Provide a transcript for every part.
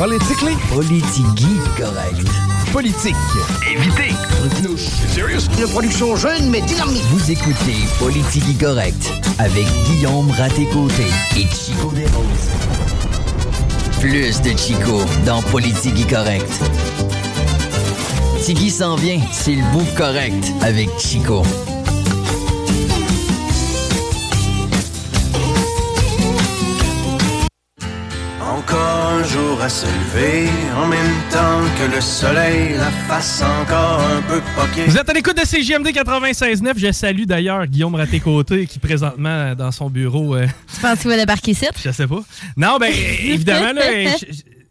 Politically? Politique correct. Politique. Évitez. Serious? Une production jeune mais dynamique. Vous écoutez Politique correct avec Guillaume Raté-Côté et Chico Desroses. Plus de Chico dans Politique correct. Tiggy s'en vient, c'est le bout correct avec Chico. Encore un jour à se lever, en même temps que le soleil, la face encore un peu poquée. Vous êtes à l'écoute de CGMD 96.9. Je salue d'ailleurs Guillaume Raté-Côté qui présentement dans son bureau. euh, Tu penses qu'il va débarquer ici? je sais pas. Non, ben évidemment, là,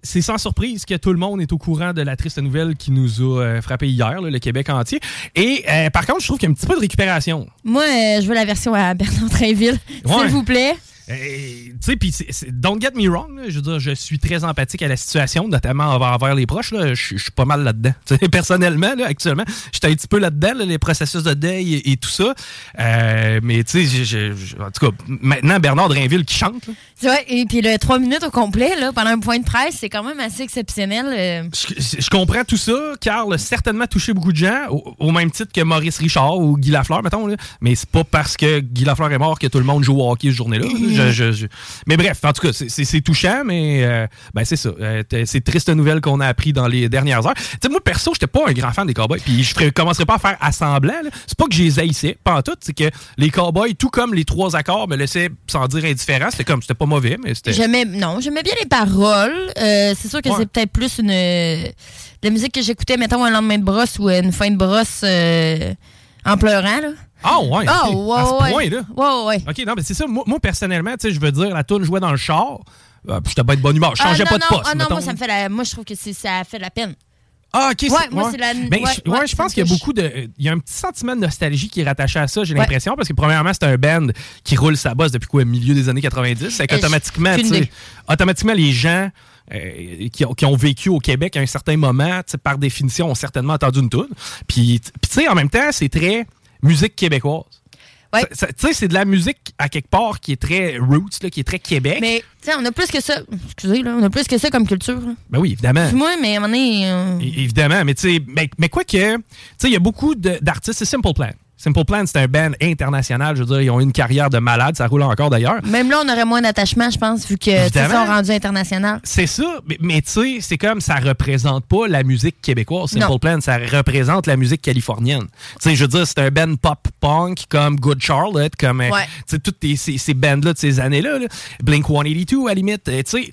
c'est sans surprise que tout le monde est au courant de la triste nouvelle qui nous a euh, frappé hier, là, le Québec entier. Et euh, par contre, je trouve qu'il y a un petit peu de récupération. Moi, euh, je veux la version à Bernard Trinville, Ouais. s'il vous plaît. Euh, tu sais, puis c'est- c'est- don't get me wrong, là, je veux dire, je suis très empathique à la situation, notamment envers, envers les proches. là. Je suis- pas mal là-dedans. Personnellement, là, actuellement, j'étais un petit peu là-dedans, là, les processus de deuil et, et tout ça. Euh, mais tu sais, en tout cas, maintenant, Bernard Drinville qui chante, là, Ouais, et puis le 3 minutes au complet, là, pendant un point de presse, c'est quand même assez exceptionnel. euh. je, je comprends tout ça. Carl a certainement touché beaucoup de gens, au, au même titre que Maurice Richard ou Guy Lafleur, mettons. Là. Mais c'est pas parce que Guy Lafleur est mort que tout le monde joue au hockey ce journée-là. Je- je- je- Mais bref, en tout cas, c'est- touchant, mais euh, ben c'est ça. Euh, c'est triste nouvelle qu'on a appris dans les dernières heures. Tu sais, moi, perso, j'étais pas un grand fan des Cowboys, puis je commencerais pas à faire assemblant. C'est pas que je les haïssais, pas en tout. C'est que les Cowboys, tout comme les trois accords, me laissaient sans dire indifférent. C'était comme, c'était pas mauvais, mais c'était... J'aimais, non, j'aimais bien les paroles. Euh, c'est sûr que Ouais. c'est peut-être plus une, la musique que j'écoutais, mettons, un lendemain de brosse ou une fin de brosse en pleurant, là. Ah ouais, Ah, ouais, à ce ouais. point-là. Ouais, ouais. OK, non, mais c'est ça. Moi, moi, personnellement, tu sais, je veux dire, la tourne jouait dans le char. Euh, puis j'étais pas de bonne humeur. Je changeais Ah, pas non, de poste. Ah non, mettons. moi, ça me fait la, moi, je trouve que ça fait de la peine. Ah, OK. Ouais, moi, c'est la- Ben, ouais, je, ouais, ouais, je pense qu'il y a beaucoup de. Il y a un petit sentiment de nostalgie qui est rattaché à ça, j'ai l'impression, parce que premièrement, c'est un band qui roule sa bosse depuis quoi, milieu des années 90. C'est Euh, qu'automatiquement, automatiquement, les gens. euh, qui, ont, qui ont vécu au Québec à un certain moment, par définition, ont certainement entendu une tune. Puis tu sais, en même temps, c'est très musique québécoise. Ouais. Tu sais, c'est de la musique à quelque part qui est très roots, là, qui est très Québec. Mais, tu sais, on a plus que ça. Excusez, là, on a plus que ça comme culture. là. Ben oui, évidemment. Moi, mais à un moment donné. euh, Évidemment, mais tu sais, mais, mais quoi que, tu sais, il y a beaucoup de- d'artistes, c'est Simple Plan. Simple Plan, c'est un band international, je veux dire, ils ont une carrière de malade, ça roule encore d'ailleurs. Même là, on aurait moins d'attachement, je pense, vu que ils sont rendus international. C'est ça, mais, mais tu sais, c'est comme ça représente pas la musique québécoise. Simple Non. Plan, ça représente la musique californienne. Tu sais, je veux dire, c'est un band pop-punk comme Good Charlotte, comme, euh, Ouais. tu sais, toutes ces, ces bands-là de ces années-là, là. Blink-182 à la limite, tu sais.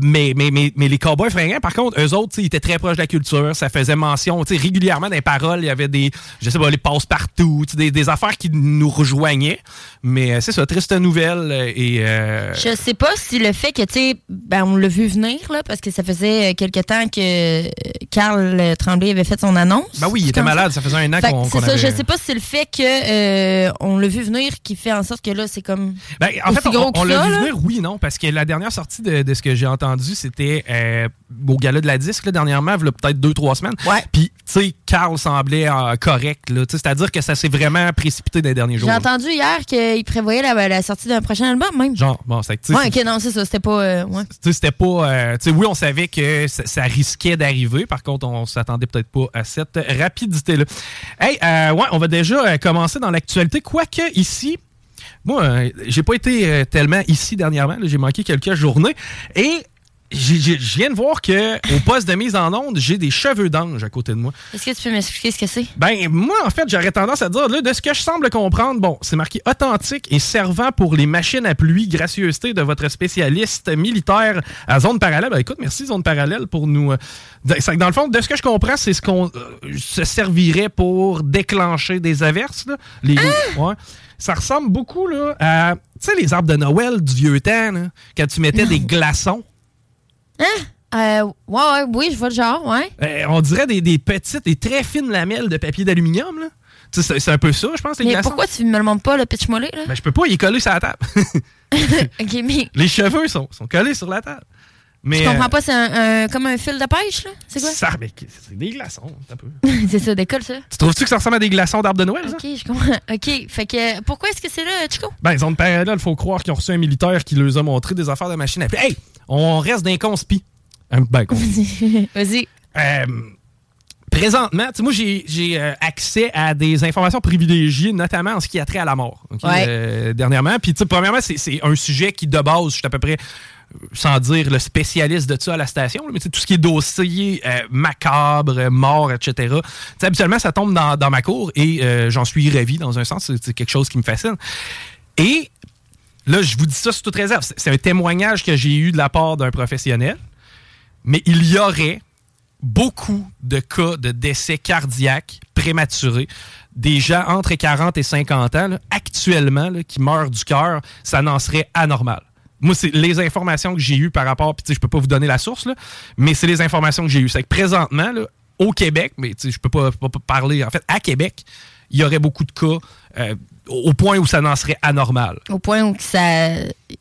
Mais, mais, mais, mais les Cowboys fringants, par contre, eux autres, ils étaient très proches de la culture. Ça faisait mention, régulièrement dans les paroles, il y avait des, je sais pas, les passe-partout, tu sais, des, des affaires qui nous rejoignaient. Mais euh, c'est ça, triste nouvelle. euh, Et, euh, Je sais pas si le fait que, tu sais, ben, on l'a vu venir, là, parce que ça faisait euh, quelque temps que Carl Tremblay avait fait son annonce. ben oui, il était ça. malade, ça faisait un an qu'on qu'on ça, avait... je sais pas si c'est le fait que euh, on l'a vu venir qui fait en sorte que là, c'est comme. Ben, en fait, gros on, l'a vu là? venir, oui, non, parce que la dernière sortie de, de ce que j'ai entendu, c'était euh, au gala de la disque, là, dernièrement, il y a peut-être deux, trois semaines. Ouais. Puis, tu sais, Carl semblait euh, correct, là, tu sais, c'est-à-dire que ça s'est vraiment précipité dans les derniers jours. J'ai entendu hier qu'il prévoyait la, la sortie d'un prochain album, même. Genre, bon, c'est que, tu sais, Ouais, ok, non, c'est ça, c'était pas. euh, ouais. tu sais, c'était pas. euh, tu sais, oui, on savait que ça, ça risquait d'arriver. Par contre, on s'attendait peut-être pas à cette rapidité-là. Hey, euh, ouais, on va déjà commencer dans l'actualité. Quoique, ici, moi, euh, j'ai pas été euh, tellement ici dernièrement. J'ai manqué quelques journées. Et je viens de voir que au poste de mise en onde, j'ai des cheveux d'ange à côté de moi. Est-ce que tu peux m'expliquer ce que c'est? Ben, moi, en fait, j'aurais tendance à dire, là, de ce que je semble comprendre, bon, c'est marqué authentique et servant pour les machines à pluie, gracieuseté de votre spécialiste militaire à zone parallèle. Ben, écoute, merci, zone parallèle, pour nous. euh, dans le fond, de ce que je comprends, c'est ce qu'on euh, se servirait pour déclencher des averses, là. Les, ouais. Ça ressemble beaucoup, là, à, tu sais, les arbres de Noël du vieux temps, là, quand tu mettais des glaçons. Euh, ouais, ouais, oui, je vois le genre, ouais. Euh, on dirait des, des petites, des très fines lamelles de papier d'aluminium, là. C'est- un peu ça, je pense, les Mais glaçons. pourquoi tu me le montres pas, le pitch mollet, là? Ben, je peux pas y coller sur la table. mais Les cheveux sont, sont collés sur la table. Mais, tu comprends euh, pas, c'est un, un- comme un fil de pêche, là? C'est quoi? Ça, mais c'est des glaçons, un peu. c'est ça, décolle, ça. Tu trouves-tu que ça ressemble à des glaçons d'arbre de Noël, ça? Ok, je comprends. Ok, fait que pourquoi est-ce que c'est là, Chico? Ben, zone parallèle, il faut croire qu'ils ont reçu un militaire qui leur a montré des affaires de machine à. Hey! On reste d'un conspi. Un ben, conspi. Vas-y. Euh, présentement, moi, j'ai euh, accès à des informations privilégiées, notamment en ce qui a trait à la mort. ok, Ouais. euh, dernièrement. Puis, tu sais, premièrement, c'est- un sujet qui, de base, je suis à peu près, euh, sans dire le spécialiste de ça à la station, là, mais tu sais, tout ce qui est dossier euh, macabre, euh, mort, etc. Tu sais, habituellement, ça tombe dans, dans ma cour et euh, j'en suis ravi dans un sens. C'est c'est quelque chose qui me fascine. Et là, je vous dis ça sous toute réserve. C'est un témoignage que j'ai eu de la part d'un professionnel. Mais il y aurait beaucoup de cas de décès cardiaques prématurés. Des gens entre 40 et 50 ans, actuellement, qui meurent du cœur, ça n'en serait anormal. Moi, c'est les informations que j'ai eues par rapport, puis je peux pas vous donner la source, mais c'est les informations que j'ai eues. C'est que présentement, au Québec, mais je peux pas, pas- pas parler, en fait, à Québec, il y aurait beaucoup de cas euh, au point où ça n'en serait anormal. Au point où ça,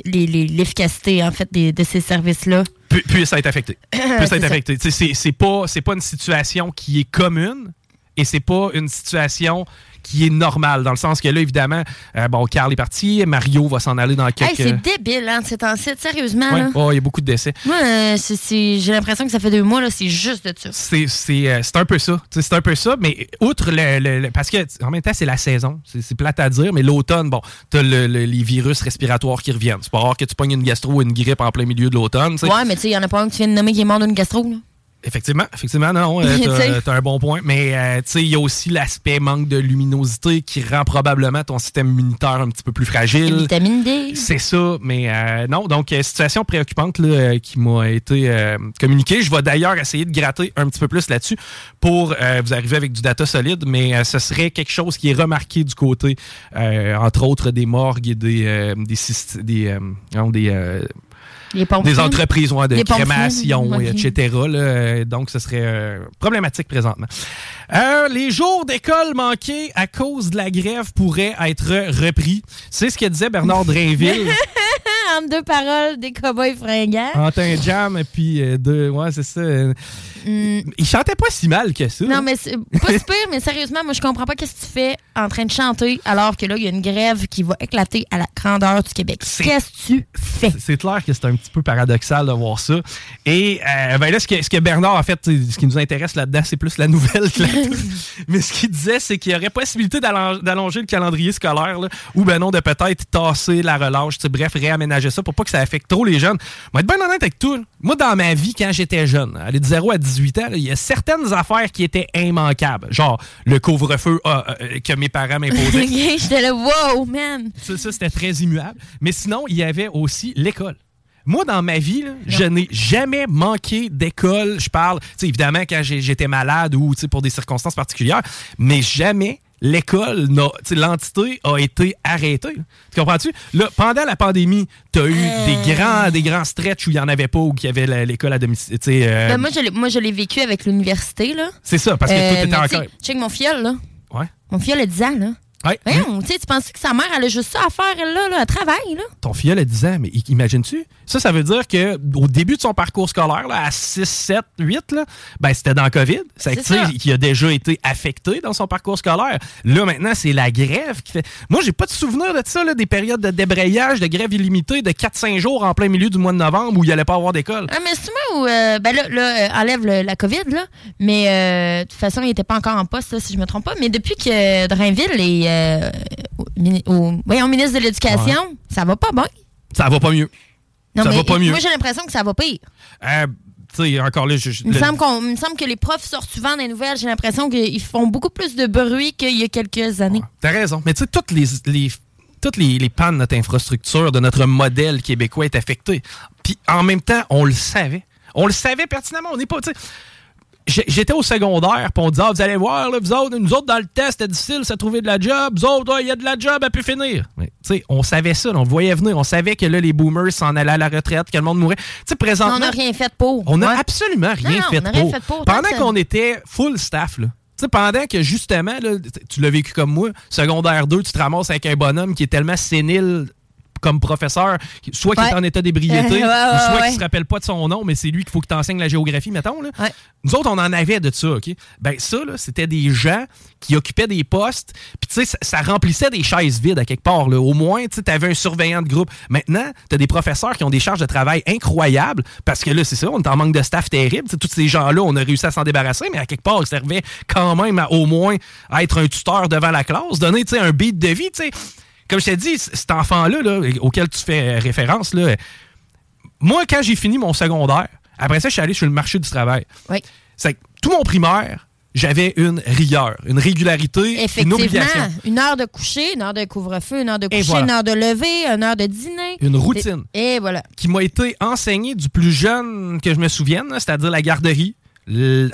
l'efficacité, en fait, des- de ces services-là. pu- puisse être affecté. puisse être ça. affecté. Tu sais, C'est c'est pas, c'est pas une situation qui est commune et c'est pas une situation qui est normale. Dans le sens que là, évidemment, euh, bon, Carl est parti, Mario va s'en aller dans Hey, quelques. c'est débile, hein, ces temps-ci. Sérieusement, Ouais. là. Oh, il y a beaucoup de décès. Moi, euh, c'est- c'est- j'ai l'impression que ça fait deux mois, là, c'est juste de ça. C'est c'est, euh, c'est un peu ça. C'est un peu ça, mais outre le. le- le- parce que en même temps, c'est la saison. C'est c'est plate à dire, mais l'automne, bon, t'as le- le- les virus respiratoires qui reviennent. C'est pas rare que tu pognes une gastro ou une grippe en plein milieu de l'automne. Ouais, mais tu sais, il y en a pas un que tu viens de nommer qui est mort d'une gastro, là. Effectivement, effectivement, non, euh, t'as un bon point. Mais euh, tu sais, il y a aussi l'aspect manque de luminosité qui rend probablement ton système immunitaire un petit peu plus fragile. Vitamine D. C'est ça, mais euh, non. Donc, euh, situation préoccupante là, euh, qui m'a été communiquée. Je vais d'ailleurs essayer de gratter un petit peu plus là-dessus pour vous arriver avec du data solide, mais ce serait quelque chose qui est remarqué du côté, euh, entre autres, des morgues et des, des, des, euh, non, des, pompes des entreprises ouais, de Des pompes crémation, fines, et ok. etc. là. Donc, ce serait euh, problématique présentement. Euh, les jours d'école manqués à cause de la grève pourraient être repris. C'est ce que disait Bernard Drainville. en deux paroles, des cow-boys fringants. entre un jam et puis euh, deux. Ouais, c'est ça. Euh, Il chantait pas si mal que ça. Mm. Non, mais c'est pas si pire, mais sérieusement, moi, je comprends pas qu'est-ce que tu fais en train de chanter alors que là, il y a une grève qui va éclater à la grandeur du Québec. Qu'est-ce que tu fais? C'est clair que c'est un petit peu paradoxal de voir ça. Et euh, ben là, ce que, ce que Bernard, en fait, ce qui nous intéresse là-dedans, c'est plus la nouvelle que la. Mais ce qu'il disait, c'est qu'il y aurait possibilité d'allon- d'allonger le calendrier scolaire, là, ou ben non, de peut-être tasser la relâche, bref, réaménager ça pour pas que ça affecte trop les jeunes. Moi, être bien honnête avec tout, moi, dans ma vie, quand j'étais jeune, aller de 0 à 18 ans, il y a certaines affaires qui étaient immanquables. Genre, le couvre-feu ah, euh, que mes parents m'imposaient. J'étais là, wow, man! Ça, ça, c'était très immuable. Mais sinon, il y avait aussi l'école. Moi, dans ma vie, là, je n'ai jamais manqué d'école. Je parle, tu sais, évidemment, quand j'étais malade ou pour des circonstances particulières, mais jamais l'école, l'entité a été arrêtée. Tu comprends-tu? Là, pendant la pandémie, tu as eu Euh. des grands des grands stretches où il n'y en avait pas, ou qu'il y avait l'école à domicile. euh, Ben, moi, je l'ai- moi, je l'ai vécu avec l'université, là. c'est ça, parce que Euh, tout était tu sais, encore. Check mon fiole, là. Ouais. Mon fiole a 10 ans, là. Ouais. Voyons, tu sais, tu penses que sa mère, elle a juste ça à faire, elle, là, là, elle travaille, là? ton filleul a 10 ans, mais imagines-tu? Ça, ça veut dire que au début de son parcours scolaire, là, à 6, 7, 8, là, ben, c'était dans le COVID. C'est qui a déjà été affecté dans son parcours scolaire. Là, maintenant, c'est la grève qui fait. Moi, j'ai pas de souvenir de ça, là, des périodes de débrayage, de grève illimitée de 4-5 jours en plein milieu du mois de novembre où il allait pas avoir d'école. Ah, mais c'est moi où, euh, ben là, là euh, enlève le- la COVID, là. Mais euh, de toute façon, il était pas encore en poste, là, si je me trompe pas. Mais depuis que Drainville est, euh, au voyons, ministre de l'Éducation, ça va pas bien. Ça va pas mieux. Non, Ça mais va pas mieux. Moi, j'ai l'impression que ça va pire. Euh, tu sais, encore là, je, je- Il me, le- semble il me semble que les profs sortent souvent dans les nouvelles. J'ai l'impression qu'ils font beaucoup plus de bruit qu'il y a quelques années. T'as raison. Mais tu sais, toutes les, les- toutes les, les pannes de notre infrastructure, de notre modèle québécois est affecté. Puis en même temps, on le savait. On le savait pertinemment. On n'est pas, J'étais au secondaire, puis on disait, Ah, vous allez voir, là, vous autres, nous autres, dans le test, c'était difficile, ça trouver de la job. Vous autres, ah, il y a de la job, elle peut finir. Mais, tu sais, on savait ça, là, on le voyait venir. On savait que là, les boomers s'en allaient à la retraite, que le monde mourait. Tu sais, présentement. On n'a rien fait pour. On n'a Ouais. absolument rien, Non, non, fait, on rien pour. fait pour. Pendant qu'on était full staff, là. Pendant que justement, là, tu l'as vécu comme moi, secondaire 2, tu te ramasses avec un bonhomme qui est tellement sénile comme professeur, soit qui est en état d'ébriété, ou soit qui se rappelle pas de son nom, mais c'est lui qu'il faut que tu enseignes la géographie, mettons. Là. Nous autres, on en avait de ça, OK? Ben ça, là, c'était des gens qui occupaient des postes, puis tu sais, ça, ça remplissait des chaises vides à quelque part. Là. Au moins, tu avais un surveillant de groupe. Maintenant, tu as des professeurs qui ont des charges de travail incroyables, parce que là, c'est ça, on est en manque de staff terrible. Tu sais, tous ces gens-là, on a réussi à s'en débarrasser, mais à quelque part, ils servaient quand même à, au moins à être un tuteur devant la classe, donner tu sais, un beat de vie. tu sais. Comme je t'ai dit, cet enfant-là, là, auquel tu fais référence, là, moi, quand j'ai fini mon secondaire, après ça, je suis allé sur le marché du travail. Oui. C'est que tout mon primaire, j'avais une rigueur, une régularité, une Effectivement, obligation, une heure de coucher, une heure de couvre-feu, une heure de coucher, voilà. une heure de lever, une heure de dîner. une routine Et voilà. qui m'a été enseignée du plus jeune que je me souvienne, c'est-à-dire la garderie.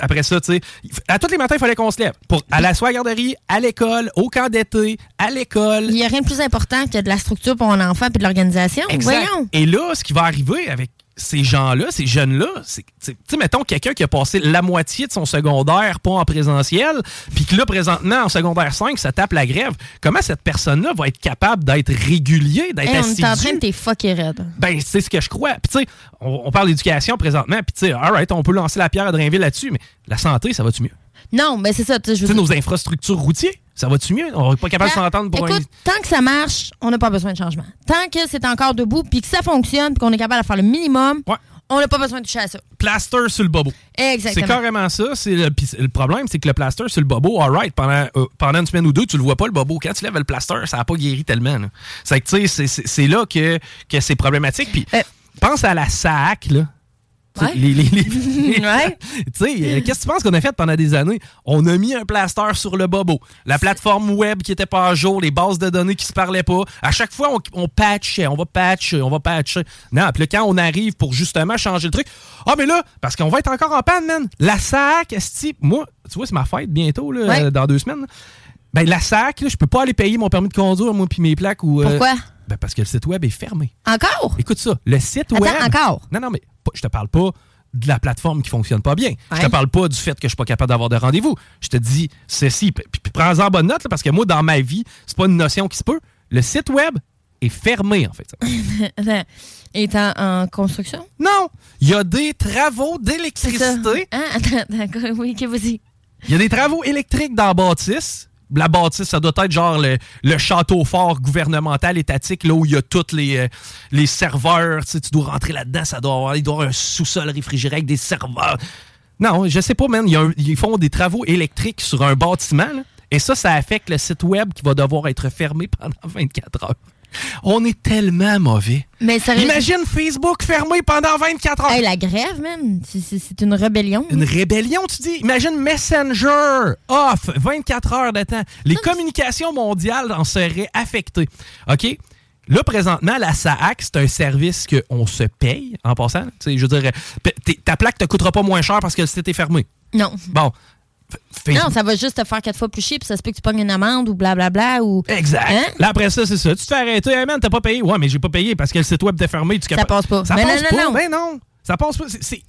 Après ça, tu sais, à tous les matins, il fallait qu'on se lève. Pour aller à la garderie, à l'école, au camp d'été, à l'école. Il n'y a rien de plus important que de la structure pour un enfant et de l'organisation. Voyons. Et là, ce qui va arriver avec ces gens-là, ces jeunes-là, c'est, tu sais, mettons quelqu'un qui a passé la moitié de son secondaire pas en présentiel, puis que là, présentement, en secondaire 5, ça tape la grève. Comment cette personne-là va être capable d'être régulier, d'être Hey, on est en assidu? train de t'es fucké raide. Ben, c'est ce que je crois. Puis, tu sais, on, on parle d'éducation présentement, puis, tu sais, all right, on peut lancer la pierre à Drainville là-dessus, mais la santé, ça va-tu mieux? Non, mais c'est ça. tu sais, nos infrastructures routières, ça va-tu mieux? On n'est pas capable de Tant- s'entendre pour Écoute, tant que ça marche, on n'a pas besoin de changement. Tant que c'est encore debout, puis que ça fonctionne, puis qu'on est capable de faire le minimum, Ouais. on n'a pas besoin de toucher à ça. plaster sur le bobo. C'est Exactement. carrément ça. C'est le, problème, c'est que le plaster sur le bobo, all right, pendant, euh, pendant une semaine ou deux, tu le vois pas, le bobo. Quand tu lèves le plaster, ça n'a pas guéri tellement. là. C'est que, tu sais, c'est- c'est c'est là que, que c'est problématique. Puis, Euh. pense à la SAC, là. Ouais. les- les- les- Ouais. Tu sais, qu'est-ce que tu penses qu'on a fait pendant des années? On a mis un plaster sur le bobo. La plateforme web qui était pas à jour, les bases de données qui se parlaient pas. À chaque fois, on, on patchait, on va patcher, on va patcher. Non, puis là, quand on arrive pour justement changer le truc, ah, mais là, parce qu'on va être encore en panne, man. La SAC, esti, moi, tu vois, c'est ma fête bientôt, là, Ouais. dans deux semaines. là. Ben, la SAC, je peux pas aller payer mon permis de conduire, moi, puis mes plaques. Ou, euh, Pourquoi? Ben, parce que le site web est fermé. Encore? Écoute ça, le site Attends, web. encore? Non, non, mais je te parle pas de la plateforme qui fonctionne pas bien. Je te parle pas du fait que je suis pas capable d'avoir de rendez-vous. Je te dis ceci, puis, puis prends-en bonne note, là, parce que moi, dans ma vie, c'est pas une notion qui se peut. Le site web est fermé, en fait. Attends. Est en, en construction? non! Il y a des travaux d'électricité. Attends, d'accord. Oui, que vas-y. Il y a des travaux électriques dans la bâtisse. La bâtisse, ça doit être genre le, château fort gouvernemental étatique, là où il y a tous les, euh, les serveurs. Tu sais, tu dois rentrer là-dedans, ça doit avoir, avoir un sous-sol réfrigéré avec des serveurs. Non, je sais pas, man. Ils font des travaux électriques sur un bâtiment, là, et ça, ça affecte le site web qui va devoir être fermé pendant 24 heures. On est tellement mauvais. Mais. Imagine Facebook fermé pendant 24 heures. Hey, la grève, man, c'est- une rébellion. Une rébellion, tu dis? Imagine Messenger off 24 heures de temps. Les communications mondiales en seraient affectées. OK? Là, présentement, la SAAC, c'est un service qu'on se paye en passant. Tu sais, je veux dire, ta plaque ne te coûtera pas moins cher parce que le site est fermé. Non. Bon. Facebook- Non, ça va juste te faire quatre fois plus chier, puis ça se peut que tu pognes une amende ou blablabla. Ou... Exact. Hein? Là, après ça, c'est ça. Tu te fais arrêter. Hey man, t'as pas payé. Ouais, mais j'ai pas payé parce que le site web était fermé. Tu Ça passe pas. Ça Mais passe non, pas. non, non. Ben non. Ça passe pas. C'est-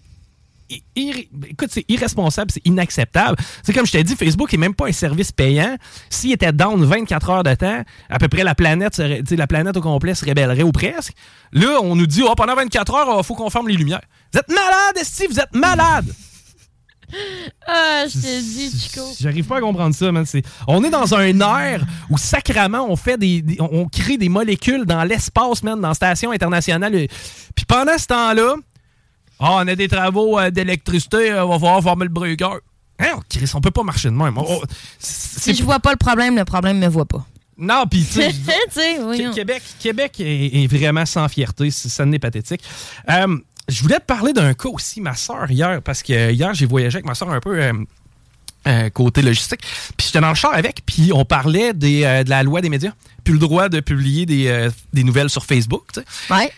Écoute, c'est irresponsable, c'est inacceptable. C'est comme je t'ai dit, Facebook est même pas un service payant. S'il était down 24 heures de temps, à peu près la planète, serait, la planète au complet se rébellerait ou presque. Là, on nous dit, oh, pendant 24 heures, il faut qu'on ferme les lumières. Vous êtes malade, Esti, vous êtes malade! Ah, je te dis, Chico. J'arrive pas à comprendre ça, man. C'est- On est dans un air où sacrament on fait des, des- on crée des molécules dans l'espace, man, dans la station internationale. Puis pendant ce temps-là, ah, on a des travaux euh, d'électricité, euh, on va falloir former le breaker. Hein, Chris, on peut pas marcher de même. Oh, Si c'est- je vois pas le problème, le problème me voit pas. Non, puis tu sais, Québec, Québec est, est vraiment sans fierté. Ça n'est pathétique. Euh, je voulais te parler d'un cas aussi, ma soeur, hier, parce que hier, j'ai voyagé avec ma soeur un peu. euh, euh, côté logistique. Puis j'étais dans le char avec, puis on parlait des, euh, de la loi des médias, puis le droit de publier des, euh, des nouvelles sur Facebook. tu sais. Ouais.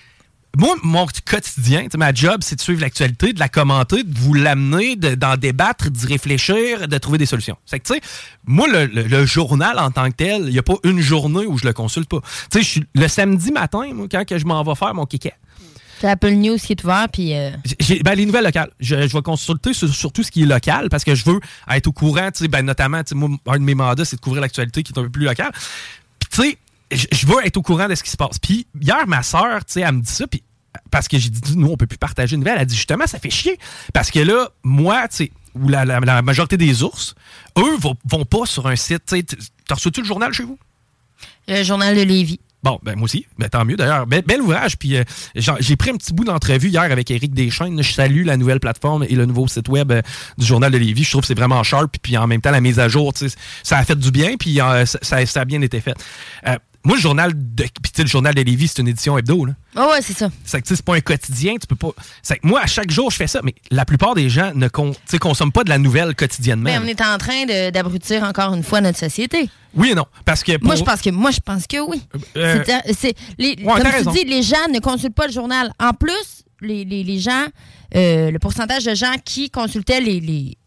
Moi, mon quotidien, ma job, c'est de suivre l'actualité, de la commenter, de vous l'amener, de- d'en débattre, d'y réfléchir, de trouver des solutions. C'est que, tu sais, moi, le, le- le journal en tant que tel, il n'y a pas une journée où je le consulte pas. Tu sais, le samedi matin, moi, quand que je m'en vais faire mon kéké, C'est Apple News qui est ouvert, puis. euh, ben, les nouvelles locales. Je, je vais consulter sur, sur tout ce qui est local parce que je veux être au courant. Ben, notamment, moi, un de mes mandats, c'est de couvrir l'actualité qui est un peu plus locale. Puis, tu sais, je- veux être au courant de ce qui se passe. Puis, hier, ma soeur, tu sais, elle me dit ça. Puis, parce que j'ai dit, nous, on peut plus partager une nouvelle. Elle a dit, justement, ça fait chier. Parce que là, moi, tu sais, ou la, la- la majorité des ours, eux, vont, vont pas sur un site. T'as reçu-tu le journal chez vous? Le journal de Lévis. Bon, ben moi aussi. Ben, tant mieux d'ailleurs. Bel, bel ouvrage. Puis euh, j'ai pris un petit bout d'entrevue hier avec Éric Deschaines. Je salue la nouvelle plateforme et le nouveau site web euh, du Journal de Lévis. Je trouve que c'est vraiment sharp. Puis, en même temps, la mise à jour, ça a fait du bien. Puis euh, ça a bien été fait. Euh, moi, le journal de, puis, le journal de Lévis, c'est une édition hebdo. Là. Oh, ouais, c'est ça. C'est que tu sais, c'est pas un quotidien, tu peux pas. C'est que moi, à chaque jour, je fais ça, mais la plupart des gens ne con- consomment pas de la nouvelle quotidiennement. Mais on est en train de- d'abrutir encore une fois notre société. Oui et non. Parce que Moi, je pense que moi, je pense que oui. Euh, C'est- c'est- les- ouais, comme tu raison. dis, les gens ne consultent pas le journal. En plus, les, les- les gens, euh, le pourcentage de gens qui consultaient les, les-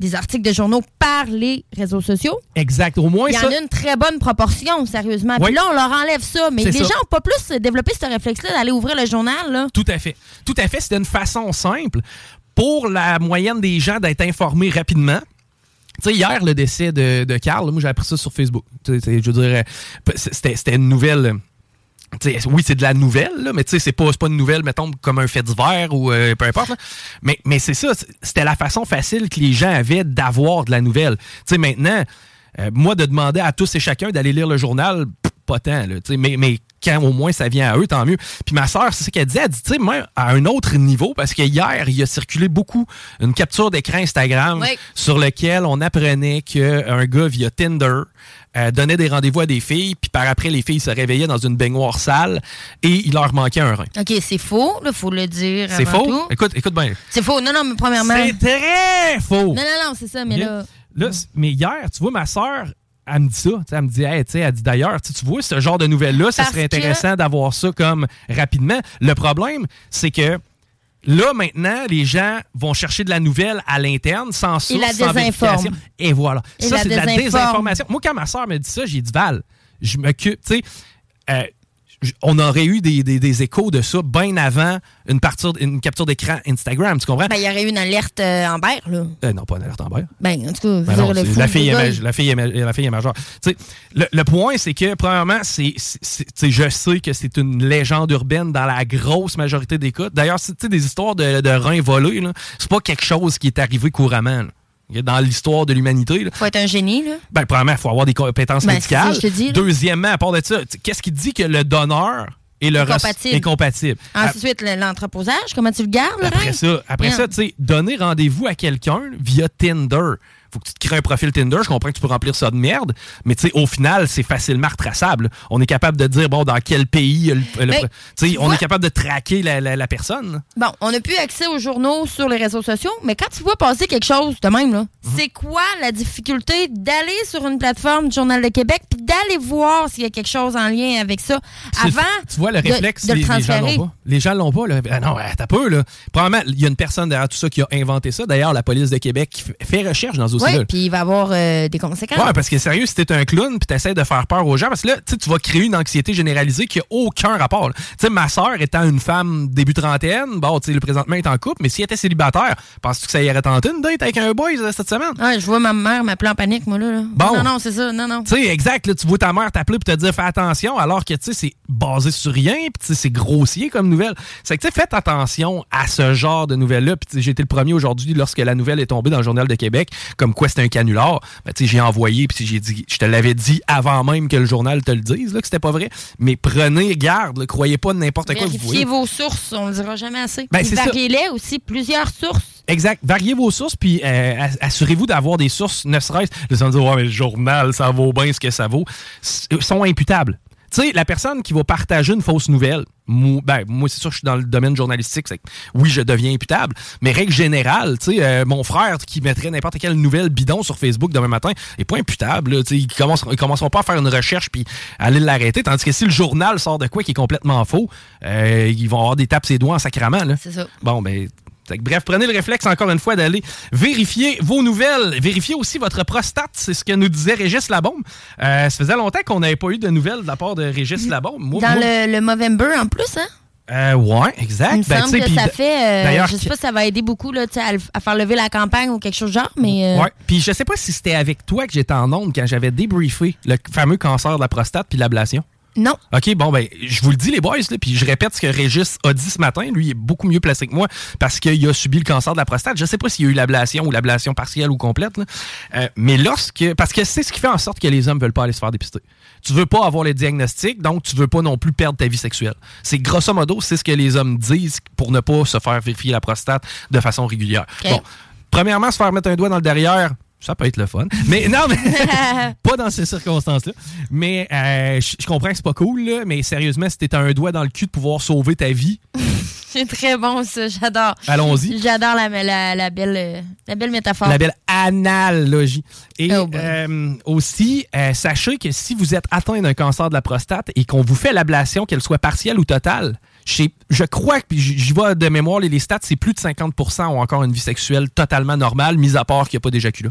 des articles de journaux par les réseaux sociaux, Exact. Au moins, il y en ça. a une très bonne proportion, sérieusement. Oui. Puis là, on leur enlève ça. Mais C'est les ça. gens n'ont pas plus développé ce réflexe-là d'aller ouvrir le journal. Là. Tout à fait. Tout à fait. C'était une façon simple pour la moyenne des gens d'être informés rapidement. Tu sais, hier, le décès de, de Carl, là, moi, j'ai appris ça sur Facebook. Je veux dire, euh, c'était une nouvelle. Oui, c'est de la nouvelle, là, mais tu sais, c'est pas, une nouvelle, mettons, comme un fait divers ou euh, peu importe. là. Mais, mais c'est ça, c'était la façon facile que les gens avaient d'avoir de la nouvelle. Tu sais, maintenant, euh, moi, de demander à tous et chacun d'aller lire le journal, pff, pas tant, là, mais, mais quand au moins ça vient à eux, tant mieux. Puis ma soeur, c'est ce qu'elle dit, elle dit, tu sais, même à un autre niveau, parce que hier, il a circulé beaucoup une capture d'écran Instagram Oui. sur lequel on apprenait qu'un gars via Tinder euh, donnait des rendez-vous à des filles, puis par après, les filles se réveillaient dans une baignoire sale et il leur manquait un rein. OK, c'est faux, il faut le dire. C'est faux? tout. Écoute, écoute bien. C'est faux. Non, non, mais premièrement. C'est très faux! Non, non, non, c'est ça, mais là. Mais hier, tu vois, ma soeur, elle me dit ça. Elle me dit, hey, elle dit d'ailleurs, tu vois, ce genre de nouvelles-là, ça Parce serait que- intéressant d'avoir ça comme rapidement. Le problème, c'est que là, maintenant, les gens vont chercher de la nouvelle à l'interne, sans source, la sans vérification. Et voilà. Et ça, c'est de la désinformation. Moi, quand ma soeur me dit ça, j'ai dit, Val, je m'occupe, tu sais, euh, on aurait eu des, des- des échos de ça bien avant une, partie, une capture d'écran Instagram, tu comprends? Ben, il y aurait eu une alerte euh, Amber, là. Euh, non, pas une alerte en bas. Ben, en tout cas, Ben non, le la, fille est, la, fille est, la fille est majeure. Tu sais, le, le point, c'est que, premièrement, c'est, je sais que c'est une légende urbaine dans la grosse majorité des cas. D'ailleurs, c'est tu sais, des histoires de, de reins volés. là, C'est pas quelque chose qui est arrivé couramment. là. Dans l'histoire de l'humanité. là. faut être un génie, là. Ben, premièrement, il faut avoir des compétences Ben, ça, médicales. dis. Deuxièmement, à part de ça, qu'est-ce qui dit que le donneur et le reste Compatible. est compatible? À- Ensuite, le- l'entreposage, comment tu le gardes, le après ça, après Merde. ça, tu sais, donner rendez-vous à quelqu'un via Tinder. Faut que tu te crées un profil Tinder. Je comprends que tu peux remplir ça de merde, mais tu sais, au final, c'est facilement retraçable. On est capable de dire, bon, dans quel pays, le- le- tu sais, tu on vois- est capable de traquer la, la- la personne. Bon, on n'a plus accès aux journaux sur les réseaux sociaux, mais quand tu vois passer quelque chose de même, là, Mhm. c'est quoi la difficulté d'aller sur une plateforme du Journal de Québec puis d'aller voir s'il y a quelque chose en lien avec ça avant tu vois le de- réflexe, de, les, le les gens l'ont pas. Les gens l'ont pas. Là. Ah non, t'as peu. Là. Probablement, il y a une personne derrière tout ça qui a inventé ça. D'ailleurs, la police de Québec fait recherche dans dossier-là. Oui, puis il va avoir euh, des conséquences. Ouais, parce que sérieux, si t'es un clown puis t'essaies de faire peur aux gens, parce que là, tu sais, tu vas créer une anxiété généralisée qui a aucun rapport. Tu sais, ma soeur étant une femme début trentaine, bon, tu sais, le présentement est en couple, mais si elle était célibataire, penses-tu que ça irait tenter une date avec un boy euh, cette semaine? Ouais, je vois ma mère m'appeler en panique, moi, là. là. Bon. Non, non, c'est ça. Non, non. Tu sais, exact, là, tu vois ta mère t'appeler pour te dire fais attention, alors que, tu sais, c'est basé sur rien, puis tu sais, c'est grossier comme nouvelle. C'est que, tu sais, faites attention à ce genre de nouvelles-là. Puis, j'ai été le premier aujourd'hui, lorsque la nouvelle est tombée dans le Journal de Québec, comme quoi c'était un canular. Ben, tu sais, j'ai envoyé, puis j'ai dit, je te l'avais dit avant même que le journal te le dise, là, que c'était pas vrai. Mais prenez garde, là, croyez pas de n'importe quoi que vous Vérifiez voyez. vos sources, on le dira jamais assez. Ben, variez-les aussi, plusieurs sources. Exact. Variez vos sources, puis euh, ass- assurez-vous d'avoir des sources, ne serait-ce. Les gens disent, ouais, mais le journal, ça vaut bien ce que ça vaut. Sont imputables. Tu sais, la personne qui va partager une fausse nouvelle, moi, ben, moi c'est sûr que je suis dans le domaine journalistique, c'est que oui, je deviens imputable, mais règle générale, tu sais, euh, mon frère qui mettrait n'importe quelle nouvelle bidon sur Facebook demain matin est pas imputable. Tu sais, ils, commencent, ils commenceront pas à faire une recherche puis aller l'arrêter, tandis que si le journal sort de quoi qui est complètement faux, euh, ils vont avoir des tapes ses doigts en sacrament. Là. C'est ça. Bon, ben. Bref, prenez le réflexe encore une fois d'aller vérifier vos nouvelles. Vérifiez aussi votre prostate. C'est ce que nous disait Régis Labombe. Euh, ça faisait longtemps qu'on n'avait pas eu de nouvelles de la part de Régis Labombe. Moi- Dans moi- le, le Movember en plus, hein? Euh, ouais, exact. Il me Ben, semble que ça fait. euh, je sais pas si ça va aider beaucoup là, à, faire lever la campagne ou quelque chose de genre, mais. euh, Ouais. Puis je sais pas si c'était avec toi que j'étais en onde quand j'avais débriefé le fameux cancer de la prostate puis l'ablation. Non. OK, bon, ben, je vous le dis, les boys, là, puis je répète ce que Régis a dit ce matin. Lui, il est beaucoup mieux placé que moi parce qu'il a subi le cancer de la prostate. Je sais pas s'il y a eu l'ablation ou l'ablation partielle ou complète, là. Euh, mais lorsque. Parce que c'est ce qui fait en sorte que les hommes veulent pas aller se faire dépister. Tu veux pas avoir le diagnostic, donc tu veux pas non plus perdre ta vie sexuelle. C'est grosso modo, c'est ce que les hommes disent pour ne pas se faire vérifier la prostate de façon régulière. Bon, premièrement, se faire mettre un doigt dans le derrière, ça peut être le fun. Mais non, mais pas dans ces circonstances-là. Mais euh, je comprends que c'est pas cool, là, mais sérieusement, si t'as un doigt dans le cul de pouvoir sauver ta vie, C'est très bon, ça. J'adore. allons-y. J'adore la, la, la belle, la belle métaphore. La belle analogie. Et Oh euh, aussi, euh, sachez que si vous êtes atteint d'un cancer de la prostate et qu'on vous fait l'ablation, qu'elle soit partielle ou totale, je, crois que, puis j'y vais de mémoire, les, les stats, c'est plus de 50% ont encore une vie sexuelle totalement normale, mis à part qu'il n'y a pas d'éjaculat.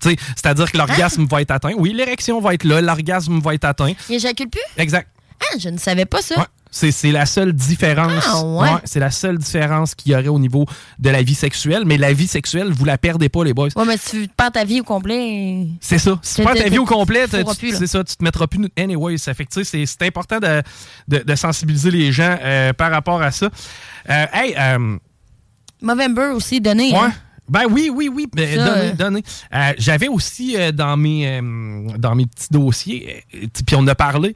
C'est-à-dire que l'orgasme va être atteint. Oui, l'érection va être là, l'orgasme va être atteint. Il éjacule plus? Exact. Ah, je ne savais pas ça. Ouais. C'est, c'est la seule différence. Ah, ouais. c'est la seule différence qu'il y aurait au niveau de la vie sexuelle. Mais la vie sexuelle, vous la perdez pas, les boys. Ouais, mais si tu perds ta vie au complet. C'est ça. Si tu perds ta vie au complet, c'est ça, tu te mettras plus. Anyway, ça fait que c'est, c'est important de, de- de sensibiliser les gens euh, par rapport à ça. Euh, hey, euh, Movember aussi, donné. ouais. hein. Ben oui, oui, oui. Ben, Ça, donnez, donnez. Euh, J'avais aussi euh, dans, mes, euh, dans mes petits dossiers, euh, puis on en a parlé,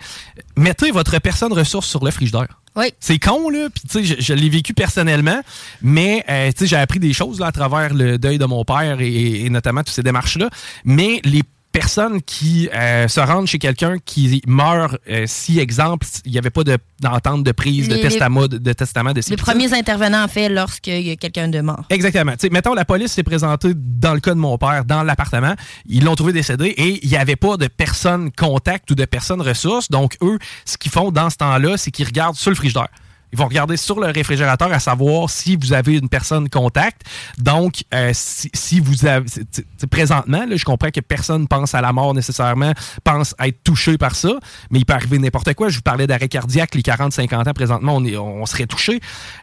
mettez votre personne ressource sur le frigidaire. Oui. C'est con, là. Puis, tu sais, je, je l'ai vécu personnellement, mais, euh, tu sais, j'ai appris des choses là, à travers le deuil de mon père et, et notamment toutes ces démarches-là. Mais les personnes qui euh, se rendent chez quelqu'un qui meurt, euh, si, exemple, il n'y avait pas de- d'entente de, prise, de Les- testament, de, de testament, de Les premiers intervenants, en fait, lorsqu'il y a quelqu'un de mort. Exactement. Tu sais, mettons, la police s'est présentée dans le cas de mon père, dans l'appartement. Ils l'ont trouvé décédé et il n'y avait pas de personne contact ou de personne ressource. Donc, eux, ce qu'ils font dans ce temps-là, c'est qu'ils regardent sur le frigidaire. Ils vont regarder sur le réfrigérateur à savoir si vous avez une personne contact. Donc, euh, si, si vous avez... présentement, là, je comprends que personne pense à la mort nécessairement, pense être touché par ça, mais il peut arriver n'importe quoi. Je vous parlais d'arrêt cardiaque, les 40-50 ans, présentement, on, est, on serait touché.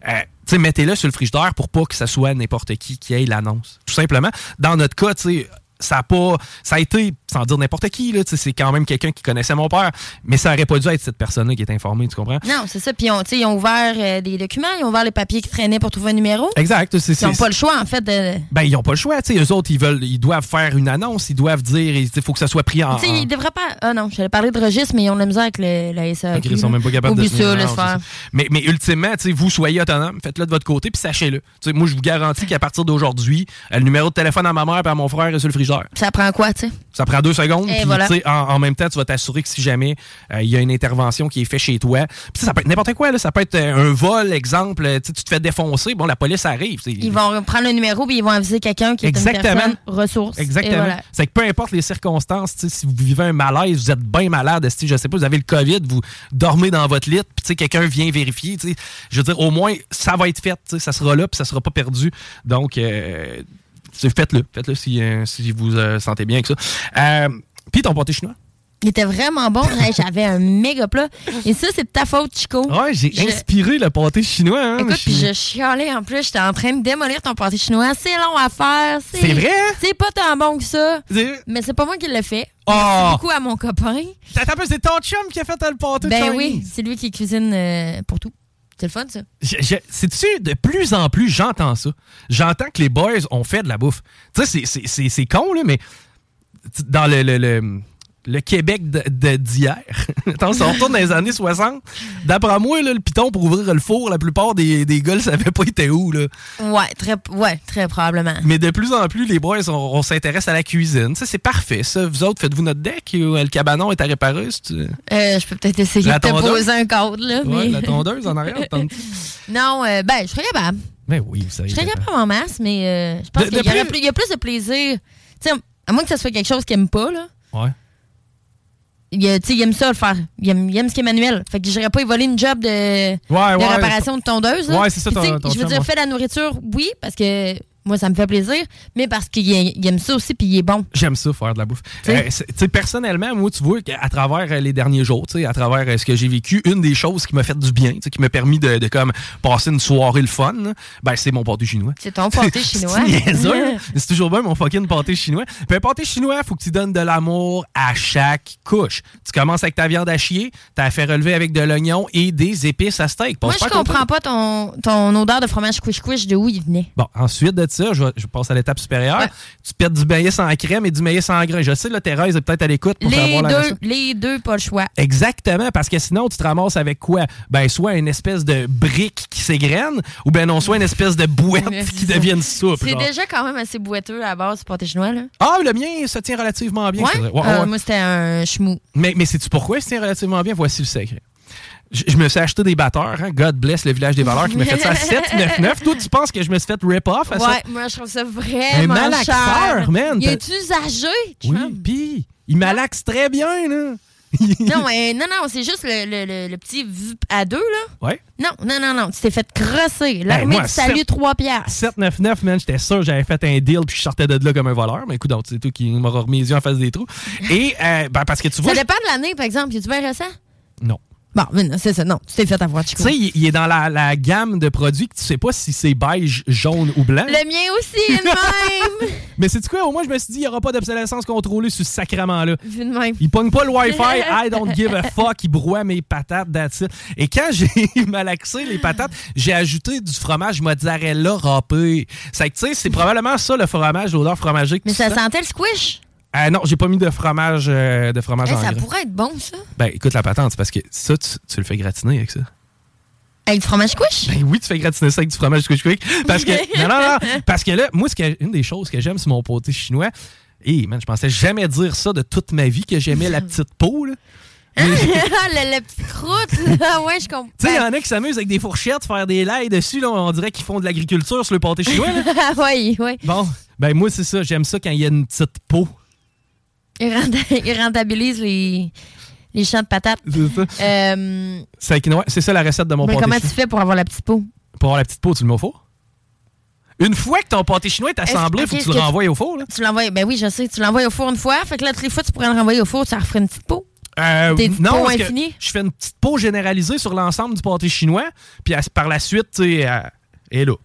Euh, mettez-le sur le frigidaire pour pas que ça soit n'importe qui qui ait l'annonce. Tout simplement. Dans notre cas, ça a pas, ça a été, sans dire n'importe qui, là, c'est quand même quelqu'un qui connaissait mon père, mais ça aurait pas dû être cette personne-là qui est informée, tu comprends? Non, c'est ça. Puis, on- ils ont ouvert euh, des documents, ils ont ouvert les papiers qui traînaient pour trouver un numéro. Exact. c'est- Ils n'ont pas le choix, en fait, de. Ben, ils ont pas le choix, tu sais. Eux autres, ils veulent, ils doivent faire une annonce, ils doivent dire, il faut que ça soit pris en. Sais, ils devraient pas. Ah non, j'allais parler de registre, mais ils ont de la misère avec le- la SAQ. Ok, ils sont même pas capables Oublie de ça, faire. ça. Mais, mais ultimement, tu sais, vous soyez autonome, faites-le de votre côté, puis sachez-le. Moi, je vous garantis qu'à partir d'aujourd'hui, euh, le numéro de téléphone à ma mère et à mon frère est sur le frigidaire. Ça prend quoi, tu sais? Ça prend deux secondes. Puis, voilà. en, en même temps, tu vas t'assurer que si jamais euh, il y a une intervention qui est faite chez toi, puis ça, peut être n'importe quoi. Là. Ça peut être euh, un vol, exemple. Tu te fais défoncer. Bon, la police arrive. Ils vont prendre le numéro puis ils vont aviser quelqu'un qui est Exactement. une personne ressource. Exactement. voilà. C'est que peu importe les circonstances, si vous vivez un malaise, vous êtes bien malade, si je sais pas, vous avez le COVID, vous dormez dans votre lit, puis tu sais, quelqu'un vient vérifier, je veux dire, au moins, ça va être fait, ça sera là, puis ça sera pas perdu. Donc, euh, faites-le, faites-le si, euh, si vous euh, sentez bien avec ça. Euh, puis ton pâté chinois? Il était vraiment bon. Hey, J'avais un méga plat. Et ça, c'est de ta faute, Chico. Ouais, j'ai Je- inspiré le pâté chinois. Hein, Écoute, puis je chialais en plus. J'étais en train de démolir ton pâté chinois. C'est long à faire. C'est vrai? C'est pas tant bon que ça. Mais c'est pas moi qui l'ai fait. Oh! Merci beaucoup à mon copain. C'est ton chum qui a fait le pâté Ben oui, c'est lui qui cuisine euh, pour tout. C'est le fun, ça. C'est-tu, de plus en plus, j'entends ça. J'entends que les boys ont fait de la bouffe. Tu sais, c'est- con, là, mais dans le- le- le Québec d'hier. Attends, si on retourne dans les années 60, d'après moi, là, le piton pour ouvrir le four, la plupart des, des gars ne savaient pas était où. Là. Ouais, très, ouais, très probablement. Mais de plus en plus, les boys, on, on s'intéresse à la cuisine. Ça, c'est parfait, ça. Vous autres, faites-vous notre deck ou euh, le cabanon est à réparer? Euh, je peux peut-être essayer La de te poser un cadre, là. Ouais, la tondeuse en arrière. non, euh, ben, je serais capable. Ben oui, vous savez. Je serais capable en masse, mais euh, je pense qu'il y, a plus de plaisir. Tu sais, à moins que ça soit quelque chose qu'il aime pas, là. Ouais. Il, a- tu sais, il aime ça le faire. Il aime, il aime ce qui est manuel. Fait que j'irais pas y voler une job de, Ouais, de ouais. réparation de tondeuse. là. Ouais, c'est ça, ton- ton Je veux chum, dire, ouais. fais la nourriture, oui, parce que moi, ça me fait plaisir, mais parce qu'il il aime ça aussi, puis il est bon. J'aime ça, faire de la bouffe. Euh, personnellement, moi, tu vois, qu'à travers euh, les derniers jours, à travers euh, ce que j'ai vécu, une des choses qui m'a fait du bien, qui m'a permis de, de comme passer une soirée le fun, ben, c'est mon pâté chinois. C'est ton pâté chinois. C'est toujours bien mon fucking pâté chinois. Puis un pâté chinois, faut que tu donnes de l'amour à chaque couche. Tu commences avec ta viande à chier, t'as fait relever avec de l'oignon et des épices à steak. Moi, je à comprends pas ton, ton odeur de fromage couche-couche de où il venait. Bon, ensuite de ça, je, je passe à l'étape supérieure. Ouais. Tu pètes du maïs sans crème et du maïs sans grain. Je sais, là, Thérèse est peut-être à l'écoute pour Les savoir la deux, les deux, pas le choix. Exactement, parce que sinon, tu te ramasses avec quoi? Ben, soit une espèce de brique qui s'égrène, ou ben non, soit une espèce de bouette qui devient une soupe. C'est déjà quand même assez boiteux à la base, ce pâté chinois, là. Ah, le mien se tient relativement bien. Ouais? Euh. Moi, c'était un chemou. Mais, mais sais-tu pourquoi il se tient relativement bien? Voici le secret. Je, me suis acheté des batteurs, hein? God bless le village des valeurs qui m'a fait ça à 7,99. Toi, tu penses que je me suis fait rip-off à ça? Ouais, moi, je trouve ça Un vraiment malaxeur, cher. man. Il est usagé, Oui, pis il malaxe très bien, là. Non, non, non, c'est juste le, le- le- le petit vup à deux, là. Ouais. Non, non, non, non, tu t'es fait crosser. L'armée moi, du salut, sept- 3 piastres. 799, man, j'étais sûr que j'avais fait un deal puis je sortais de là comme un voleur. Mais écoute, donc, c'est toi qui m'auras remis les yeux en face des trous. Et, euh, ben, parce que tu vois. Ça dépend de l'année, par exemple. Es-tu bien récent? Non. Bon, mais non, c'est ça, non. Tu t'es fait avoir, Tu Chico. sais, il, est dans la, la gamme de produits que tu sais pas si c'est beige, jaune ou blanc. Le mien aussi est de même. Mais c'est quoi? Au moins, je me suis dit, il n'y aura pas d'obsolescence contrôlée sur ce sacrement-là. Il pogne pas le Wi-Fi, I don't give a fuck, il broie mes patates, that's it. Et quand j'ai malaxé les patates, j'ai ajouté du fromage mozzarella râpé. C'est que, tu sais, c'est probablement ça le fromage, l'odeur fromagée que Mais tu ça sens. sentait le squish. Ah non, j'ai pas mis de fromage, euh, de fromage Eh, en ça pourrait être bon, ça. Ben, écoute la patente, c'est parce que ça, tu, tu le fais gratiner avec ça. Avec du fromage squish? Ben oui, tu fais gratiner ça avec du fromage squish quick. Parce que, non, non, non, parce que là, moi, que- une des choses que j'aime, c'est mon pâté chinois. Et, man, je pensais jamais dire ça de toute ma vie, que j'aimais la petite peau, là. la, la petite croûte, là. Ouais, je comprends. Tu sais, il y en a qui s'amusent avec des fourchettes, faire des laits dessus, là, on dirait qu'ils font de l'agriculture sur le pâté chinois, là. oui, oui. Bon, ben moi, c'est ça, j'aime ça quand il y a une petite peau. Il, renta- il rentabilise les, les champs de patates. C'est ça. Euh, C'est que- ouais, c'est ça la recette de mon mais pâté comment tu chinois. fais pour avoir la petite peau? Pour avoir la petite peau, tu le mets au four? Une fois que ton pâté chinois est assemblé, il Est-ce- faut que tu le renvoies au four, là. Tu l'envoies, ben oui, je sais, tu l'envoies au four une fois, fait que là, toutes les fois, tu pourrais le renvoyer au four, ça referait une petite peau. Euh, Des non, parce que je fais une petite peau généralisée sur l'ensemble du pâté chinois, puis à- par la suite, tu sais, elle est là.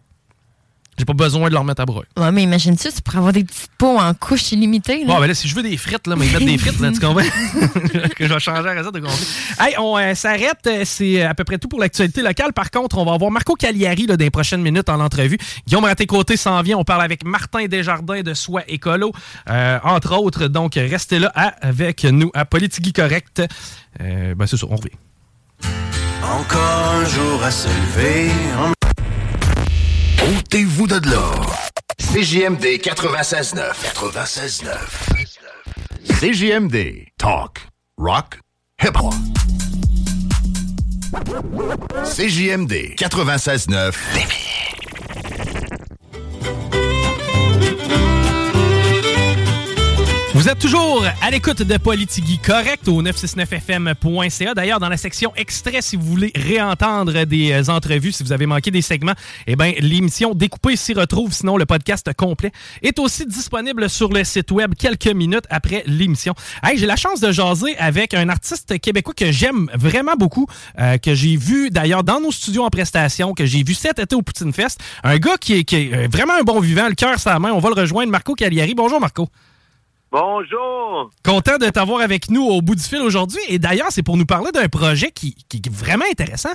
J'ai pas besoin de le remettre à brûler. Ouais, mais imagine ça, tu pourrais avoir des petites peaux en couches illimitées. Là. Bon, ben là, si je veux des frites, là, mais ils mettent des frites, là, tu comprends? que je vais changer la recette de complet. Hey, on euh, s'arrête. euh, C'est à peu près tout pour l'actualité locale. Par contre, on va avoir Marco Cagliari là, dans les prochaines minutes en entrevue. Guillaume Raté-Côté s'en vient. On parle avec Martin Desjardins de Soi Écolo, euh, entre autres. Donc, restez là à- avec nous à Politique Correct. Euh, ben, c'est ça, on revient. Encore un jour à se lever. Ôtez-vous de là. CJMD 96.9. 96.9. CJMD. Talk. Rock. Hip-hop. CJMD 96.9. Vous êtes toujours à l'écoute de Politigui Correct au 969fm.ca. D'ailleurs, dans la section extrait, si vous voulez réentendre des euh, entrevues, si vous avez manqué des segments, eh bien, l'émission découpée s'y retrouve. Sinon, le podcast complet est aussi disponible sur le site web quelques minutes après l'émission. Hey, j'ai la chance de jaser avec un artiste québécois que j'aime vraiment beaucoup, euh, que j'ai vu d'ailleurs dans nos studios en prestation, que j'ai vu cet été au Poutine Fest. Un gars qui est, qui est, euh, vraiment un bon vivant, le cœur la main. On va le rejoindre, Marco Cagliari. Bonjour, Marco. Bonjour! Content de t'avoir avec nous au bout du fil aujourd'hui. Et d'ailleurs, c'est pour nous parler d'un projet qui, qui est vraiment intéressant.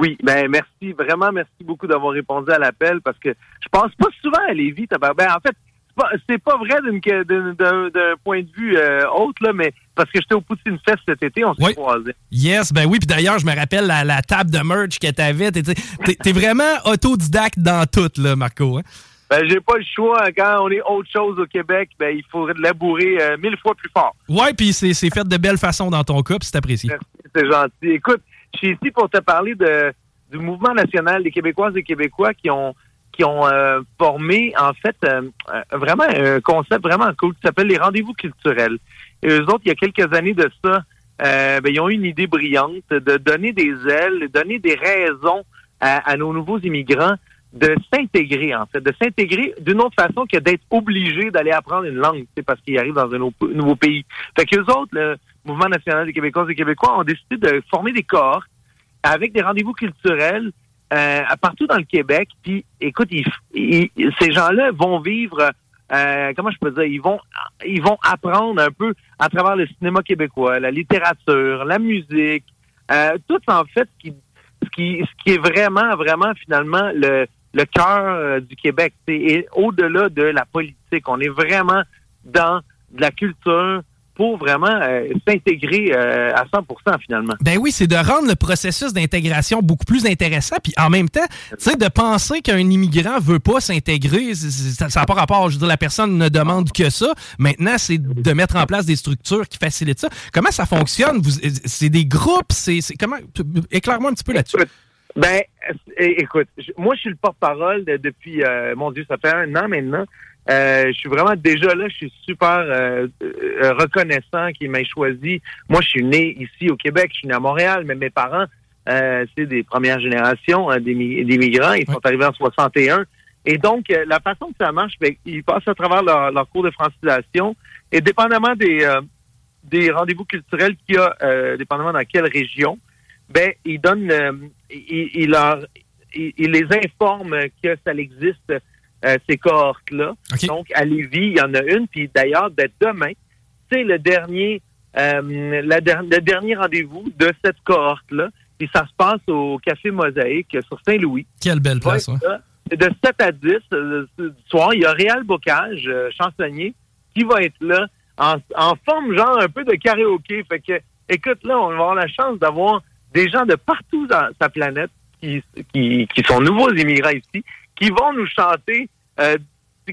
Oui, ben merci, vraiment merci beaucoup d'avoir répondu à l'appel parce que je pense pas souvent à Lévis. Ben, en fait, c'est pas, pas vrai d'un point de vue euh, autre, là, mais parce que j'étais au Poutine Fest cet été, on s'est Oui. croisés. Yes, ben oui, puis d'ailleurs, je me rappelle la, la table de merch que t'avais. T'es, t'es- t'es vraiment autodidacte dans tout, là, Marco. Hein? Ben, j'ai pas le choix. Quand on est autre chose au Québec, ben, il faudrait labourer euh, mille fois plus fort. Ouais, puis c'est, fait de belle façon dans ton cas, puis c'est apprécié. Merci, c'est gentil. Écoute, je suis ici pour te parler de, du mouvement national des Québécoises et Québécois qui ont qui ont euh, formé en fait euh, vraiment un concept vraiment cool qui s'appelle les rendez-vous culturels. Et eux autres, il y a quelques années de ça, ben, ils ont eu une idée brillante de donner des ailes, donner des raisons à, à nos nouveaux immigrants de s'intégrer, en fait, de s'intégrer d'une autre façon que d'être obligé d'aller apprendre une langue, parce qu'ils arrivent dans un nouveau- pays. Fait qu'eux autres, le Mouvement national des Québécoises et Québécois, ont décidé de former des corps avec des rendez-vous culturels euh, partout dans le Québec. Puis, écoute, ils- ils- ces gens-là vont vivre, euh, comment je peux dire, ils vont, ils vont apprendre un peu à travers le cinéma québécois, la littérature, la musique, euh, tout en fait qui, ce qui, ce qui est vraiment, vraiment finalement le, le cœur euh, du Québec. C'est et au-delà de la politique. On est vraiment dans de la culture pour vraiment euh, s'intégrer euh, à 100% finalement. Ben oui, c'est de rendre le processus d'intégration beaucoup plus intéressant, puis en même temps, tu sais, de penser qu'un immigrant veut pas s'intégrer, ça n'a pas rapport. Je veux dire, la personne ne demande que ça. Maintenant, c'est de mettre en place des structures qui facilitent ça. Comment ça fonctionne? C'est des groupes, c'est- comment? Éclaire-moi un petit peu là-dessus. Ben, écoute, moi, je suis le porte-parole de- depuis, euh, mon Dieu, ça fait un an maintenant. Euh, je suis vraiment déjà là, je suis super euh, euh, reconnaissant qu'il m'ait choisi. Moi, je suis né ici au Québec, je suis né à Montréal, mais mes parents, euh, c'est des premières générations euh, d'émi- d'immigrants. Ils sont arrivés en 61. Et donc, euh, la façon que ça marche, ben, ils passent à travers leur, leur cours de francisation. Et dépendamment des, euh, des rendez-vous culturels qu'il y a, euh, dépendamment dans quelle région, ben, ils donnent, ils les informent que ça existe, euh, ces cohortes-là. Donc, à Lévis, il y en a une, puis d'ailleurs, dès demain, c'est le dernier, euh, la der- le dernier rendez-vous de cette cohorte-là. Puis ça se passe au Café Mosaïque sur Saint-Louis. Quelle belle place, ouais. C'est de 7 à 10 euh, du soir. Il y a Réal Bocage, euh, chansonnier, qui va être là en, en forme genre un peu de karaoké. Fait que, écoute, là, on va avoir la chance d'avoir des gens de partout dans sa planète qui, qui, qui sont nouveaux immigrants ici, qui vont nous chanter, euh,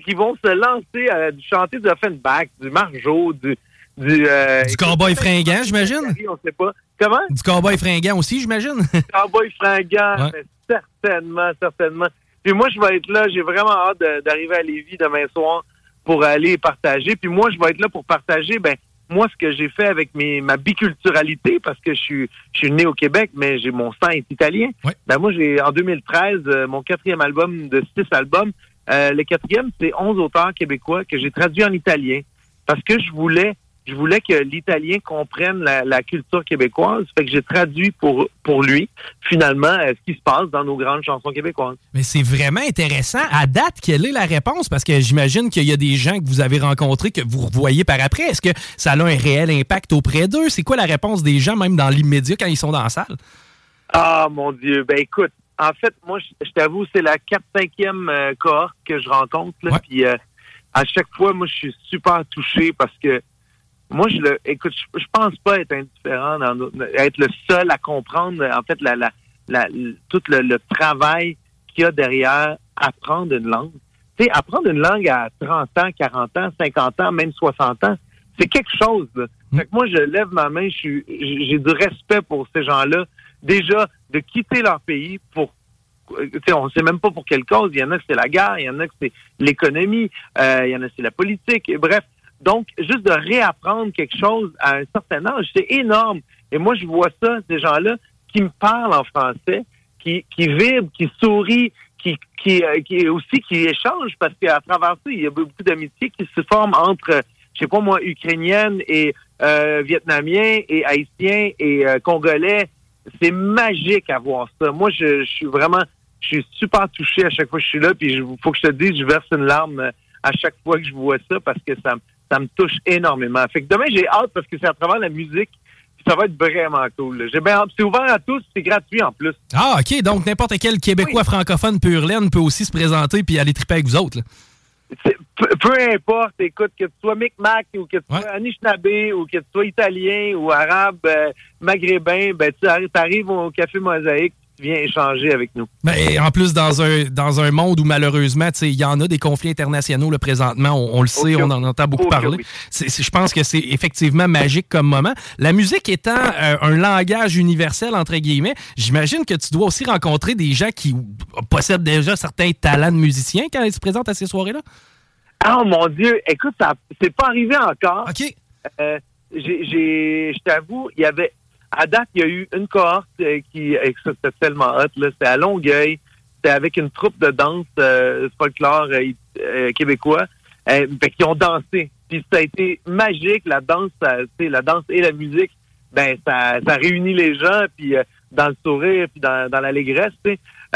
qui vont se lancer à chanter du Offenbach, du Margeau, du... Du, euh, Du cowboy fringant, j'imagine? On sait pas. Comment? Du cowboy fringant aussi, j'imagine? Cowboy fringant, Ouais. mais certainement, certainement. Puis moi, je vais être là. J'ai vraiment hâte d'arriver à Lévis demain soir pour aller partager. Puis moi, je vais être là pour partager, ben, moi, ce que j'ai fait avec mes, ma biculturalité, parce que je suis, je suis né au Québec, mais j'ai mon sang est italien. Ben, moi, j'ai, en 2013, euh, mon quatrième album de six albums, euh, le quatrième, c'est 11 auteurs québécois que j'ai traduits en italien. Parce que je voulais, je voulais que l'italien comprenne la, la culture québécoise. Fait que j'ai traduit pour, pour lui, finalement, euh, ce qui se passe dans nos grandes chansons québécoises. Mais c'est vraiment intéressant. À date, quelle est la réponse? Parce que j'imagine qu'il y a des gens que vous avez rencontrés que vous revoyez par après. Est-ce que ça a un réel impact auprès d'eux? C'est quoi la réponse des gens, même dans l'immédiat, quand ils sont dans la salle? Ah, mon Dieu. Ben, écoute, en fait, moi, je, t'avoue, c'est la 4-5e euh, cohorte que je rencontre. Puis, euh, à chaque fois, moi, je suis super touché parce que moi, je le, écoute, je, je pense pas être indifférent, dans être le seul à comprendre, en fait, la, la, la, tout le, le travail qu'il y a derrière apprendre une langue. Tu sais, apprendre une langue à 30 ans, 40 ans, 50 ans, même 60 ans, c'est quelque chose. là. Fait que moi, je lève ma main, je suis, j'ai du respect pour ces gens-là. Déjà, de quitter leur pays pour euh, tu sais, on sait même pas pour quelle cause. Il y en a que c'est la guerre, il y en a que c'est l'économie, euh, il y en a que c'est la politique. Et bref, donc, juste de réapprendre quelque chose à un certain âge, c'est énorme. Et moi, je vois ça, ces gens-là qui me parlent en français, qui, vibrent, qui sourient, qui, qui, euh, qui aussi qui échangent, parce qu'à travers ça, il y a beaucoup d'amitiés qui se forment entre, je sais pas moi, ukrainiennes et euh, vietnamiens et haïtiens et euh, congolais. C'est magique à voir ça. Moi, je, je suis vraiment, je suis super touché à chaque fois que je suis là. Puis, il faut que je te dise, je verse une larme euh, à chaque fois que je vois ça parce que ça, ça me touche énormément. Fait que demain, j'ai hâte parce que c'est à travers la musique. Ça va être vraiment cool. J'ai bien. C'est ouvert à tous, c'est gratuit en plus. Ah, OK. Donc, n'importe quel Québécois francophone pur laine peut aussi se présenter puis aller triper avec vous autres. là. peu, peu importe, écoute, que tu sois Micmac ou que tu sois Anishinaabe ou que tu sois italien ou arabe, euh, maghrébin, ben tu arri- t'arrives au Café Mosaïque, viens échanger avec nous. Ben, et en plus, dans un, dans un monde où malheureusement, il y en a des conflits internationaux là, présentement, on, on le sait, on en entend beaucoup parler. oui. Je pense que c'est effectivement magique comme moment. La musique étant euh, un langage universel, entre guillemets, j'imagine que tu dois aussi rencontrer des gens qui possèdent déjà certains talents de musiciens quand ils se présentent à ces soirées-là. Oh mon Dieu, écoute, ça c'est pas arrivé encore. OK. Euh, j'ai- je t'avoue, il y avait, à date, il y a eu une cohorte euh, qui, ça, c'était tellement hot, là. C'était à Longueuil. C'était avec une troupe de danse euh, folklore euh, euh, québécois, euh, qui ont dansé. Puis ça a été magique, la danse, ça, la danse et la musique, ben, ça, ça réunit les gens, puis euh, dans le sourire, puis dans, dans l'allégresse. Euh,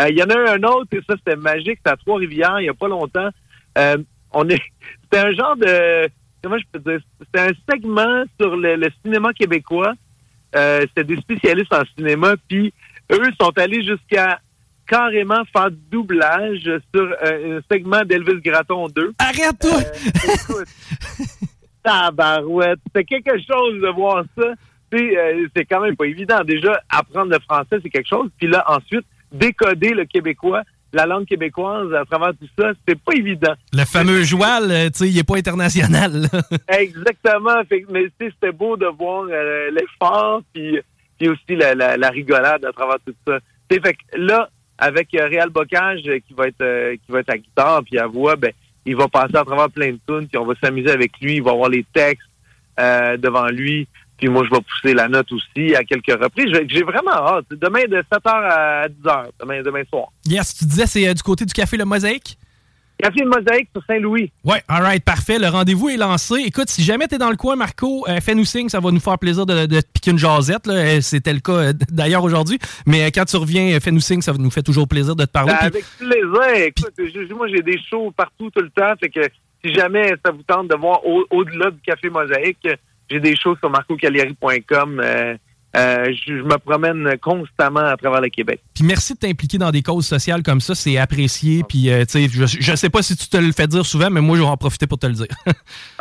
Il y en a eu un autre, et ça, c'était magique, c'était à Trois-Rivières, il y a pas longtemps. Euh, on est, c'était un genre de, comment je peux dire, c'était un segment sur le, le cinéma québécois. Euh, c'était des spécialistes en cinéma, puis eux sont allés jusqu'à carrément faire du doublage sur euh, un segment d'Elvis Gratton 2. Arrête-toi! écoute, tabarouette, c'était quelque chose de voir ça. Euh, c'est quand même pas évident. Déjà, apprendre le français, c'est quelque chose. Puis là, ensuite, décoder le québécois, la langue québécoise à travers tout ça, c'est pas évident. Le fameux joual, euh, tu sais, il est pas international. Exactement. Fait, mais c'était beau de voir euh, l'effort, puis, puis aussi la, la, la rigolade à travers tout ça. Tu sais, fait que là, avec euh, Réal Bocage qui va être euh, qui va être à guitare puis à voix, ben il va passer à travers plein de tunes, puis on va s'amuser avec lui. Il va avoir les textes devant lui. Puis moi, je vais pousser la note aussi à quelques reprises. J'ai- vraiment hâte. Demain de 7h à 10h, demain, demain soir. Yes, tu disais, c'est euh, du côté du Café Le Mosaïque? Café de Mosaïque sur Saint-Louis. Ouais, alright, parfait. Le rendez-vous est lancé. Écoute, si jamais t'es dans le coin, Marco, euh, fais-nous signe, ça va nous faire plaisir de, de te piquer une jasette. Euh, C'était le cas euh, d'ailleurs aujourd'hui. Mais euh, quand tu reviens, fais-nous signe, ça nous fait toujours plaisir de te parler. Ben, avec plaisir. Écoute, moi, j'ai des shows partout tout le temps. Fait que si jamais ça vous tente de voir au- au-delà du Café Mosaïque, j'ai des shows sur marcocalieri.com. Euh, euh, je, je me promène constamment à travers le Québec. Puis merci de t'impliquer dans des causes sociales comme ça, c'est apprécié. Puis, euh, tu sais, je, je sais pas si tu te le fais dire souvent, mais moi, je vais en profiter pour te le dire.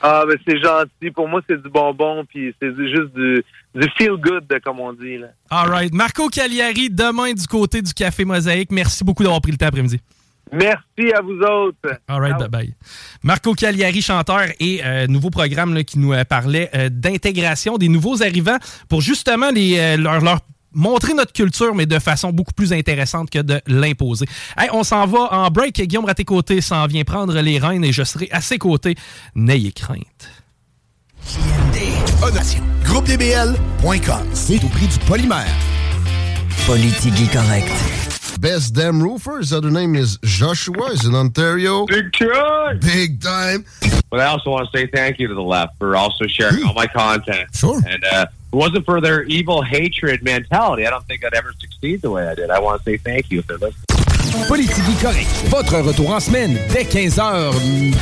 Ah, ben c'est gentil. Pour moi, c'est du bonbon, puis c'est juste du, du feel-good, comme on dit. Là. All right. Marco Cagliari, demain du côté du Café Mosaïque. Merci beaucoup d'avoir pris le temps après-midi. Merci à vous autres. All right, bye-bye. Marco Cagliari, chanteur et euh, nouveau programme là, qui nous euh, parlait euh, d'intégration des nouveaux arrivants pour justement les, euh, leur, leur montrer notre culture, mais de façon beaucoup plus intéressante que de l'imposer. Hey, on s'en va en break. Guillaume Raté-Côté s'en vient prendre les rênes et je serai à ses côtés. N'ayez crainte. GroupeDBL.com. C'est au prix du polymère. Politique correct. Best Damn Roofer. His other name is Joshua. He's in Ontario. Big time. Big time. But I also want to say thank you to the left for also sharing all my content. Sure. And uh, if it wasn't for their evil hatred mentality, I don't think I'd ever succeed the way I did. I want to say thank you if they're listening. Politique correct. Votre retour en semaine dès 15h.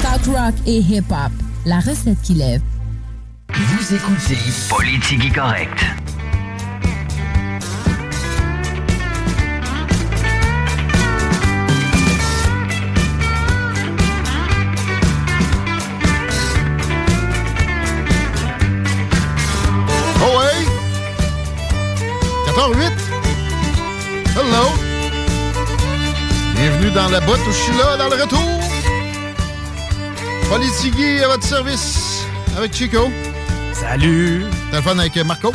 Talk rock et hip-hop. La recette qui lève. Vous écoutez Politique correct. 14-8. Hello! Bienvenue dans la botte où je suis là, dans le retour. Politigui à votre service avec Chico. Salut! Téléphone avec Marco?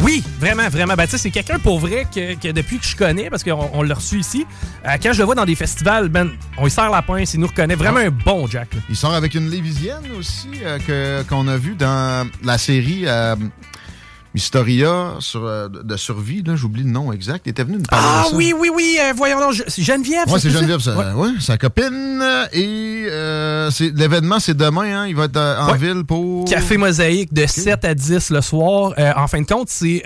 Oui, vraiment, vraiment. Ben, tu sais, c'est quelqu'un pour vrai que, que depuis que je connais, parce qu'on on l'a reçu ici, euh, quand je le vois dans des festivals, ben, on lui serre la pince, il nous reconnaît. Vraiment un bon Jack. là. Il sort avec une Lévisienne aussi euh, qu'on a vu dans la série euh, Sur, euh, de survie. là, J'oublie le nom exact. Il était venu nous parler Ah de ça? oui, oui, oui, euh, voyons donc, c'est Geneviève. Ouais, c'est? Geneviève, ça. Ouais. Ouais, sa copine. Et euh, l'événement, c'est demain. Hein, il va être euh, en Ouais. ville pour. Café Mosaïque de 7 à 10 le soir. En fin de compte, c'est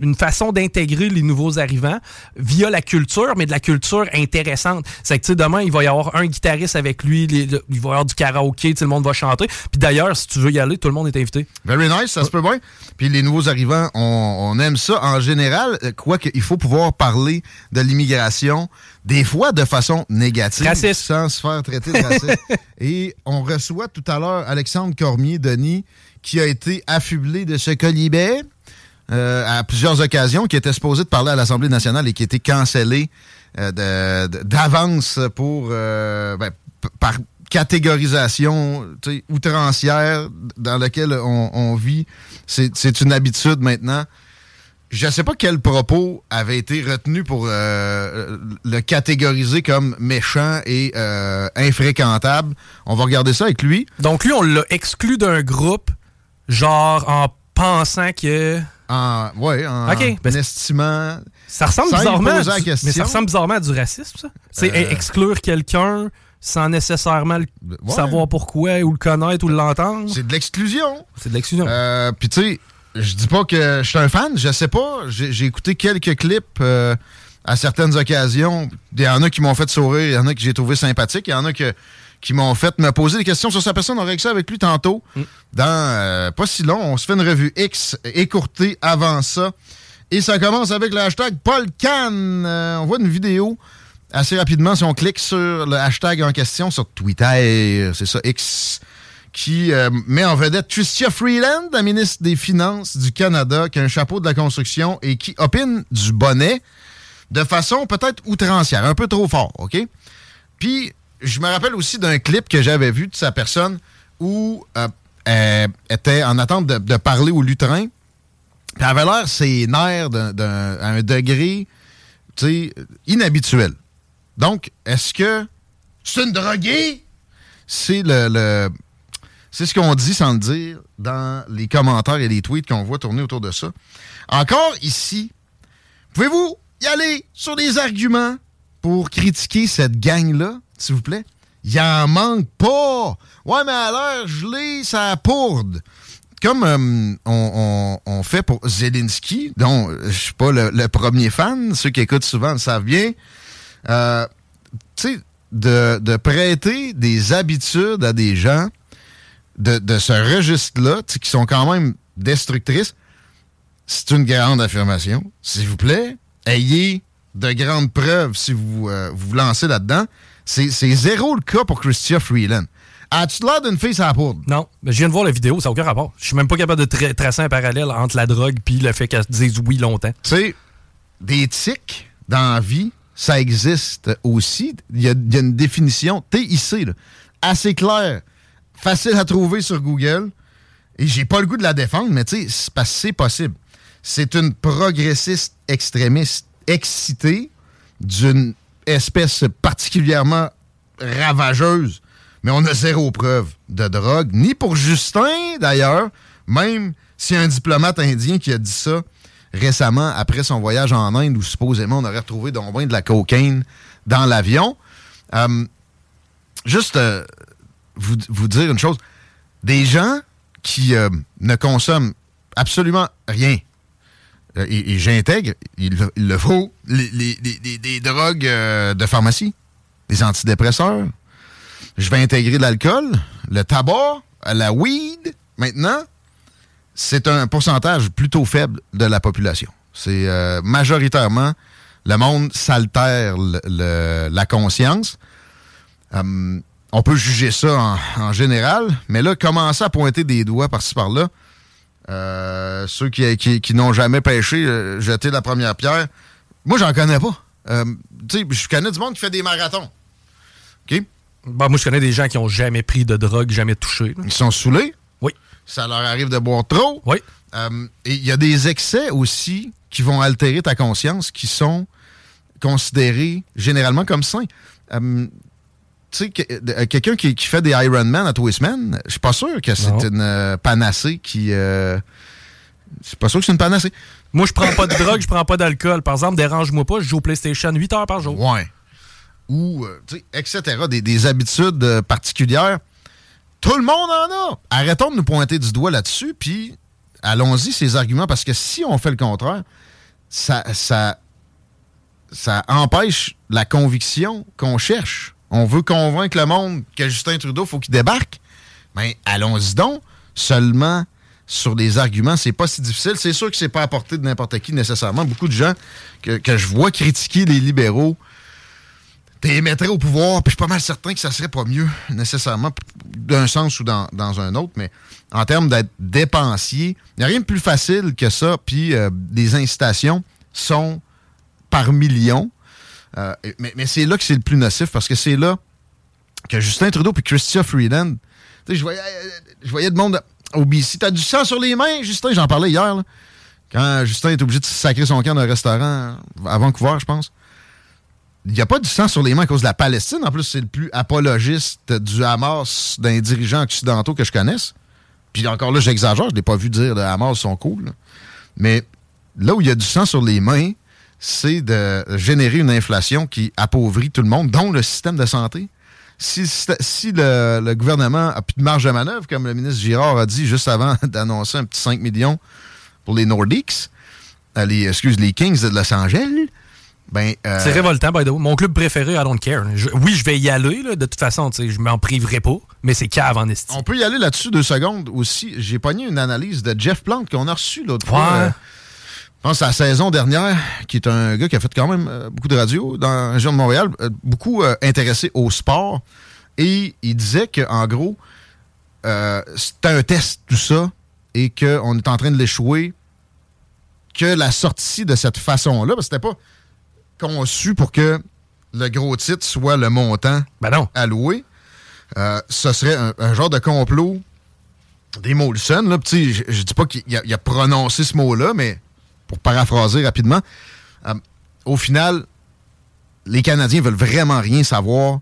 une façon d'intégrer les nouveaux arrivants via la culture, mais de la culture intéressante. C'est que, tu sais, demain, il va y avoir un guitariste avec lui, les- le- il va y avoir du karaoké, sais, le monde va chanter. Puis d'ailleurs, si tu veux y aller, tout le monde est invité. Very nice, ça se peut bien. Puis les nouveaux arrivants On, on aime ça en général, quoique il faut pouvoir parler de l'immigration, des fois de façon négative, Raciste. sans se faire traiter de raciste. Et on reçoit tout à l'heure Alexandre Cormier-Denis, qui a été affublé de ce colibet euh, à plusieurs occasions, qui était supposé de parler à l'Assemblée nationale et qui a été cancellé euh, d'avance pour euh, ben, par catégorisation outrancière dans laquelle on, on vit. C'est une habitude maintenant. Je ne sais pas quel propos avait été retenu pour euh, le catégoriser comme méchant et euh, infréquentable. On va regarder ça avec lui. Donc lui, on l'a exclu d'un groupe, genre en pensant que... En, ouais, en OK, ben, estimant... Ça ressemble bizarrement, à du- mais ça ressemble bizarrement à du racisme, ça. C'est Euh, exclure quelqu'un sans nécessairement le- ouais. savoir pourquoi ou le connaître ou l'entendre. C'est de l'exclusion. C'est de l'exclusion. Euh, Puis tu sais, je dis pas que je suis un fan, je sais pas. J'ai écouté quelques clips euh, à certaines occasions. Il y en a qui m'ont fait sourire, il y en a que j'ai trouvé sympathique, il y en a que, qui m'ont fait me poser des questions sur sa personne. On règle ça avec lui tantôt. Dans euh, pas si long, on se fait une revue X écourtée avant ça. Et ça commence avec le hashtag Paul Can. On voit une vidéo assez rapidement si on clique sur le hashtag en question sur Twitter, c'est ça, X, qui euh, met en vedette Chrystia Freeland, la ministre des Finances du Canada, qui a un chapeau de la construction et qui opine du bonnet de façon peut-être outrancière, un peu trop fort, OK? Puis, je me rappelle aussi d'un clip que j'avais vu de sa personne où euh, elle était en attente de, parler au lutrin. Puis elle avait l'air ses nerfs d'un- à un degré inhabituel. Donc, est-ce que c'est une droguée? C'est le, c'est ce qu'on dit sans le dire dans les commentaires et les tweets qu'on voit tourner autour de ça. Encore ici, pouvez-vous y aller sur des arguments pour critiquer cette gang-là, s'il vous plaît? Il en manque pas! Ouais, mais à l'air gelé, ça pourde. Comme euh, on fait pour Zelensky, dont euh, je suis pas le, le premier fan, ceux qui écoutent souvent le savent bien, euh, tu sais, de, de prêter des habitudes à des gens de, de ce registre-là, qui sont quand même destructrices, c'est une grande affirmation. S'il vous plaît, ayez de grandes preuves si vous euh, vous, lancez là-dedans. C'est zéro le cas pour Christia Freeland. As-tu l'air d'une fille la poudre? Non, mais je viens de voir la vidéo, ça n'a aucun rapport. Je suis même pas capable de tra- tracer un parallèle entre la drogue puis le fait qu'elle dise oui longtemps. Tu sais, des tics dans la vie, ça existe aussi. Il y a, une définition TIC, là, assez claire, facile à trouver sur Google. Et j'ai pas le goût de la défendre, mais tu sais, c'est possible. C'est une progressiste extrémiste excitée d'une espèce particulièrement ravageuse, mais on a zéro preuve de drogue, ni pour Justin d'ailleurs, même si un diplomate indien qui a dit ça récemment après son voyage en Inde où supposément on aurait retrouvé donc de la cocaïne dans l'avion. Euh, juste euh, vous, vous dire une chose. Des gens qui euh, ne consomment absolument rien, et, j'intègre, il, le- faut, les, drogues de pharmacie, les antidépresseurs. Je vais intégrer de l'alcool, le tabac, la weed, maintenant c'est un pourcentage plutôt faible de la population. C'est euh, majoritairement le monde s'altère la conscience. Hum, on peut juger ça en, en général, mais là, commencer à pointer des doigts par-ci par-là, euh, ceux qui, qui- qui n'ont jamais pêché, euh, jeter la première pierre, moi, j'en connais pas. Euh, tu sais, je connais du monde qui fait des marathons. OK? Bah, moi, je connais des gens qui ont jamais pris de drogue, jamais touché. Ils sont saoulés. Ça leur arrive de boire trop. Oui. Euh, et il y a des excès aussi qui vont altérer ta conscience, qui sont considérés généralement comme sains. Euh, tu sais, euh, quelqu'un qui, qui fait des Ironman à tous les semaines, je suis pas sûr que c'est une panacée qui... euh, je suis pas sûr que c'est une panacée. Moi, je prends pas de drogue, je prends pas d'alcool. Par exemple, dérange-moi pas, je joue au PlayStation 8 heures par jour. Ouais. Ou, tu sais, etc. Des, des habitudes particulières. Tout le monde en a. Arrêtons de nous pointer du doigt là-dessus, puis allons-y ces arguments, parce que si on fait le contraire, ça, ça, empêche la conviction qu'on cherche. On veut convaincre le monde que Justin Trudeau, faut qu'il débarque. Mais allons-y donc. Seulement sur les arguments, c'est pas si difficile. C'est sûr que c'est pas à portée de n'importe qui nécessairement. Beaucoup de gens que, que je vois critiquer les libéraux t'es mettrais au pouvoir, puis je suis pas mal certain que ça serait pas mieux, nécessairement, d'un sens ou dans, dans un autre, mais en termes d'être dépensier, il n'y a rien de plus facile que ça, puis euh, les incitations sont par millions. Euh, mais mais c'est là que c'est le plus nocif, parce que c'est là que Justin Trudeau puis Christian Freeland, je voyais, euh, je voyais de monde au BC. T'as du sang sur les mains, Justin, j'en parlais hier, là. Quand Justin est obligé de sacrer son camp d'un restaurant à Vancouver, je pense il n'y a pas du sang sur les mains à cause de la Palestine. En plus, c'est le plus apologiste du Hamas d'un dirigeant occidentaux que je connaisse. Puis encore là, j'exagère, je ne l'ai pas vu dire le Hamas sont cool. Mais là où il y a du sang sur les mains, c'est de générer une inflation qui appauvrit tout le monde, dont le système de santé. Si, si le, gouvernement a plus de marge de manœuvre, comme le ministre Girard a dit juste avant d'annoncer un petit 5 millions pour les Nordics, euh, les, excuse, les Kings de Los Angeles, ben, euh, C'est révoltant, by the way. Mon club préféré, I don't care. oui, je vais y aller, de toute façon, je m'en priverai pas, mais c'est cave en estime. On peut y aller là-dessus deux secondes aussi. J'ai pogné une analyse de Jeff Plante qu'on a reçu l'autre fois. Euh, je pense à la saison dernière, qui est un gars qui a fait quand même euh, beaucoup de radio dans la région de Montréal, beaucoup intéressé au sport. Et il disait qu'en gros, c'était un test, tout ça, et qu'on est en train de l'échouer, que la sortie de cette façon-là, que c'était pas conçu pour que le gros titre soit le montant ben alloué. Euh, ce serait un, genre de complot des Molson. Là, je, je dis pas qu'il a, prononcé ce mot-là, mais pour paraphraser rapidement, euh, au final, les Canadiens veulent vraiment rien savoir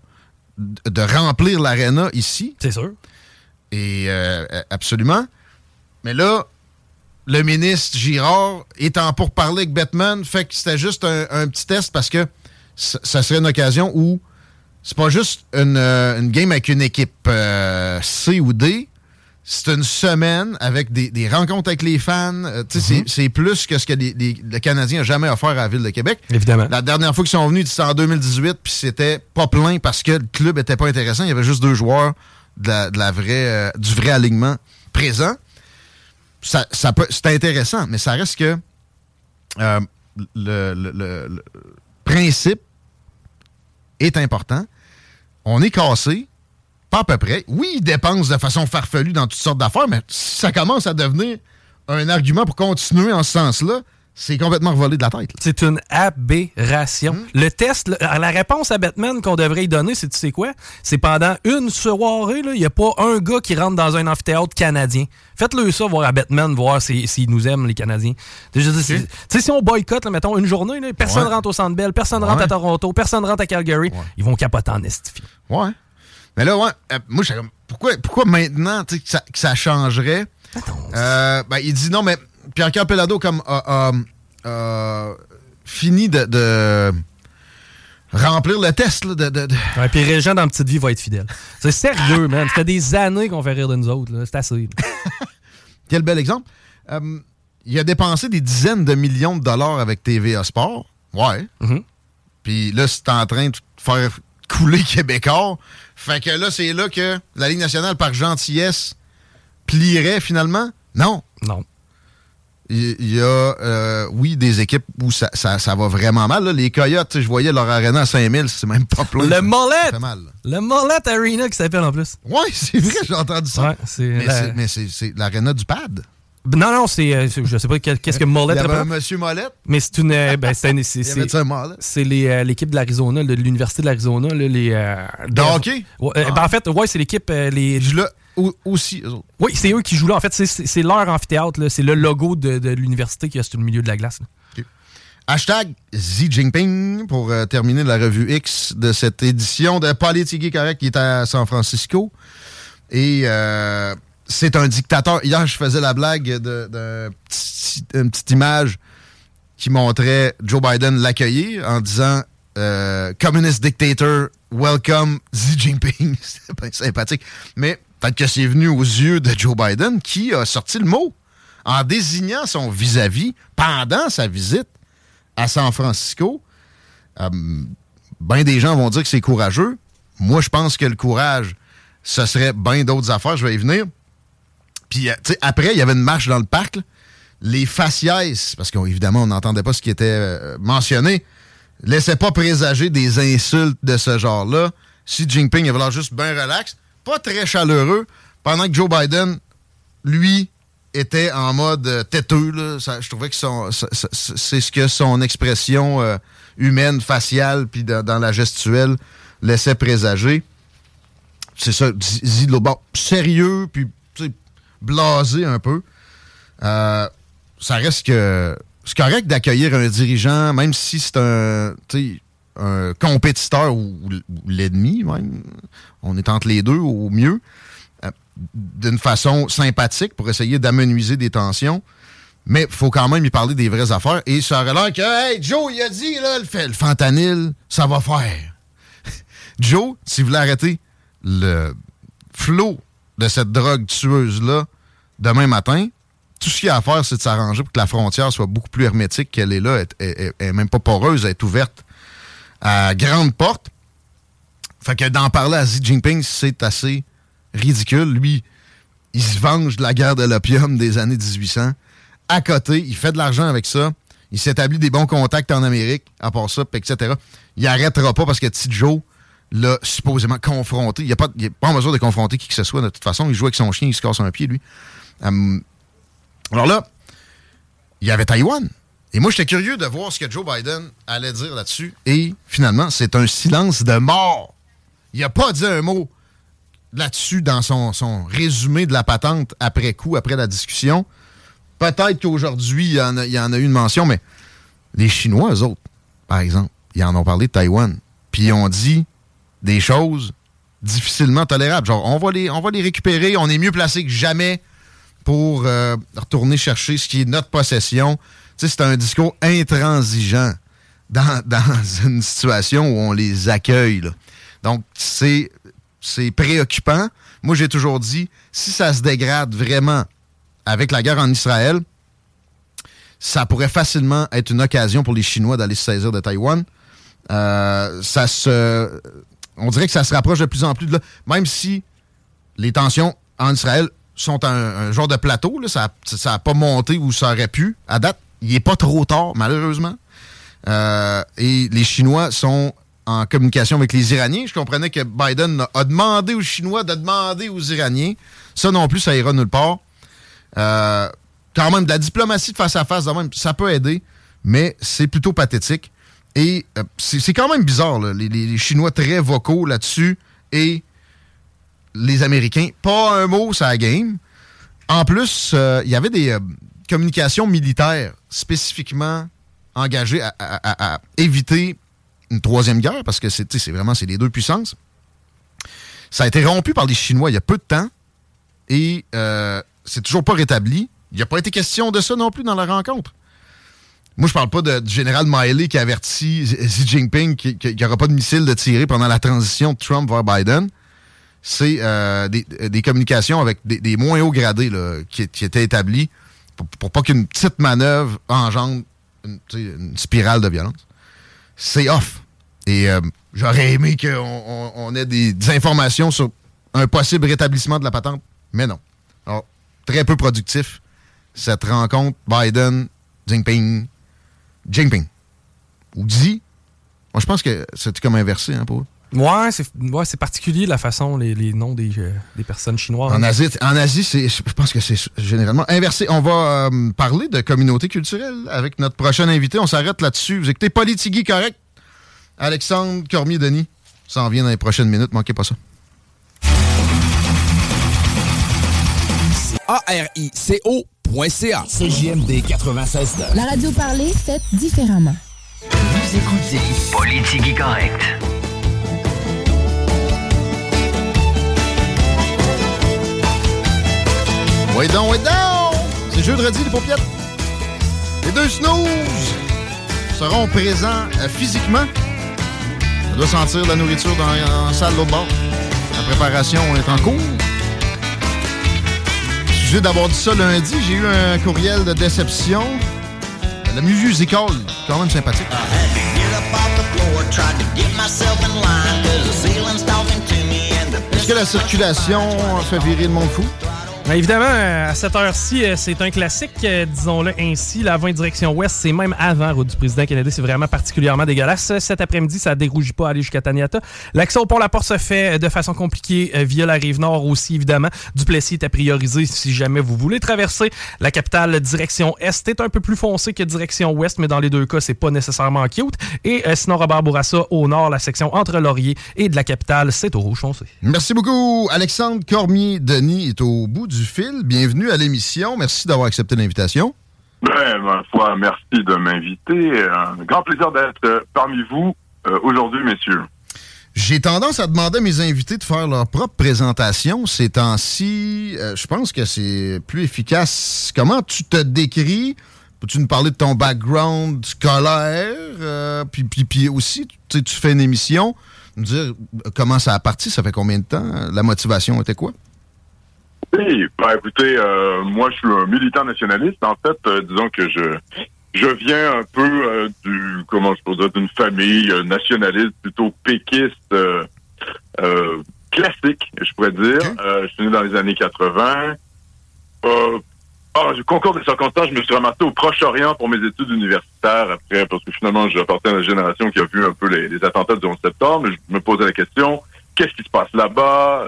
de, remplir l'aréna ici. C'est sûr. Et euh, absolument. Mais là, le ministre Girard étant pour parler avec Batman, fait que c'était juste un, petit test parce que ça serait une occasion où c'est pas juste une, euh, game avec une équipe euh, C ou D. C'est une semaine avec des, rencontres avec les fans. Euh, mm-hmm. C'est plus que ce que les, le Canadien a jamais offert à la Ville de Québec. Évidemment. La dernière fois qu'ils sont venus, c'était en 2018, puis c'était pas plein parce que le club était pas intéressant. Il y avait juste deux joueurs de la, vraie, du vrai alignement présent ça, c'est intéressant, mais ça reste que euh, le, principe est important. On est cassé, pas à peu près. Oui, ils dépensent de façon farfelue dans toutes sortes d'affaires, mais ça commence à devenir un argument pour continuer en ce sens-là, c'est complètement revolé de la tête. C'est une aberration. Hmm? Le test, la réponse à Batman qu'on devrait y donner, c'est tu sais quoi? C'est pendant une soirée, il n'y a pas un gars qui rentre dans un amphithéâtre canadien. Faites-le ça, voir à Batman, voir s'ils nous aiment, les Canadiens. Tu sais, si on boycotte, mettons, une journée, personne ne rentre au Centre Bell, personne ne rentre à Toronto, personne ne rentre à Calgary, ils vont capoter en estifie. Ouais. Mais là, ouais, euh, moi, je pourquoi, pourquoi maintenant que ça, que ça changerait? Euh, ben, il dit non, mais Pierre-Carl Pelado comme a fini de, remplir le test. Là, de, de, puis Régent dans Petite Vie va être fidèle. C'est sérieux, man. Ça fait des années qu'on fait rire de nous autres. C'est assez. Quel bel exemple. Euh, il a dépensé des dizaines de millions de dollars avec TVA Sport. Ouais. Mm-hmm. Puis là, c'est en train de faire couler Québécois. Fait que là, c'est là que la Ligue nationale, par gentillesse, plierait finalement? Non. Non il y a, euh, oui, des équipes où ça, ça, va vraiment mal. Les Coyotes, je voyais leur arena à 5000, c'est même pas plein. Le Mollet! Le Mollet Arena qui s'appelle en plus. Oui, c'est vrai, j'ai entendu ça. Ouais, mais c'est l'arena du pad. Non, non, c'est. Euh, je sais pas qu'est-ce que Mollet Il y avait un monsieur Mollet. Mais c'est une. Euh, ben, c'est C'est l'équipe de l'Arizona, de l'Université de l'Arizona. Les, de hockey? Ben, en fait, ouais, c'est l'équipe. les aussi, Oui, c'est eux qui jouent là. En fait, c'est leur amphithéâtre. C'est le logo de, l'université qui est sur le milieu de la glace. Hashtag Xi Jinping pour euh, terminer la revue X de cette édition de Politique Correct qui est à San Francisco. Et euh, c'est un dictateur. Hier, je faisais la blague d'une petite image qui montrait Joe Biden l'accueillir en disant euh, Communist Dictator, welcome Xi Jinping. pas sympathique. Mais Peut-être que c'est venu aux yeux de Joe Biden qui a sorti le mot en désignant son vis-à-vis pendant sa visite à San Francisco. Euh, ben des gens vont dire que c'est courageux. Moi, je pense que le courage, ce serait bien d'autres affaires. Je vais y venir. Puis, euh, après, il y avait une marche dans le parc. Les faciès, parce qu'évidemment, on n'entendait pas ce qui était euh, mentionné, laissaient pas présager des insultes de ce genre-là. Xi Jinping avait l'air juste bien relax, pas très chaleureux, pendant que Joe Biden, lui, était en mode euh, têteux. là. Je trouvais que c'est ce que son expression euh, humaine, faciale, puis dans, la gestuelle laissait présager. C'est ça, l'autre bord. Sérieux, puis blasé un peu. Euh, ça reste que c'est correct d'accueillir un dirigeant, même si c'est un, un compétiteur ou, l'ennemi, même. On est entre les deux au mieux. Euh, D'une façon sympathique pour essayer d'amenuiser des tensions. Mais il faut quand même y parler des vraies affaires. Et ça aurait l'air que, hey, Joe, il a dit, là, le, fentanyl, ça va faire. Joe, si vous voulez arrêter le flot de cette drogue tueuse-là demain matin, tout ce qu'il y a à faire, c'est de s'arranger pour que la frontière soit beaucoup plus hermétique qu'elle est là. Elle, elle- elle est même pas poreuse, elle est ouverte à grande porte. Fait que d'en parler à Xi Jinping, c'est assez ridicule. Lui, il se venge de la guerre de l'opium des années 1800. À côté, il fait de l'argent avec ça. Il s'établit des bons contacts en Amérique, à part ça, etc. Il arrêtera pas parce que T. Joe l'a supposément confronté. Il n'est pas, pas en mesure de confronter qui que ce soit, de toute façon. Il joue avec son chien, il se casse un pied, lui. Hum, alors là, il y avait Taïwan. Et moi, j'étais curieux de voir ce que Joe Biden allait dire là-dessus. Et finalement, c'est un silence de mort. Il n'a pas dit un mot là-dessus dans son, son résumé de la patente après coup, après la discussion. Peut-être qu'aujourd'hui, il y, en a, il y en a eu une mention, mais les Chinois, eux autres, par exemple, ils en ont parlé de Taïwan. Puis ils ont dit des choses difficilement tolérables. Genre, on va les, on va les récupérer, on est mieux placé que jamais pour euh, retourner chercher ce qui est notre possession. C'est un discours intransigeant dans, une situation où on les accueille. Donc, c'est préoccupant. Moi, j'ai toujours dit, si ça se dégrade vraiment avec la guerre en Israël, ça pourrait facilement être une occasion pour les Chinois d'aller se saisir de Taïwan. Euh, ça se, on dirait que ça se rapproche de plus en plus de là, même si les tensions en Israël sont un, genre de plateau, ça n'a pas monté où ça aurait pu. À date, il n'est pas trop tard, malheureusement. Euh, et les Chinois sont en communication avec les Iraniens. Je comprenais que Biden a demandé aux Chinois de demander aux Iraniens. Ça non plus, ça ira nulle part. Euh, quand même, de la diplomatie de face à face, même, ça peut aider, mais c'est plutôt pathétique. Et euh, c'est quand même bizarre, là, les, les- Chinois très vocaux là-dessus et les Américains, pas un mot la game. En plus, il y avait des communications militaires spécifiquement engagées à, éviter une troisième guerre, parce que c'est vraiment les deux puissances. Ça a été rompu par les Chinois il y a peu de temps et euh, c'est toujours pas rétabli. Il n'y a pas été question de ça non plus dans la rencontre. Moi, je parle pas du général Miley qui avertit Xi Jinping qu'il n'y aura pas de missiles de tirer pendant la transition de Trump vers Biden. C'est euh, des, communications avec des, moins hauts gradés qui, qui étaient établies pour, pas qu'une petite manœuvre engendre une, spirale de violence. C'est off. Et euh, j'aurais aimé qu'on on, on ait des, informations sur un possible rétablissement de la patente, mais non. Alors, très peu productif, cette rencontre Biden, Jinping, Jinping. Ou Xi. Moi, je pense que c'était comme inversé hein, pour eux. Ouais, c'est ouais, particulier la façon, les, les noms des, euh, des personnes chinoises. En Asie, en Asie c'est, je pense que c'est généralement inversé. On va euh, parler de communauté culturelle avec notre prochain invité. On s'arrête là-dessus. Vous écoutez Politigui correct. Alexandre Cormier-Denis s'en vient dans les prochaines minutes. Manquez pas ça. A-R-I-C-O.ca. CJMD 96 La radio parlée, faite différemment. Vous écoutez Politique correct. Wait down, wait down! C'est jeudi, les paupiètes. Les deux snooze seront présents euh, physiquement. On doit sentir la nourriture dans la salle de l'autre bord. La préparation est en cours. Sujet d'avoir dit ça lundi, j'ai eu un courriel de déception. La musicale, quand même sympathique. Est-ce que la circulation fait virer le monde fou? Ben, évidemment, à cette heure-ci, euh, c'est un classique, euh, disons-le ainsi. La 20 direction ouest, c'est même avant Route du Président Kennedy. C'est vraiment particulièrement dégueulasse. Cet après-midi, ça ne dérougit pas à aller jusqu'à Taniata. L'accès au pont La Porte se fait de façon compliquée euh, via la rive nord aussi, évidemment. Duplessis est à prioriser si jamais vous voulez traverser la capitale direction est. C'est un peu plus foncé que direction ouest, mais dans les deux cas, c'est pas nécessairement cute. Et sinon, Robert Bourassa, au nord, la section entre Laurier et de la capitale, c'est au rouge foncé. Merci beaucoup. Alexandre Cormier-Denis est au bout du fil. Bienvenue à l'émission. Merci d'avoir accepté l'invitation. Ben, ma foi, merci de m'inviter. Un grand plaisir d'être euh, parmi vous euh, aujourd'hui, messieurs. J'ai tendance à demander à mes invités de faire leur propre présentation ces temps-ci. Euh, je pense que c'est plus efficace. Comment tu te décris? Peux-tu nous parler de ton background scolaire? puis, puis, puis aussi, tu fais une émission. Nous dire comment ça a parti, ça fait combien de temps? La motivation était quoi? Oui, bah écoutez, euh, moi je suis un militant nationaliste. En fait, euh, disons que je je viens un peu euh, du comment je peux dire d'une famille nationaliste plutôt péquiste classique, je pourrais dire. je suis né dans les années 80. Euh, ah, je concours des circonstances, je me suis ramassé au Proche-Orient pour mes études universitaires après, parce que finalement, j'appartiens à la génération qui a vu un peu les, les attentats du 11 septembre. Je me posais la question, qu'est-ce qui se passe là-bas?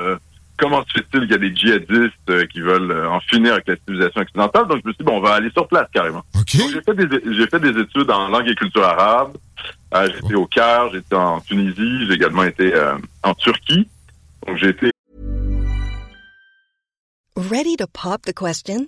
Comment se fait-il qu'il y a des djihadistes euh, qui veulent euh, en finir avec la civilisation occidentale? Donc, je me suis dit, bon, on va aller sur place carrément. j'ai fait, des, fait des études en langue et culture arabe. Euh, j'étais au Caire, j'étais en Tunisie, j'ai également été en Turquie. Donc, j'ai été... Ready to pop the question?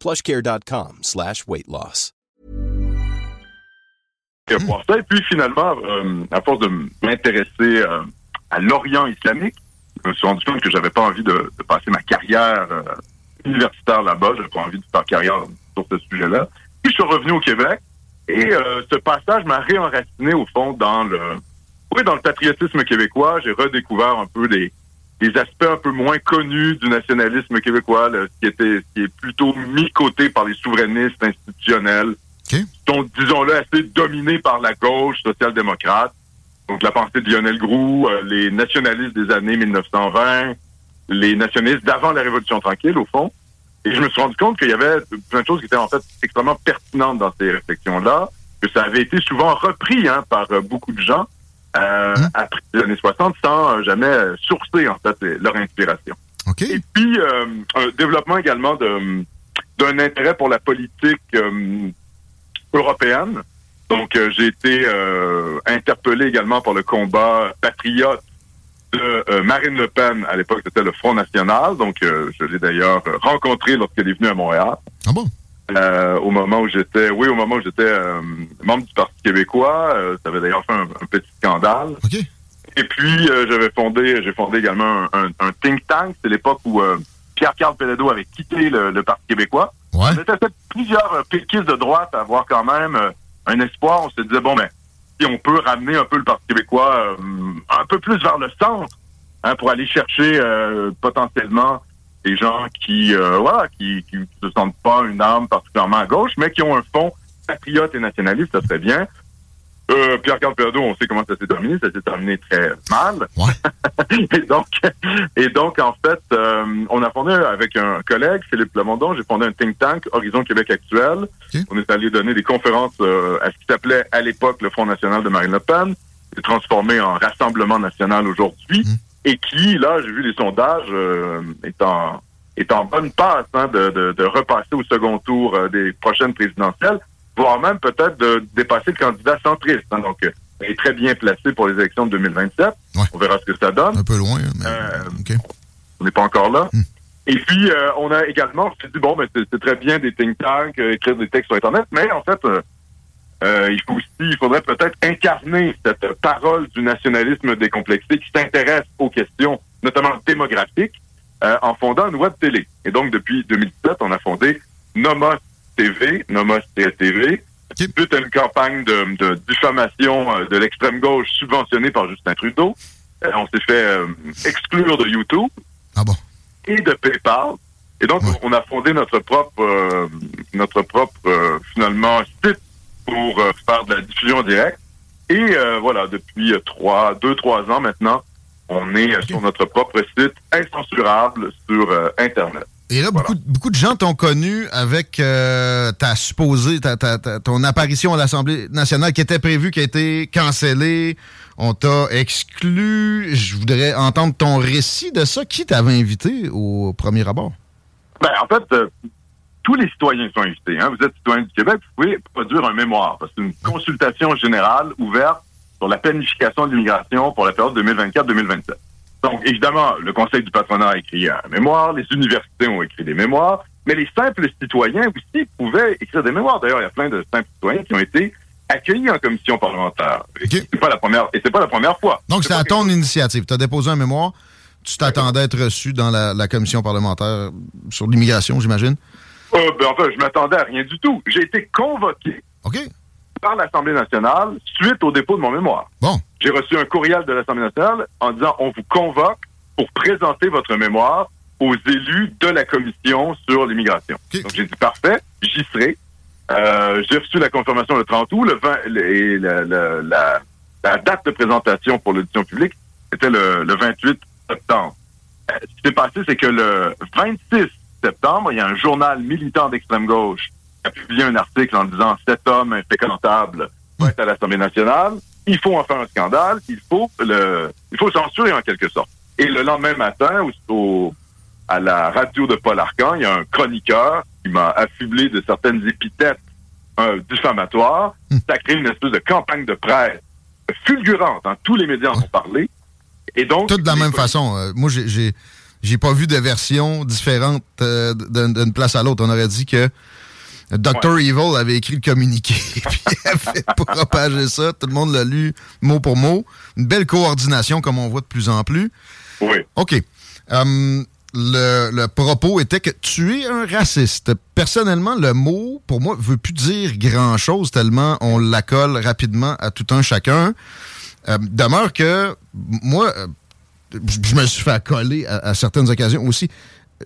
plushcare.com slash weight loss. pour ça. Et puis finalement, euh, à force de m'intéresser euh, à l'Orient islamique, je me suis rendu compte que j'avais pas envie de, passer ma carrière euh, universitaire là-bas. J'avais pas envie de faire carrière sur ce sujet-là. Puis je suis revenu au Québec et ce passage m'a réenraciné au fond dans le oui, dans le patriotisme québécois. J'ai redécouvert un peu des, des aspects un peu moins connus du nationalisme québécois, qui était qui est plutôt mis côté par les souverainistes institutionnels sont, disons-le, assez dominés par la gauche social-démocrate. Donc la pensée de Lionel Groux, euh, les nationalistes des années 1920, les nationalistes d'avant la Révolution tranquille, au fond. Et je me suis rendu compte qu'il y avait plein de choses qui étaient en fait extrêmement pertinentes dans ces réflexions-là, que ça avait été souvent repris hein, par euh, beaucoup de gens euh, hein? après les années 60 sans jamais sourcer en fait leur inspiration. Et puis un développement également de d'un intérêt pour la politique européenne. Donc, euh, j'ai été euh, interpellé également par le combat patriote de euh, Marine Le Pen. À l'époque, c'était le Front National. Donc, je l'ai d'ailleurs rencontré lorsqu'elle est venue à Montréal. Ah bon? Au moment où j'étais, oui, au moment où j'étais membre du Parti québécois, ça avait d'ailleurs fait un, petit scandale. Et puis, j'avais fondé, j'ai fondé également un, un, think tank. C'est l'époque où Pierre-Carl Pelledo avait quitté le Parti québécois. On était fait plusieurs euh, péquistes de droite à avoir quand même euh, un espoir. On se disait, bon, ben, si on peut ramener un peu le Parti québécois euh, un peu plus vers le centre, hein, pour aller chercher potentiellement des gens qui, voilà, qui, qui se sentent pas une arme particulièrement à gauche, mais qui ont un fond patriote et nationaliste, ça serait bien. Euh, Pierre-Carl on sait comment ça s'est terminé. Ça s'est terminé très mal. et donc, et donc en fait, euh, on a fondé avec un collègue, Philippe Lamondon, j'ai fondé un think tank, Horizon Québec Actuel. On est allé donner des conférences euh, à ce qui s'appelait à l'époque le Front national de Marine Le Pen, qui est transformé en Rassemblement national aujourd'hui, mmh. Et qui, là, j'ai vu les sondages, euh, est en est en bonne passe hein, de, de, de, repasser au second tour des prochaines présidentielles voire même peut-être de dépasser le candidat centriste. hein. donc, euh, elle est très bien placée pour les élections de 2027. On verra ce que ça donne. Un peu loin, mais Euh, On n'est pas encore là. Et puis, euh, on a également, on s'est dit, bon, ben, c'est très bien des think tanks, euh, écrire des textes sur Internet, mais en fait, euh, il faut aussi, il faudrait peut-être incarner cette parole du nationalisme décomplexé qui s'intéresse aux questions, notamment démographiques, euh, en fondant une web télé. Et donc, depuis 2017, on a fondé Nomos TV, Nomos TV, suite à une campagne de, de diffamation euh, de l'extrême gauche subventionnée par Justin Trudeau. Euh, on s'est fait exclure de YouTube et de PayPal. Et donc, on a fondé notre propre, notre propre finalement site pour euh, faire de la diffusion directe. Et euh, voilà, depuis euh, trois, deux, trois ans maintenant, on est sur notre propre site incensurable sur Internet. Et là, beaucoup, beaucoup de gens t'ont connu avec euh, ta supposée, ta, ta- ta- ton apparition à l'Assemblée nationale qui était prévue, qui a été cancellée. On t'a exclu. Je voudrais entendre ton récit de ça. Qui t'avait invité au premier abord? Ben, en fait, euh, tous les citoyens sont invités. Hein. Vous êtes citoyen du Québec, vous pouvez produire un mémoire. parce que C'est une consultation générale ouverte sur la planification de l'immigration pour la période 2024-2027. Donc, évidemment, le Conseil du patronat a écrit un mémoire, les universités ont écrit des mémoires, mais les simples citoyens aussi pouvaient écrire des mémoires. D'ailleurs, il y a plein de simples citoyens qui ont été accueillis en commission parlementaire. Et C'est pas la première, et c'est pas la première fois. Donc, c'était à ton initiative. Tu as déposé un mémoire. Tu t'attendais à être reçu dans la, la commission parlementaire sur l'immigration, j'imagine? Euh, ben, enfin, je m'attendais à rien du tout. J'ai été convoqué par l'Assemblée nationale suite au dépôt de mon mémoire. Bon. J'ai reçu un courriel de l'Assemblée nationale en disant on vous convoque pour présenter votre mémoire aux élus de la commission sur l'immigration. Donc j'ai dit parfait, j'y serai. Euh, j'ai reçu la confirmation le 30 août, le 20, le- et la, la- date de présentation pour l'audition publique était le, le 28 septembre. Euh, ce qui s'est passé, c'est que le 26 septembre, il y a un journal militant d'extrême gauche qui a publié un article en disant cet homme infréquentable va être à l'Assemblée nationale. Il faut en faire un scandale. Il faut le, il faut censurer en quelque sorte. Et le lendemain matin, au, à la radio de Paul Arcan, il y a un chroniqueur qui m'a affublé de certaines épithètes euh, diffamatoires. Ça a créé une espèce de campagne de presse fulgurante. hein. Tous les médias en ont parlé. Et donc, Tout de la même façon. Euh, moi, j'ai- j'ai pas vu de version différente euh, d'une place à l'autre. On aurait dit que Dr. Evil avait écrit le communiqué, puis avait propagé ça. Tout le monde l'a lu mot pour mot. Une belle coordination, comme on voit de plus en plus. Oui. OK. Hum, le, le propos était que tu es un raciste. Personnellement, le mot, pour moi, veut plus dire grand-chose tellement on l'accole rapidement à tout un chacun. Euh, demeure que moi, je me suis fait accoler à, à certaines occasions aussi.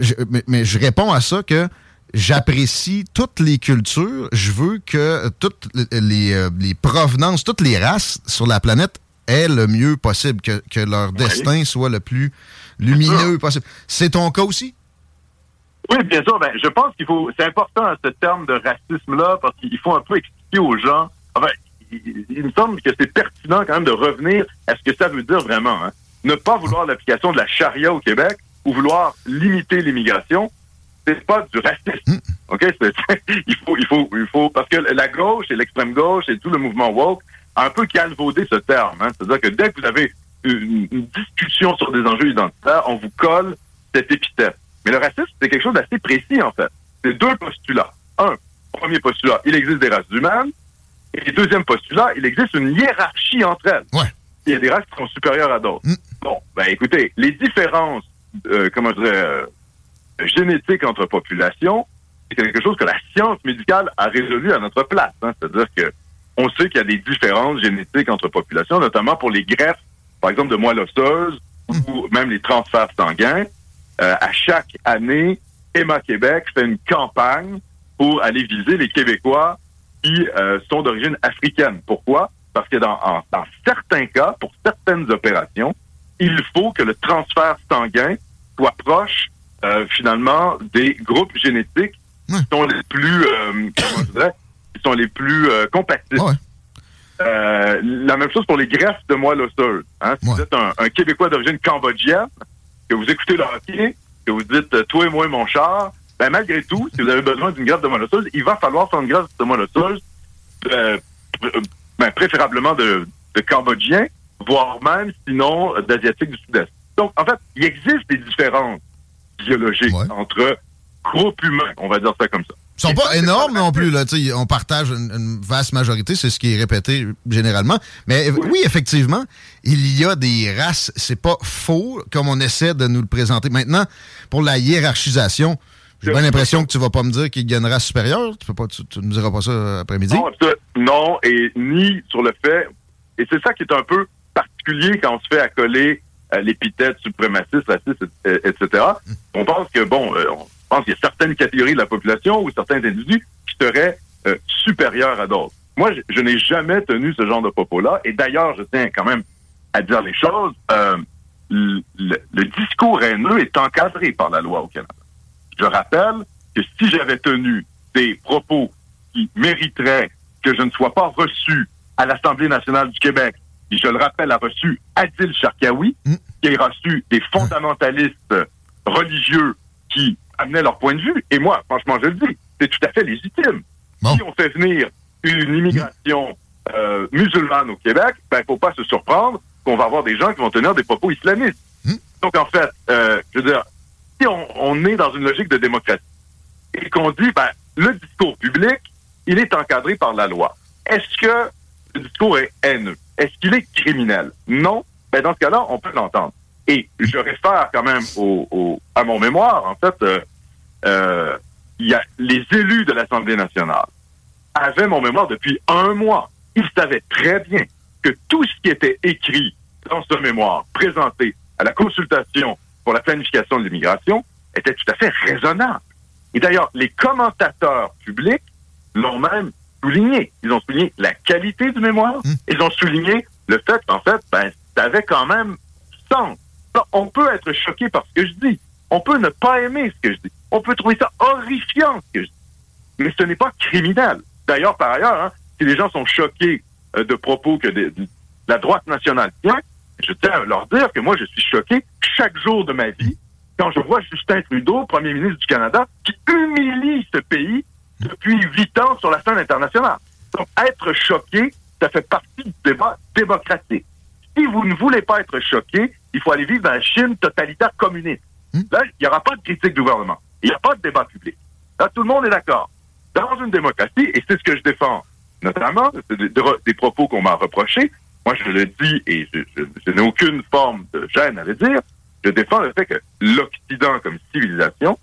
Je- mais, mais je réponds à ça que j'apprécie toutes les cultures. Je veux que toutes les, les, euh, provenances, toutes les races sur la planète aient le mieux possible, que, que leur destin soit le plus lumineux possible. C'est ton cas aussi? Oui, bien sûr. Ben, je pense qu'il faut. C'est important ce terme de racisme-là parce qu'il faut un peu expliquer aux gens. Enfin, il, il me semble que c'est pertinent quand même de revenir à ce que ça veut dire vraiment. hein. Ne pas vouloir l'application de la charia au Québec ou vouloir limiter l'immigration, c'est pas du racisme. Ok, C'est- il faut, il faut, il faut, parce que la gauche et l'extrême gauche et tout le mouvement woke a un peu calvaudé ce terme. hein. C'est-à-dire que dès que vous avez une, une discussion sur des enjeux identitaires, on vous colle cette épithète. Mais le racisme, c'est quelque chose d'assez précis, en fait. C'est deux postulats. Un, premier postulat, il existe des races humaines. Et deuxième postulat, il existe une hiérarchie entre elles. Il y a des races qui sont supérieures à d'autres. Bon, ben écoutez, les différences, euh, comment je dirais, euh, génétiques entre populations, c'est quelque chose que la science médicale a résolu à notre place. hein. C'est-à-dire que on sait qu'il y a des différences génétiques entre populations, notamment pour les greffes, par exemple, de moelle osseuse ou même les transferts sanguins. Euh, à chaque année, Emma Québec fait une campagne pour aller viser les Québécois qui euh, sont d'origine africaine. Pourquoi? Parce que dans, en- dans certains cas, pour certaines opérations, il faut que le transfert sanguin soit proche, euh, finalement, des groupes génétiques qui sont les plus, euh, comment je dirais, qui sont les plus euh, compatibles. Euh, la même chose pour les greffes de moelle osseuse. Hein? Si vous êtes un, un Québécois d'origine cambodgienne, que vous écoutez le hockey, que vous dites toi et moi mon char, ben malgré tout, si vous avez besoin d'une greffe de moelle osseuse, il va falloir faire une greffe de moelle osseuse ben, préférablement de, de Cambodgiens, voire même, sinon, d'Asiatiques du Sud-Est. Donc, en fait, il existe des différences biologiques entre groupes humains, on va dire ça comme ça. Ils sont pas énormes non plus. Là, tu sais, on partage une, une vaste majorité, c'est ce qui est répété généralement. Mais oui, effectivement, il y a des races, c'est pas faux comme on essaie de nous le présenter. Maintenant, pour la hiérarchisation, j'ai bien l'impression que tu vas pas me dire qu'il y a une race supérieure. Tu peux pas, tu, tu me diras pas ça après-midi. Non, non, et ni sur le fait, et c'est ça qui est un peu particulier quand on se fait accoler euh, l'épithète suprémaciste, raciste, et- etc. On pense que, bon, euh, on pense qu'il y a certaines catégories de la population ou certains individus qui seraient euh, supérieurs à d'autres. Moi, je, je n'ai jamais tenu ce genre de propos-là, et d'ailleurs, je tiens quand même à dire les choses. euh, le, le- le discours haineux est encadré par la loi au Canada. Je rappelle que si j'avais tenu des propos qui mériteraient que je ne sois pas reçu à l'Assemblée nationale du Québec, je le rappelle, a reçu Adil Sharkawi, qui a reçu des fondamentalistes religieux qui amenaient leur point de vue. Et moi, franchement, je le dis, c'est tout à fait légitime. Si on fait venir une immigration euh, musulmane au Québec, ben, il faut pas se surprendre qu'on va avoir des gens qui vont tenir des propos islamistes. Donc, en fait, euh, je veux dire, si on, on est dans une logique de démocratie et qu'on dit, ben, le discours public, il est encadré par la loi. Est-ce que le discours est haineux? Est-ce qu'il est criminel? Non. Ben, dans ce cas-là, on peut l'entendre. Et je réfère quand même au, au- à mon mémoire. En fait, euh, euh, y a les élus de l'Assemblée nationale avaient mon mémoire depuis un mois. Ils savaient très bien que tout ce qui était écrit dans ce mémoire, présenté à la consultation pour la planification de l'immigration, était tout à fait raisonnable. Et d'ailleurs, les commentateurs publics l'ont même souligné. Ils ont souligné la qualité du mémoire. Ils ont souligné le fait qu'en fait, ben, ça avait quand même sens. On peut être choqué par ce que je dis. On peut ne pas aimer ce que je dis. On peut trouver ça horrifiant ce que je dis. Mais ce n'est pas criminel. D'ailleurs, par ailleurs, hein, si les gens sont choqués euh, de propos que de la droite nationale tient, je tiens à leur dire que moi, je suis choqué chaque jour de ma vie quand je vois Justin Trudeau, premier ministre du Canada, qui humilie ce pays depuis huit ans sur la scène internationale. Donc, être choqué, ça fait partie du débat démocratique. Si vous ne voulez pas être choqué, il faut aller vivre dans la Chine totalitaire communiste. Là, il n'y aura pas de critique du gouvernement. Il n'y a pas de débat public. Là, tout le monde est d'accord. Dans une démocratie, et c'est ce que je défends, notamment, des, des propos qu'on m'a reprochés, moi je le dis et je, je- je n'ai aucune forme de gêne à le dire, je défends le fait que l'Occident comme civilisation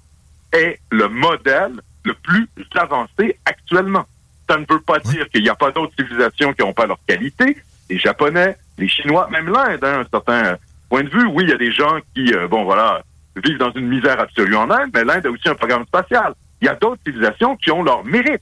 est le modèle le plus avancé actuellement. Ça ne veut pas dire qu'il n'y a pas d'autres civilisations qui n'ont pas leur qualité. Les Japonais, les Chinois, même l'Inde, hein, un certain point de vue. Oui, il y a des gens qui, euh, bon, voilà, vivent dans une misère absolue en Inde, mais l'Inde a aussi un programme spatial. Il y a d'autres civilisations qui ont leur mérite.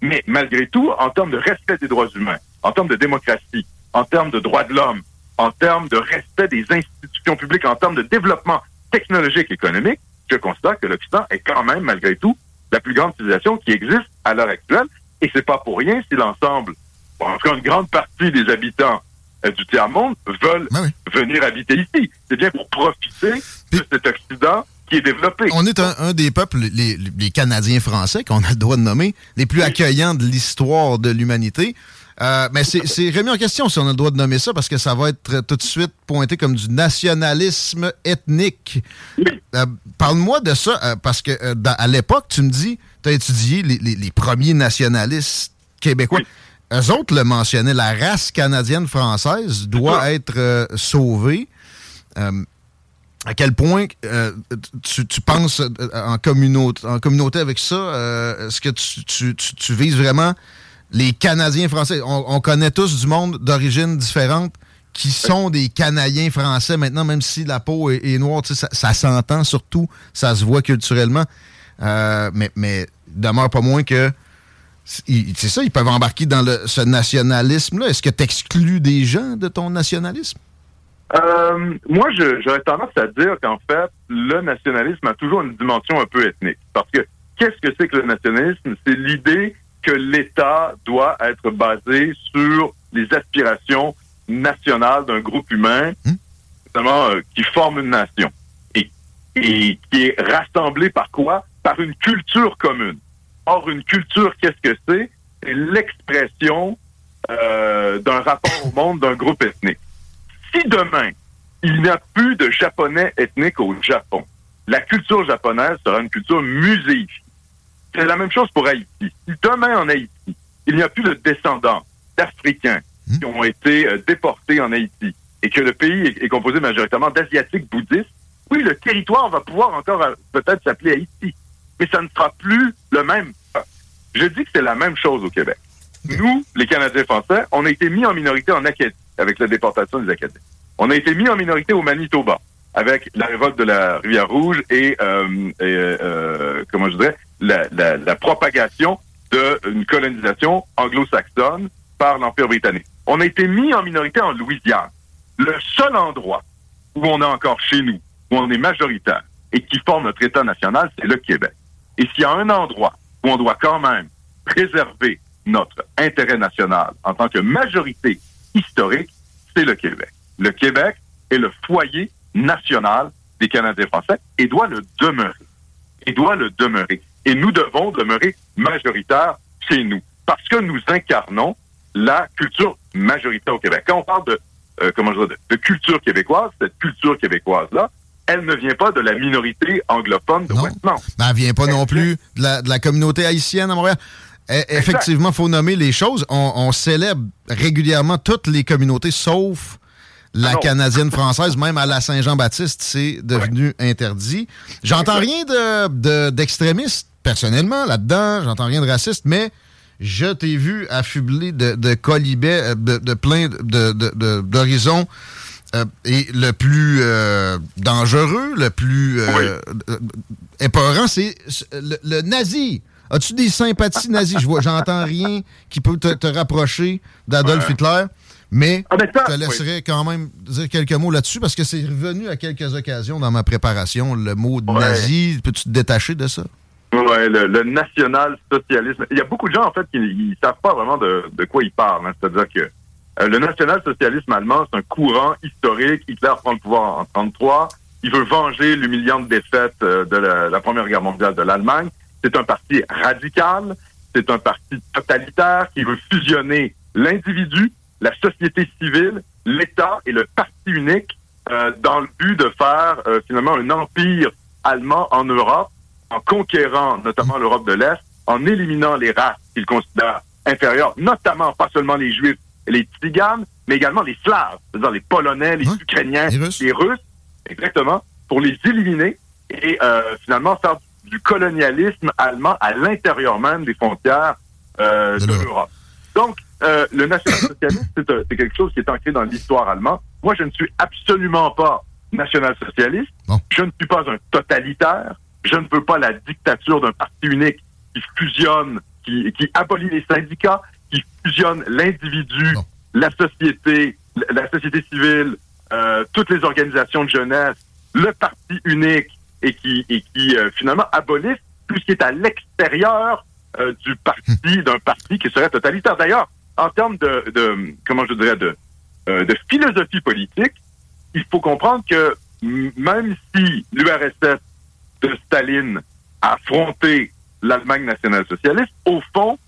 Mais malgré tout, en termes de respect des droits humains, en termes de démocratie, en termes de droits de l'homme, en termes de respect des institutions publiques, en termes de développement technologique et économique, je constate que l'Occident est quand même, malgré tout, la plus grande civilisation qui existe à l'heure actuelle. Et c'est pas pour rien si l'ensemble, bon, en tout cas une grande partie des habitants euh, du tiers-monde veulent venir habiter ici. C'est bien pour profiter de cet Occident qui est développé. On est un, un des peuples, les, les Canadiens français, qu'on a le droit de nommer, les plus accueillants de l'histoire de l'humanité. Euh, mais c'est remis en question si on a le droit de nommer ça parce que ça va être tout de suite pointé comme du nationalisme ethnique. Euh, Parle-moi de ça euh, parce que euh, dans- à l'époque, tu me dis, tu as étudié les, les- les premiers nationalistes québécois. Eux autres le mentionnaient, la race canadienne-française doit être euh, sauvée. Euh, à quel point euh, tu, tu penses euh, en communauté, en communauté avec ça? euh, Est-ce que tu, tu- tu- tu vises vraiment les Canadiens français? On, on connaît tous du monde d'origine différente qui sont des Canadiens français maintenant, même si la peau est, est noire, ça, ça s'entend surtout, ça se voit culturellement. Euh, mais, mais demeure pas moins que c'est ça, ils peuvent embarquer dans le, ce nationalisme-là. Est-ce que tu exclus des gens de ton nationalisme? Euh, moi, j'aurais tendance à dire qu'en fait, le nationalisme a toujours une dimension un peu ethnique. Parce que qu'est-ce que c'est que le nationalisme? C'est l'idée que l'État doit être basé sur les aspirations nationales d'un groupe humain, notamment euh, qui forme une nation. Et, et qui est rassemblé par quoi? Par une culture commune. Or, une culture, qu'est-ce que c'est? c'est l'expression euh, d'un rapport au monde d'un groupe ethnique. Si demain, il n'y a plus de japonais ethniques au Japon, la culture japonaise sera une culture muséifiée. C'est la même chose pour Haïti. Si demain en Haïti, il n'y a plus de descendants d'Africains qui ont été euh, déportés en Haïti et que le pays est, est composé majoritairement d'Asiatiques bouddhistes, oui, le territoire va pouvoir encore euh, peut-être s'appeler Haïti, mais ça ne sera plus le même. Je dis que c'est la même chose au Québec. Nous, les Canadiens français, on a été mis en minorité en Acadie avec la déportation des Acadiens. On a été mis en minorité au Manitoba avec la révolte de la Rivière-Rouge et, euh, et, euh, comment je dirais, la, propagation d'une colonisation anglo-saxonne par l'Empire britannique. On a été mis en minorité en Louisiane. Le seul endroit où on est encore chez nous, où on est majoritaire et qui forme notre État national, c'est le Québec. Et s'il y a un endroit où on doit quand même préserver notre intérêt national en tant que majorité historique, c'est le Québec. Le Québec est le foyer national des Canadiens français et doit le demeurer. Et doit le demeurer. Et nous devons demeurer majoritaires chez nous parce que nous incarnons la culture majoritaire au Québec. Quand on parle de, euh, comment je dirais, de, de culture québécoise, cette culture québécoise-là, elle ne vient pas de la minorité anglophone de Westmount. Mais elle vient pas non plus de la, de la communauté haïtienne à Montréal? E- effectivement, il faut nommer les choses. On, on célèbre régulièrement toutes les communautés, sauf la Ah canadienne française, même à la Saint-Jean-Baptiste, c'est devenu interdit. J'entends rien de- de- d'extrémiste, personnellement, là-dedans. J'entends rien de raciste, mais je t'ai vu affubler de, de colibets, euh, de, de plein d'horizons. Euh, et le plus euh, dangereux, le plus euh, épeurant, c'est le, le nazi. As-tu des sympathies nazies? Je vois, j'entends rien qui peut te, te rapprocher d'Adolf. Hitler, mais Ah, ben ça, je te laisserai quand même dire quelques mots là-dessus parce que c'est revenu à quelques occasions dans ma préparation, le mot de Ouais. nazi. Peux-tu te détacher de ça? Ouais, le, le national-socialisme. Il y a beaucoup de gens, en fait, qui ne savent pas vraiment de, de quoi ils parlent. hein. C'est-à-dire que euh, le national-socialisme allemand, c'est un courant historique. Hitler prend le pouvoir en 1933. Il veut venger l'humiliante défaite euh, de la, la Première Guerre mondiale de l'Allemagne. C'est un parti radical. C'est un parti totalitaire qui veut fusionner l'individu, la société civile, l'État et le parti unique euh, dans le but de faire euh, finalement un empire allemand en Europe en conquérant notamment l'Europe de l'Est, en éliminant les races qu'il considère inférieures, notamment pas seulement les Juifs et les Tziganes, mais également les Slaves, c'est-à-dire les Polonais, les Ukrainiens, les Russes. exactement, pour les éliminer et euh, finalement faire du colonialisme allemand à l'intérieur même des frontières euh, de l'Europe. Donc, euh, le national-socialisme, c'est un- c'est quelque chose qui est ancré dans l'histoire allemande. Moi, je ne suis absolument pas national-socialiste. Je ne suis pas un totalitaire. Je ne veux pas la dictature d'un parti unique qui fusionne, qui, qui abolit les syndicats, qui fusionne l'individu, la société, la société civile, euh, toutes les organisations de jeunesse, le parti unique et qui, et qui euh, finalement abolissent tout ce qui est à l'extérieur euh, du parti, d'un parti qui serait totalitaire. D'ailleurs, en termes de, de comment je dirais, de, euh, de philosophie politique, il faut comprendre que même si l'URSS de Staline a affronté l'Allemagne nationale-socialiste, au fond,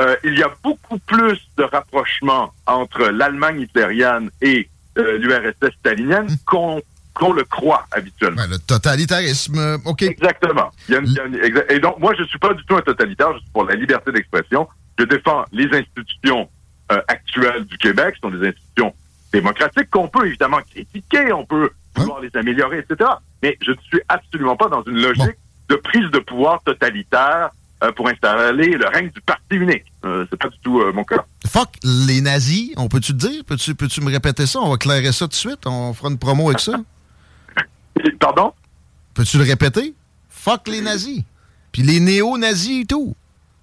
euh, il y a beaucoup plus de rapprochement entre l'Allemagne hitlérienne et euh, l'URSS stalinienne qu'on qu'on le croit habituellement. Le totalitarisme, OK. Exactement. Il y a une- il y a une- exa- et donc, moi, je suis pas du tout un totalitaire, je suis pour la liberté d'expression. Je défends les institutions euh, actuelles du Québec, ce sont des institutions démocratiques qu'on peut évidemment critiquer, on peut vouloir les améliorer, etc. Mais je ne suis absolument pas dans une logique de prise de pouvoir totalitaire euh, pour installer le règne du parti unique. Euh, c'est pas du tout euh, mon cas. Fuck les nazis, on peut-tu te dire? Peux-tu peux me répéter ça? On va clairer ça tout de suite. On fera une promo avec ça. Pardon? Peux-tu le répéter? Fuck les nazis. Puis les néo-nazis et tout.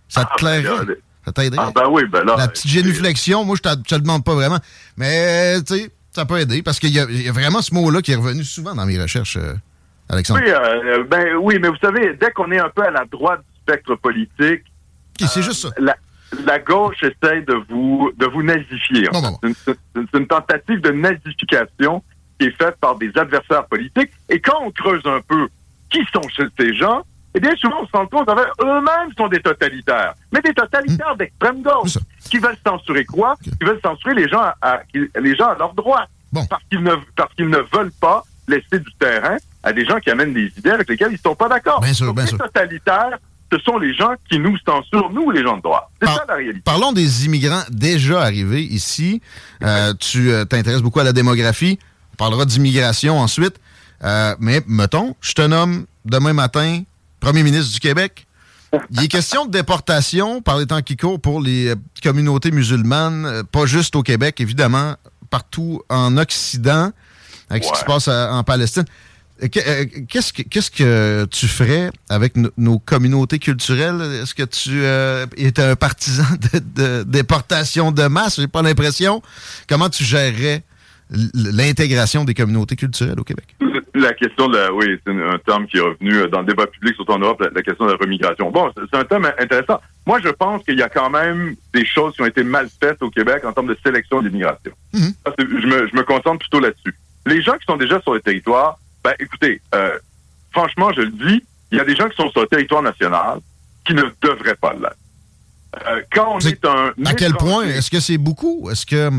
Ça te clairerait. Ça t'aiderait. Ah ben oui, ben là. La petite génuflexion, moi, je te te le demande pas vraiment. Mais, tu sais, ça peut aider parce qu'il y, y a vraiment ce mot-là qui est revenu souvent dans mes recherches, euh, Alexandre. Oui, euh, ben oui, mais vous savez, dès qu'on est un peu à la droite du spectre politique, c'est juste ça. La, la gauche essaie de vous de vous nazifier. en fait. C'est une- tentative de nazification qui est faite par des adversaires politiques. Et quand on creuse un peu qui sont ces gens, eh bien, souvent, on se rend compte eux-mêmes sont des totalitaires, mais des totalitaires d'extrême gauche, qui veulent censurer quoi? Qui veulent censurer les gens à, qui- les gens à leur droite, parce qu'ils ne, parce qu'ils ne veulent pas laisser du terrain à des gens qui amènent des idées avec lesquelles ils ne sont pas d'accord. Bien sûr, Donc, bien les sûr. totalitaires, ce sont les gens qui nous censurent, nous, les gens de droite. C'est ça la réalité. Parlons des immigrants déjà arrivés ici. Euh, tu euh, t'intéresses beaucoup à la démographie. On parlera d'immigration ensuite. Euh, mais mettons, je te nomme demain matin premier ministre du Québec. Il est question de déportation par les temps qui courent pour les euh, communautés musulmanes, euh, pas juste au Québec, évidemment, partout en Occident, avec ce qui se passe à- en Palestine. Euh, que- euh, Qu'est-ce que, qu'est-ce que tu ferais avec no- nos communautés culturelles? Est-ce que tu euh, es un partisan de, de déportation de masse? J'ai pas l'impression. Comment tu gérerais l'intégration des communautés culturelles au Québec? La question de la, oui, c'est un terme qui est revenu euh, dans le débat public, surtout en Europe, la, la question de la remigration. Bon, c'est un thème intéressant. Moi, je pense qu'il y a quand même des choses qui ont été mal faites au Québec en termes de sélection d'immigration. C'est- Je me, je me concentre plutôt là-dessus. Les gens qui sont déjà sur le territoire, ben, écoutez, euh, franchement, je le dis, il y a des gens qui sont sur le territoire national qui ne devraient pas l'être. Euh, quand on est, un À quel point? Est-ce que c'est beaucoup? Est-ce que.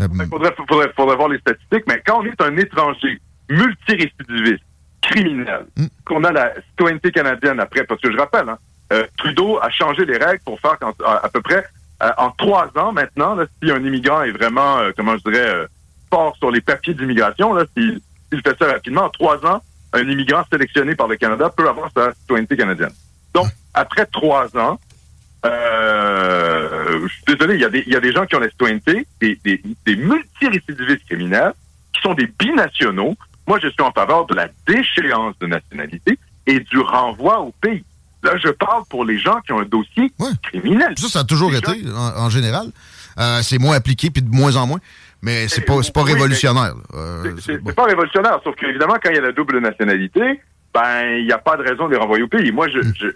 Euh, Il faudrait, faudrait, faudrait voir les statistiques, mais quand on est un étranger multirécidiviste, criminel, qu'on a la citoyenneté canadienne après, parce que je rappelle, hein, euh, Trudeau a changé les règles pour faire qu'en- à, à peu près euh, en trois ans maintenant, là, si un immigrant est vraiment, euh, comment je dirais, fort sur les papiers d'immigration, s'il fait ça rapidement, en trois ans, un immigrant sélectionné par le Canada peut avoir sa citoyenneté canadienne. Donc, après trois ans, euh, je suis désolé, il y, a des, il y a des gens qui ont la citoyenneté, des, des, des multirécidivistes criminels, qui sont des binationaux. Moi, je suis en faveur de la déchéance de nationalité et du renvoi au pays. Là, je parle pour les gens qui ont un dossier criminel. Ça, ça a toujours été, en, en général. Euh, c'est moins appliqué, puis de moins en moins. Mais c'est pas, pas Oui, révolutionnaire. Euh, C'est pas révolutionnaire, sauf qu'évidemment, quand il y a la double nationalité, ben, il n'y a pas de raison de les renvoyer au pays. Moi, je, je,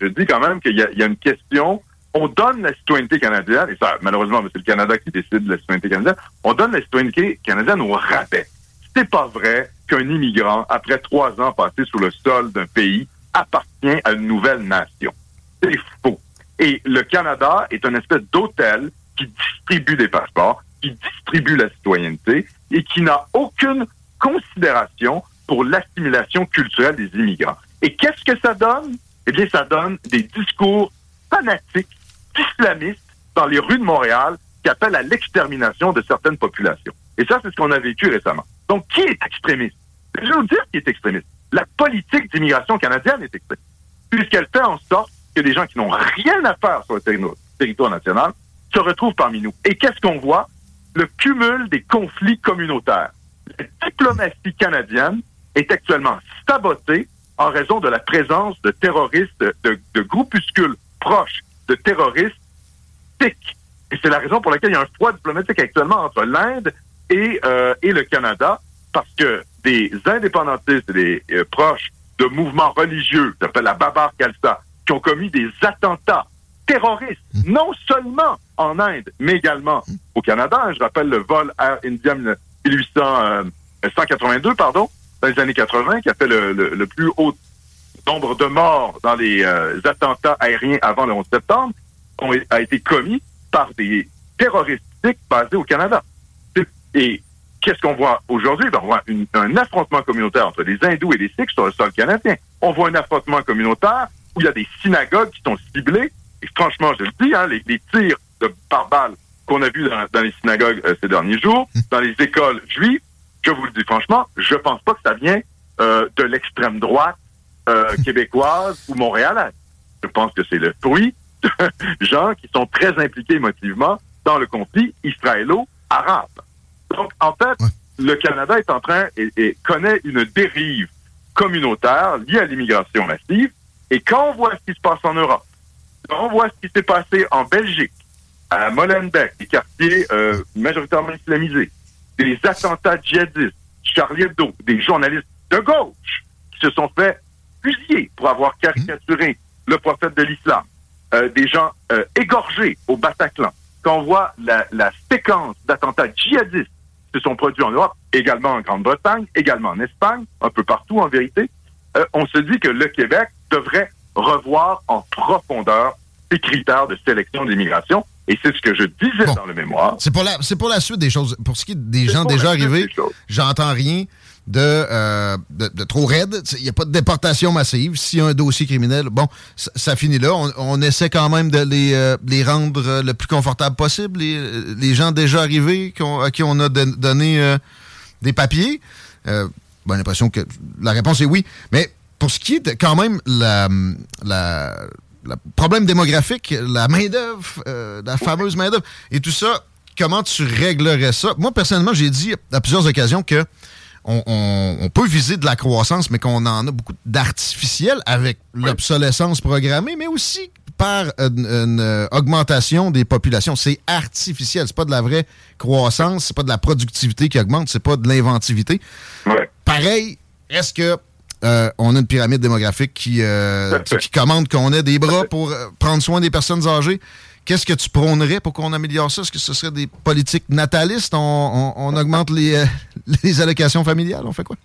je dis quand même qu'il y, a- une question. On donne la citoyenneté canadienne, et ça, malheureusement, c'est le Canada qui décide de la citoyenneté canadienne. On donne la citoyenneté canadienne au rabais. C'est pas vrai qu'un immigrant, après trois ans passés sous le sol d'un pays, appartient à une nouvelle nation. C'est faux. Et le Canada est une espèce d'hôtel qui distribue des passeports, qui distribue la citoyenneté et qui n'a aucune considération pour l'assimilation culturelle des immigrants. Et qu'est-ce que ça donne? Eh bien, ça donne des discours fanatiques, islamistes, dans les rues de Montréal, qui appellent à l'extermination de certaines populations. Et ça, c'est ce qu'on a vécu récemment. Donc, qui est extrémiste? Je vais vous dire qui est extrémiste. La politique d'immigration canadienne est extrémiste, puisqu'elle fait en sorte que des gens qui n'ont rien à faire sur le terri- territoire national se retrouvent parmi nous. Et qu'est-ce qu'on voit? Le cumul des conflits communautaires. La diplomatie canadienne est actuellement sabotée en raison de la présence de terroristes, de, de groupuscules proches de terroristes TIC. Et c'est la raison pour laquelle il y a un froid diplomatique actuellement entre l'Inde et, euh, et le Canada, parce que des indépendantistes et des euh, proches de mouvements religieux, qui s'appellent la Babar Khalsa, qui ont commis des attentats terroristes, non seulement en Inde, mais également au Canada. Je rappelle le vol Air India 1800, euh, 182, pardon, dans les années 80, qui a fait le, le- le plus haut nombre de morts dans les euh, attentats aériens avant le 11 septembre, ont, a été commis par des terroristes sikhs basés au Canada. Et qu'est-ce qu'on voit aujourd'hui? Ben, on voit une- un affrontement communautaire entre les hindous et les sikhs sur le sol canadien. On voit un affrontement communautaire où il y a des synagogues qui sont ciblées. Et franchement, je le dis, hein, les, les tirs de par balles qu'on a vus dans, dans les synagogues euh, ces derniers jours, dans les écoles juives, je vous le dis franchement, je pense pas que ça vient euh, de l'extrême droite euh, québécoise ou montréalaise. Je pense que c'est le fruit de gens qui sont très impliqués émotivement dans le conflit israélo-arabe. Donc, en fait, le Canada est en train et, et connaît une dérive communautaire liée à l'immigration massive. Et quand on voit ce qui se passe en Europe, quand on voit ce qui s'est passé en Belgique, à Molenbeek, des quartiers euh, majoritairement islamisés, des attentats djihadistes, Charlie Hebdo, des journalistes de gauche qui se sont fait fusiller pour avoir caricaturé le prophète de l'islam, euh, des gens euh, égorgés au Bataclan. Quand on voit la, séquence d'attentats djihadistes qui se sont produits en Europe, également en Grande-Bretagne, également en Espagne, un peu partout en vérité, euh, on se dit que le Québec devrait revoir en profondeur ses critères de sélection d'immigration. Et c'est ce que je disais dans le mémoire. C'est pour, la, c'est pour la suite des choses. Pour ce qui est des gens déjà arrivés, j'entends rien de, euh, de, de trop raide. Il n'y a pas de déportation massive. S'il y a un dossier criminel, bon, ça, ça finit là. On, on essaie quand même de les, euh, les rendre euh, le plus confortable possible, les, les gens déjà arrivés à qui on a don- donné des papiers. Euh, ben, l'impression que la réponse est oui. Mais pour ce qui est de, quand même la, la, la problème démographique, la main-d'œuvre, euh, la fameuse main-d'œuvre et tout ça, comment tu réglerais ça? Moi, personnellement, j'ai dit à plusieurs occasions que on, on- on peut viser de la croissance, mais qu'on en a beaucoup d'artificiel avec l'obsolescence programmée, mais aussi par une, une, euh, augmentation des populations. C'est artificiel. C'est pas de la vraie croissance, c'est pas de la productivité qui augmente, c'est pas de l'inventivité. Pareil, est-ce que euh, on a une pyramide démographique qui, euh, qui commande qu'on ait des bras pour euh, prendre soin des personnes âgées? Qu'est-ce que tu prônerais pour qu'on améliore ça? Est-ce que ce serait des politiques natalistes? On, on- on augmente les, euh, les allocations familiales? On fait quoi?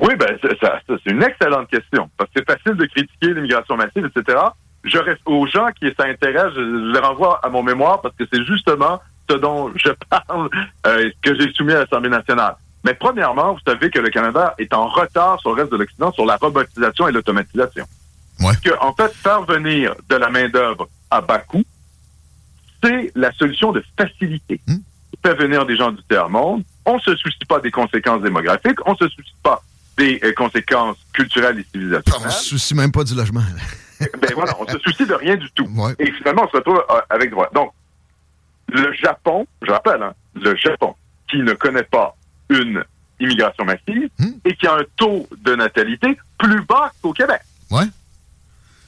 Oui, ben, c'est- ça- ça, c'est une excellente question. Parce que c'est facile de critiquer l'immigration massive, etc. Je reste aux gens qui s'intéressent, je, je les renvoie à mon mémoire parce que c'est justement ce dont je parle, euh, que j'ai soumis à l'Assemblée nationale. Mais premièrement, vous savez que le Canada est en retard sur le reste de l'Occident sur la robotisation et l'automatisation. Parce que, en fait, faire venir de la main-d'œuvre à bas coût, c'est la solution de facilité. Faire venir des gens du tiers-monde, on se soucie pas des conséquences démographiques, on se soucie pas des euh, conséquences culturelles et civilisationnelles. On se soucie même pas du logement. ben voilà, on se soucie de rien du tout. Et finalement, on se retrouve euh, avec droit. Donc, le Japon, je rappelle, hein, le Japon, qui ne connaît pas une immigration massive et qui a un taux de natalité plus bas qu'au Québec. Ouais.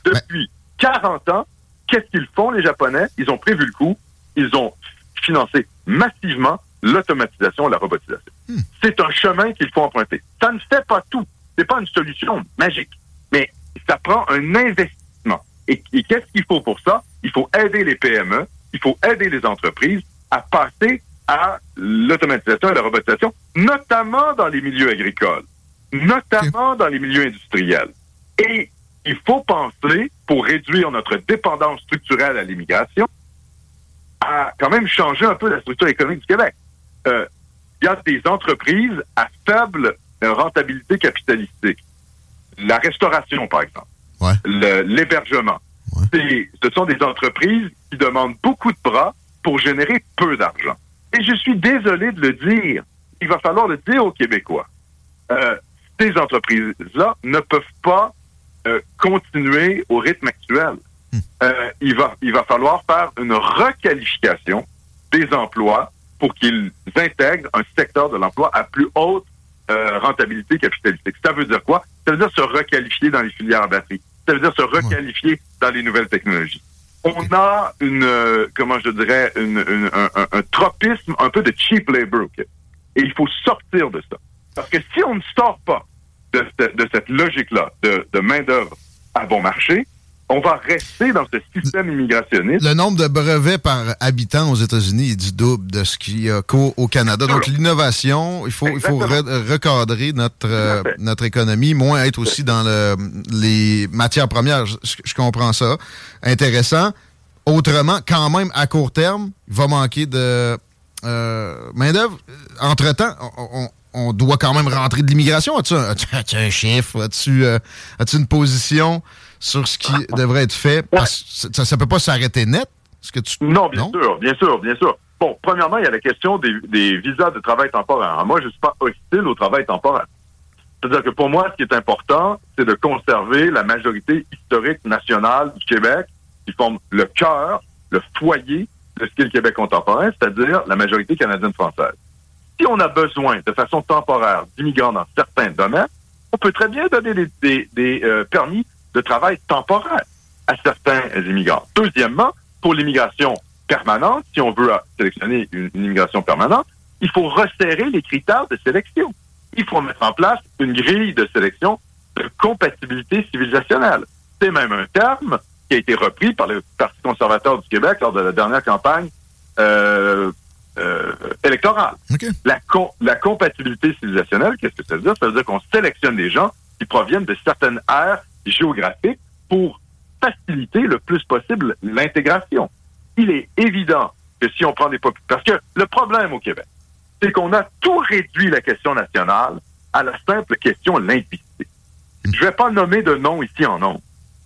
Depuis 40 ans, qu'est-ce qu'ils font, les Japonais? Ils ont prévu le coup. Ils ont financé massivement l'automatisation et la robotisation. C'est un chemin qu'il faut emprunter. Ça ne fait pas tout. C'est pas une solution magique. Mais ça prend un investissement. Et, et qu'est-ce qu'il faut pour ça? Il faut aider les PME, il faut aider les entreprises à passer à l'automatisation et la robotisation, notamment dans les milieux agricoles, notamment dans les milieux industriels. Et il faut penser, pour réduire notre dépendance structurelle à l'immigration, à quand même changer un peu la structure économique du Québec. Euh, Il y a des entreprises à faible rentabilité capitalistique. La restauration, par exemple. Le- L'hébergement. Ce sont des entreprises qui demandent beaucoup de bras pour générer peu d'argent. Et je suis désolé de le dire. Il va falloir le dire aux Québécois. Euh, ces entreprises-là ne peuvent pas euh, continuer au rythme actuel. Euh, il, va, il va falloir faire une requalification des emplois pour qu'ils intègrent un secteur de l'emploi à plus haute euh, rentabilité capitalistique. Ça veut dire quoi? Ça veut dire se requalifier dans les filières à batterie. Ça veut dire se requalifier dans les nouvelles technologies. On a une, euh, comment je dirais, une, une- un, un- tropisme un peu de cheap labor. ok? Et il faut sortir de ça. Parce que si on ne sort pas de, ce- de cette logique-là de, de main-d'œuvre à bon marché, on va rester dans ce système immigrationniste. Le nombre de brevets par habitant aux États-Unis est du double de ce qu'il y a au Canada. Donc, l'innovation, il faut, il faut re- recadrer notre, euh, notre économie, moins être aussi dans le, les matières premières. Je, je comprends ça. Intéressant. Autrement, quand même, à court terme, il va manquer de euh, main-d'œuvre. Entre-temps, on, on- on doit quand même rentrer de l'immigration. As-tu un, as-tu un chiffre? As-tu euh, as-tu une position? Sur ce qui devrait être fait? Parce que ça ne peut pas s'arrêter net. Ce que tu... Non, bien sûr, bien sûr, bien sûr. Bon, premièrement, il y a la question des, des visas de travail temporaire. Alors, moi, je ne suis pas hostile au travail temporaire. C'est-à-dire que pour moi, ce qui est important, c'est de conserver la majorité historique nationale du Québec, qui forme le cœur, le foyer de ce qu'est le Québec contemporain, c'est-à-dire la majorité canadienne-française. Si on a besoin de façon temporaire d'immigrants dans certains domaines, on peut très bien donner des, des- des, euh, permis de travail temporaire à certains immigrants. Deuxièmement, pour l'immigration permanente, si on veut sélectionner une, une immigration permanente, il faut resserrer les critères de sélection. Il faut mettre en place une grille de sélection de compatibilité civilisationnelle. C'est même un terme qui a été repris par le Parti conservateur du Québec lors de la dernière campagne euh, euh, électorale. La, la compatibilité civilisationnelle, qu'est-ce que ça veut dire? Ça veut dire qu'on sélectionne des gens qui proviennent de certaines aires géographique pour faciliter le plus possible l'intégration. Il est évident que si on prend des populations... Parce que le problème au Québec, c'est qu'on a tout réduit la question nationale à la simple question linguistique. Je vais pas nommer de nom ici en nom,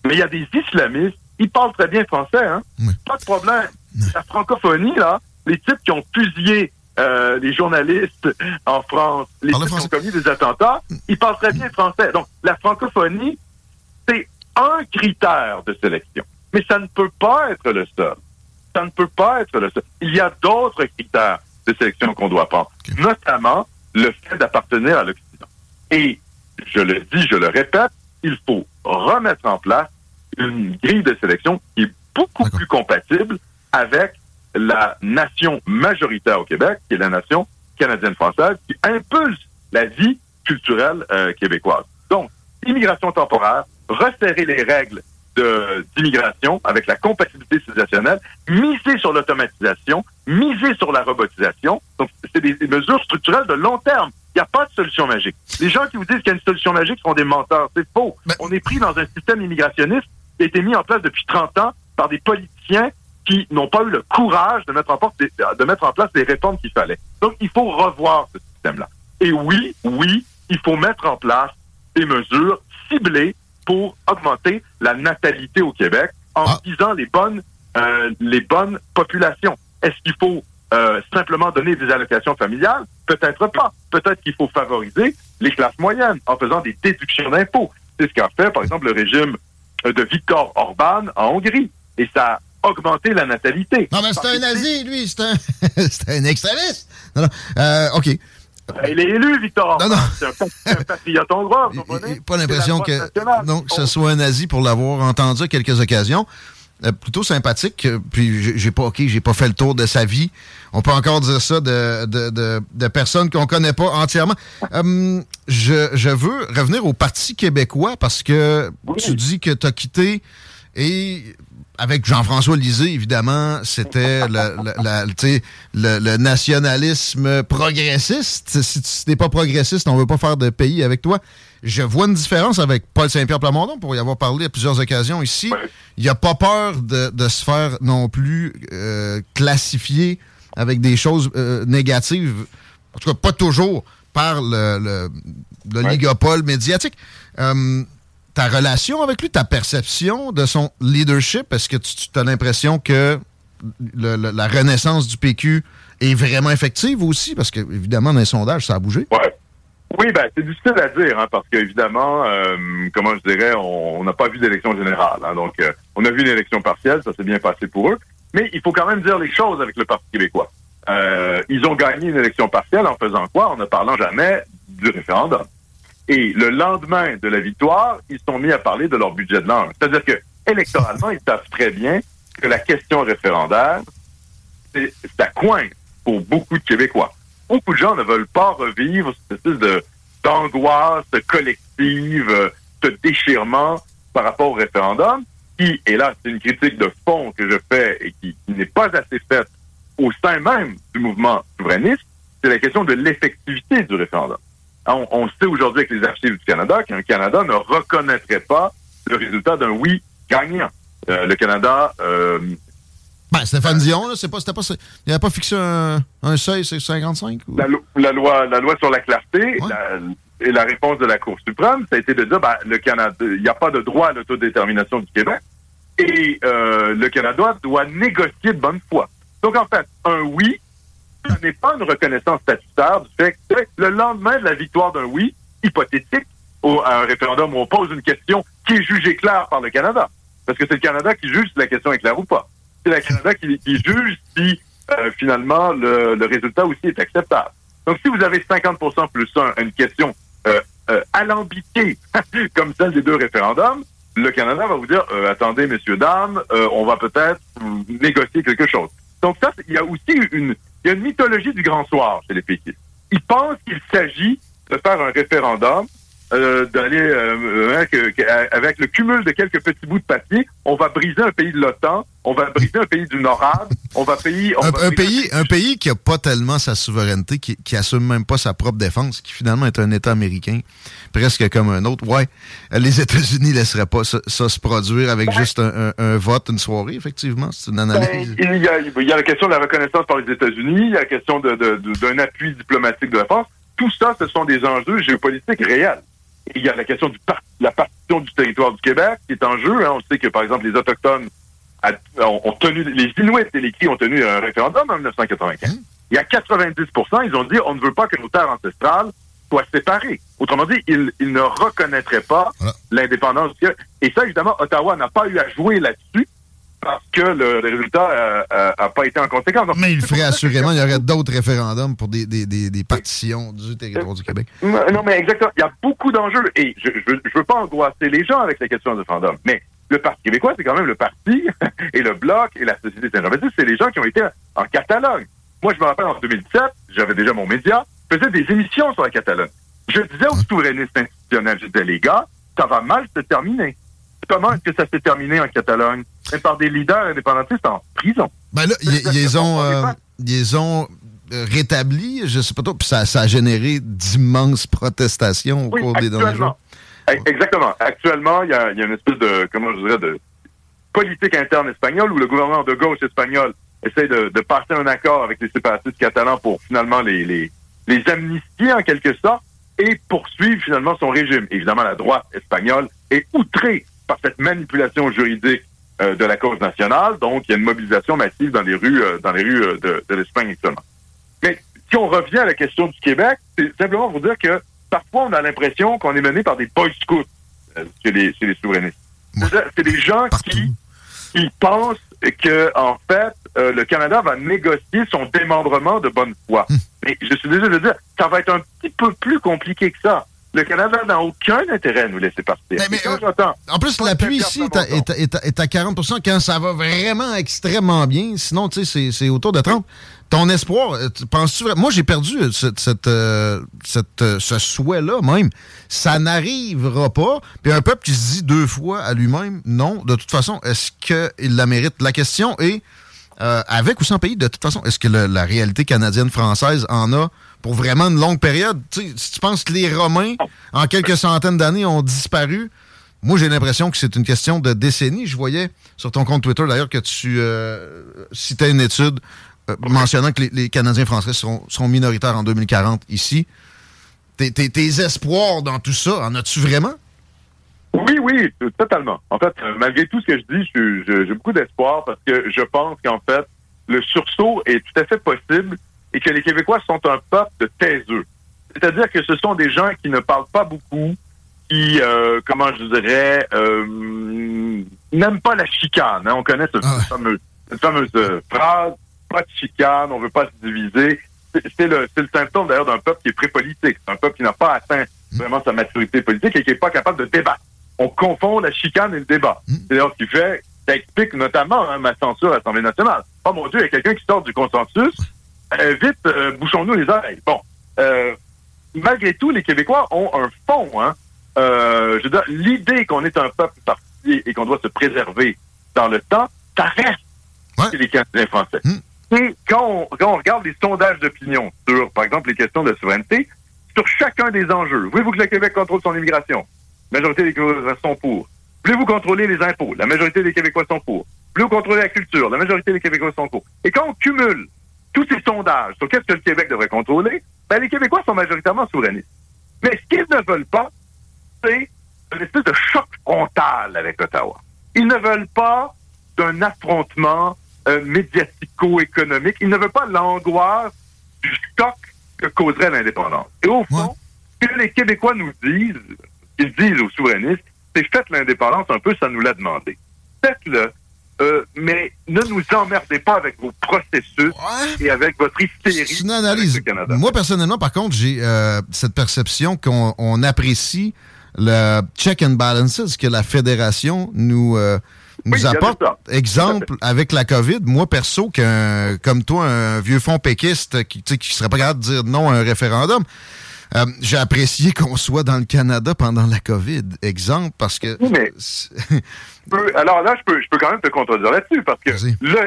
mais il y a des islamistes, ils parlent très bien français, hein? Pas de problème. La francophonie, là, les types qui ont fusillé euh, les journalistes en France, les types qui ont commis des attentats, ils parlent très bien français. Donc, la francophonie, un critère de sélection. Mais ça ne peut pas être le seul. Ça ne peut pas être le seul. Il y a d'autres critères de sélection qu'on doit prendre, notamment le fait d'appartenir à l'Occident. Et je le dis, je le répète, il faut remettre en place une grille de sélection qui est beaucoup plus compatible avec la nation majoritaire au Québec, qui est la nation canadienne-française, qui impulse la vie culturelle euh, québécoise. Donc, immigration temporaire, resserrer les règles d'immigration avec la compatibilité civilisationnelle, miser sur l'automatisation, miser sur la robotisation. Donc, c'est des, des mesures structurelles de long terme. Il n'y a pas de solution magique. Les gens qui vous disent qu'il y a une solution magique sont des menteurs. C'est faux. On est pris dans un système immigrationniste qui a été mis en place depuis 30 ans par des politiciens qui n'ont pas eu le courage de mettre en place des, de mettre en place les réformes qu'il fallait. Donc, il faut revoir ce système-là. Et oui, oui, il faut mettre en place des mesures ciblées pour augmenter la natalité au Québec en visant les bonnes, euh, les bonnes populations. Est-ce qu'il faut euh, simplement donner des allocations familiales? Peut-être pas. Peut-être qu'il faut favoriser les classes moyennes en faisant des déductions d'impôts. C'est ce qu'a fait, par exemple, le régime euh, de Viktor Orban en Hongrie. Et ça a augmenté la natalité. Non, mais c'est un nazi, lui. C'est un, extrémiste. Non, non. Euh, OK. Il est élu, Victor Orban. C'est un, un patriote hongrois, vous comprenez? Pas l'impression que, non, ce soit un nazi pour l'avoir entendu à quelques occasions. Euh, plutôt sympathique. euh, Puis j'ai- pas, ok, j'ai pas fait le tour de sa vie. On peut encore dire ça de, de, de, de personnes qu'on connaît pas entièrement. Hum, je, je veux revenir au Parti québécois parce que tu dis que tu as quitté et avec Jean-François Lisée, évidemment, c'était le, nationalisme progressiste. Si tu n'es pas progressiste, on veut pas faire de pays avec toi. Je vois une différence avec Paul Saint-Pierre Plamondon, pour y avoir parlé à plusieurs occasions ici. Il n'y a pas peur de, de se faire non plus euh, classifier avec des choses euh, négatives. En tout cas, pas toujours par le, le, l'oligopole médiatique. Euh, ta relation avec lui, ta perception de son leadership, est-ce que tu, as l'impression que le- la renaissance du PQ est vraiment effective aussi? Parce que, évidemment, dans les sondages, ça a bougé. Ouais. Oui, ben c'est difficile à dire, hein, parce qu'évidemment, euh, comment je dirais, on on n'a pas vu d'élection générale. hein. donc, euh, on a vu une élection partielle, ça s'est bien passé pour eux. Mais il faut quand même dire les choses avec le Parti québécois. Euh, ils ont gagné une élection partielle en faisant quoi? En ne parlant jamais du référendum. Et le lendemain de la victoire, ils sont mis à parler de leur budget de l'an. C'est-à-dire que électoralement, ils savent très bien que la question référendaire, c'est ça coince pour beaucoup de Québécois. Beaucoup de gens ne veulent pas revivre cette espèce de d'angoisse collective, euh, ce déchirement par rapport au référendum, qui, et là, c'est une critique de fond que je fais et qui n'est pas assez faite au sein même du mouvement souverainiste, c'est la question de l'effectivité du référendum. On, on sait aujourd'hui avec les archives du Canada qu'un Canada ne reconnaîtrait pas le résultat d'un oui gagnant. Euh, le Canada euh, Ben, Stéphane Dion, là, c'est pas, c'était pas, il n'avait pas fixé un, un seuil, c'est 55? ou- la, lo- la loi, la loi sur la clarté la- et la réponse de la Cour suprême, ça a été de dire ben, le Canada, il n'y a pas de droit à l'autodétermination du Québec et euh, le Canada doit négocier de bonne foi. Donc en fait, un oui, ce n'est pas une reconnaissance statutaire du fait que le lendemain de la victoire d'un oui hypothétique à un référendum où on pose une question qui est jugée claire par le Canada, parce que c'est le Canada qui juge si la question est claire ou pas. C'est le Canada qui, juge si euh, finalement le, résultat aussi est acceptable. Donc si vous avez 50% plus 1 une question euh, euh, alambiquée comme celle des deux référendums, le Canada va vous dire euh, attendez messieurs dames, euh, on va peut-être négocier quelque chose. Donc ça, il y a aussi une, il y a une mythologie du grand soir chez les péquistes. Ils pensent qu'il s'agit de faire un référendum euh, d'aller euh, que- que- avec le cumul de quelques petits bouts de papier, on va briser un pays de l'OTAN, on va briser un pays du NORAD, on va payer on Un, va un pays, un pays qui a pas tellement sa souveraineté, qui, qui assume même pas sa propre défense, qui finalement est un État américain, presque comme un autre. Ouais, les États-Unis laisseraient pas ça, ça se produire avec juste un, un- un vote, une soirée, effectivement. C'est une Ben, analyse. il, y a, il y a la question de la reconnaissance par les États-Unis, il y a la question de- de- de- d'un appui diplomatique de la France. Tout ça, ce sont des enjeux géopolitiques réels. Et il y a la question de la partition du territoire du Québec qui est en jeu. hein. On sait que, par exemple, les Autochtones a- ont, ont tenu, les Inuits et les Cris ont tenu un référendum en 1995. Il y a 90% ils ont dit on ne veut pas que nos terres ancestrales soient séparées. Autrement dit, ils, ils ne reconnaîtraient pas l'indépendance. Et ça, évidemment, Ottawa n'a pas eu à jouer là-dessus parce que le, résultat n'a pas été en conséquence. Donc, Mais il ferait assurément, il y aurait d'autres référendums pour des, des, des, des partitions du territoire du Québec. Non, mais exactement. Il y a beaucoup d'enjeux. Et je ne veux pas angoisser les gens avec la question du référendum. Mais le Parti québécois, c'est quand même le parti et le Bloc et la Société saint C'est les gens qui ont été en Catalogne. Moi, je me rappelle en 2017, j'avais déjà mon média, je faisais des émissions sur la Catalogne. Je disais aux souverainistes institutionnels, je disais, les gars, ça va mal se terminer. Comment est-ce que ça s'est terminé en Catalogne? Mais par des leaders indépendantistes en prison. Ben là, ils ont, euh, ils ont euh, rétablis, je sais pas trop, puis ça, ça a généré d'immenses protestations au Oui, cours des derniers jours. Eh, Exactement. Actuellement, il y a, il y a une espèce de, comment je dirais, de politique interne espagnole où le gouvernement de gauche espagnol essaie de, de passer un accord avec les séparatistes catalans pour finalement les, les, les amnistier en quelque sorte et poursuivre finalement son régime. Évidemment, la droite espagnole est outrée par cette manipulation juridique euh, de la cause nationale. Donc, il y a une mobilisation massive dans les rues, euh, dans les rues euh, de, de l'Espagne actuellement. Mais si on revient à la question du Québec, c'est simplement pour dire que parfois on a l'impression qu'on est mené par des boy scouts euh, chez, les, chez les souverainistes. C'est des gens qui, qui pensent que en fait euh, le Canada va négocier son démembrement de bonne foi. Mais je suis désolé de dire, ça va être un petit peu plus compliqué que ça. Le Canada n'a aucun intérêt à nous laisser partir. Quand j'entends- En plus, l'appui ici est à, est à- est à- est à 40% quand ça va vraiment extrêmement bien. Sinon, tu sais, c'est- c'est autour de 30 Ton espoir, euh, tu- penses-tu. Moi, j'ai perdu euh, cette, euh, ce souhait-là même. Ça n'arrivera pas. Puis un peuple qui se dit deux fois à lui-même, non, de toute façon, est-ce qu'il la mérite? La question est, avec ou sans pays, de toute façon, est-ce que la réalité canadienne-française en a pour vraiment une longue période? Si tu penses que les Romains, en quelques centaines d'années, ont disparu, moi, j'ai l'impression que c'est une question de décennies. Je voyais sur ton compte Twitter, d'ailleurs, que tu citais une étude euh, mentionnant que les, les Canadiens français seront, seront minoritaires en 2040 ici. Tes, espoirs dans tout ça, en as-tu vraiment? Oui, oui, totalement. En fait, euh, malgré tout ce que je dis, j'ai beaucoup d'espoir parce que je pense qu'en fait, le sursaut est tout à fait possible et que les Québécois sont un peuple de taiseux. C'est-à-dire que ce sont des gens qui ne parlent pas beaucoup, qui, euh, comment je dirais, euh, n'aiment pas la chicane. hein. On connaît ce, fameux, cette fameuse euh, phrase, pas de chicane, on veut pas se diviser. C'est le, symptôme d'ailleurs d'un peuple qui est pré-politique. C'est un peuple qui n'a pas atteint vraiment sa maturité politique et qui n'est pas capable de débattre. On confond la chicane et le débat. C'est d'ailleurs ce qui fait, ça explique notamment hein, ma censure à l'Assemblée nationale. Oh mon Dieu, il y a quelqu'un qui sort du consensus. Euh, vite, euh, bouchons-nous les oreilles. Bon, euh, malgré tout, les Québécois ont un fond. Hein. Je veux dire, l'idée qu'on est un peuple particulier et qu'on doit se préserver dans le temps, ça reste chez les Canadiens français. Et quand on, regarde les sondages d'opinion sur, par exemple, les questions de souveraineté, sur chacun des enjeux, voulez-vous que le Québec contrôle son immigration? La majorité des Québécois sont pour. Voulez-vous contrôler les impôts? La majorité des Québécois sont pour. Voulez-vous contrôler la culture? La majorité des Québécois sont pour. Et quand on cumule tous ces sondages sur qu'est-ce que le Québec devrait contrôler, ben, les Québécois sont majoritairement souverainistes. Mais ce qu'ils ne veulent pas, c'est une espèce de choc frontal avec Ottawa. Ils ne veulent pas d'un affrontement euh, médiatico-économique. Ils ne veulent pas l'angoisse du choc que causerait l'indépendance. Et au fond, ce que les Québécois nous disent, ils disent aux souverainistes, c'est faites l'indépendance un peu, ça nous l'a demandé. Faites-le, euh, mais ne nous emmerdez pas avec vos processus et avec votre hystérie. C'est une analyse. Moi, personnellement, par contre, j'ai euh, cette perception qu'on on apprécie le check and balances que la fédération nous, euh, nous Oui, apporte. Exemple, avec la COVID, moi, perso, qu'un, comme toi, un vieux fond péquiste qui, qui serait pas capable de dire non à un référendum, Euh, J'ai apprécié qu'on soit dans le Canada pendant la COVID, exemple, parce que... Oui, mais... Alors là, je peux, je peux quand même te contredire là-dessus, parce que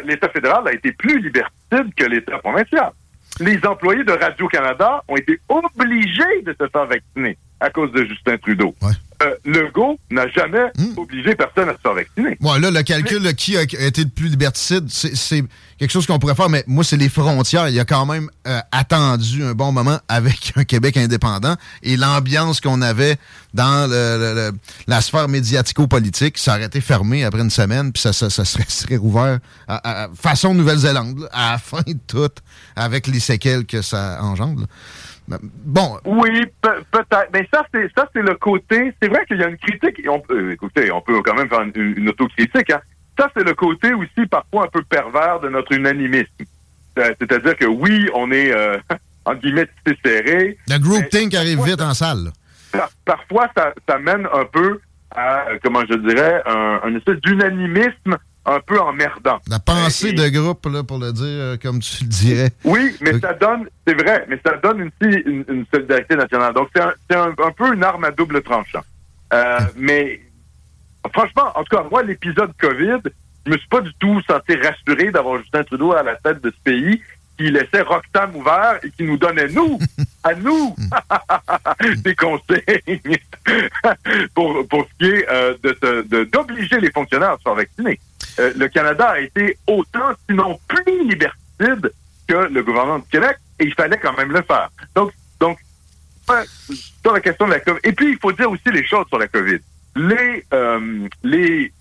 l'État fédéral a été plus liberticide que l'État provincial. Les employés de Radio-Canada ont été obligés de se faire vacciner à cause de Justin Trudeau. Euh, Legault n'a jamais Hmm. obligé personne à se faire vacciner. Là, le calcul là, qui a été le plus liberticide, c'est quelque chose qu'on pourrait faire, mais moi, c'est les frontières. Il y a quand même euh, attendu un bon moment avec un Québec indépendant et l'ambiance qu'on avait dans le- le- le- la sphère médiatico-politique, ça aurait été fermé après une semaine, puis ça, ça, ça serait, serait rouvert à, à- façon Nouvelle-Zélande, à la fin de tout, avec les séquelles que ça engendre. là. Bon, Oui, pe- peut-être. Mais ça, c'est ça, c'est le côté. C'est vrai qu'il y a une critique. Et on peut, écoutez, on peut quand même faire une, une autocritique. Hein. Ça, c'est le côté aussi parfois un peu pervers de notre unanimisme. Euh, C'est-à-dire que oui, on est euh, en guillemets serré. le groupthink arrive vite en salle. Par- parfois, ça, ça mène un peu à, euh, comment je dirais, un, un espèce d'unanimisme un peu emmerdant. La pensée de groupe, là, pour le dire euh, comme tu le dirais. Oui, mais ça donne, c'est vrai, mais ça donne aussi une, une solidarité nationale. Donc, c'est un, c'est un, un peu une arme à double tranchant. Euh, mais, franchement, en tout cas, moi, l'épisode COVID, je me suis pas du tout senti rassuré d'avoir Justin Trudeau à la tête de ce pays qui laissait Roxham ouvert et qui nous donnait, nous, à nous, des consignes pour, pour ce qui est euh, de se- de- d'obliger les fonctionnaires à se faire vacciner. Euh, le Canada a été autant, sinon plus liberticide que le gouvernement du Québec, et il fallait quand même le faire. Donc, donc sur la question de la COVID. Et puis, il faut dire aussi les choses sur la COVID. Les, euh, les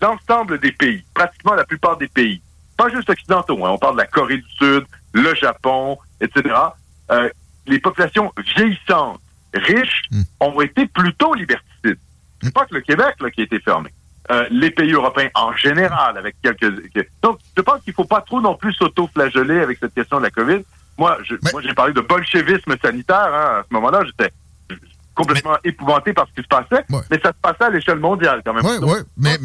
l'ensemble des pays, pratiquement la plupart des pays, pas juste occidentaux, hein, on parle de la Corée du Sud, le Japon, etc., euh, les populations vieillissantes, riches, ont été plutôt liberticides. C'est pas que le Québec là, qui a été fermé. Euh, les pays européens en général, avec quelques... que- Donc, je pense qu'il faut pas trop non plus s'auto-flageller avec cette question de la COVID. Moi, je- moi, j'ai parlé de bolchevisme sanitaire. hein, à ce moment-là, j'étais complètement épouvanté par ce qui se passait, mais ça se passait à l'échelle mondiale quand même. Oui, oui, mais,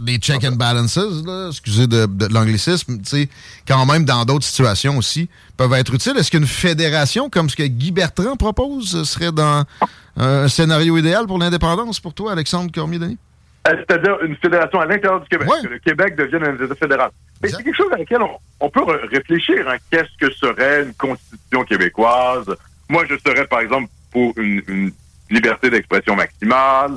les check and balances, là, excusez de, de l'anglicisme, tu sais, quand même dans d'autres situations aussi, peuvent être utiles. Est-ce qu'une fédération comme ce que Guy Bertrand propose serait dans euh, un scénario idéal pour l'indépendance pour toi, Alexandre Cormier-Denis? Euh, C'est-à-dire une fédération à l'intérieur du Québec, que le Québec devienne un État fédéral. Mais c'est quelque chose à laquelle on, on peut réfléchir. hein. Qu'est-ce que serait une constitution québécoise? Moi, je serais, par exemple, pour une, une liberté d'expression maximale,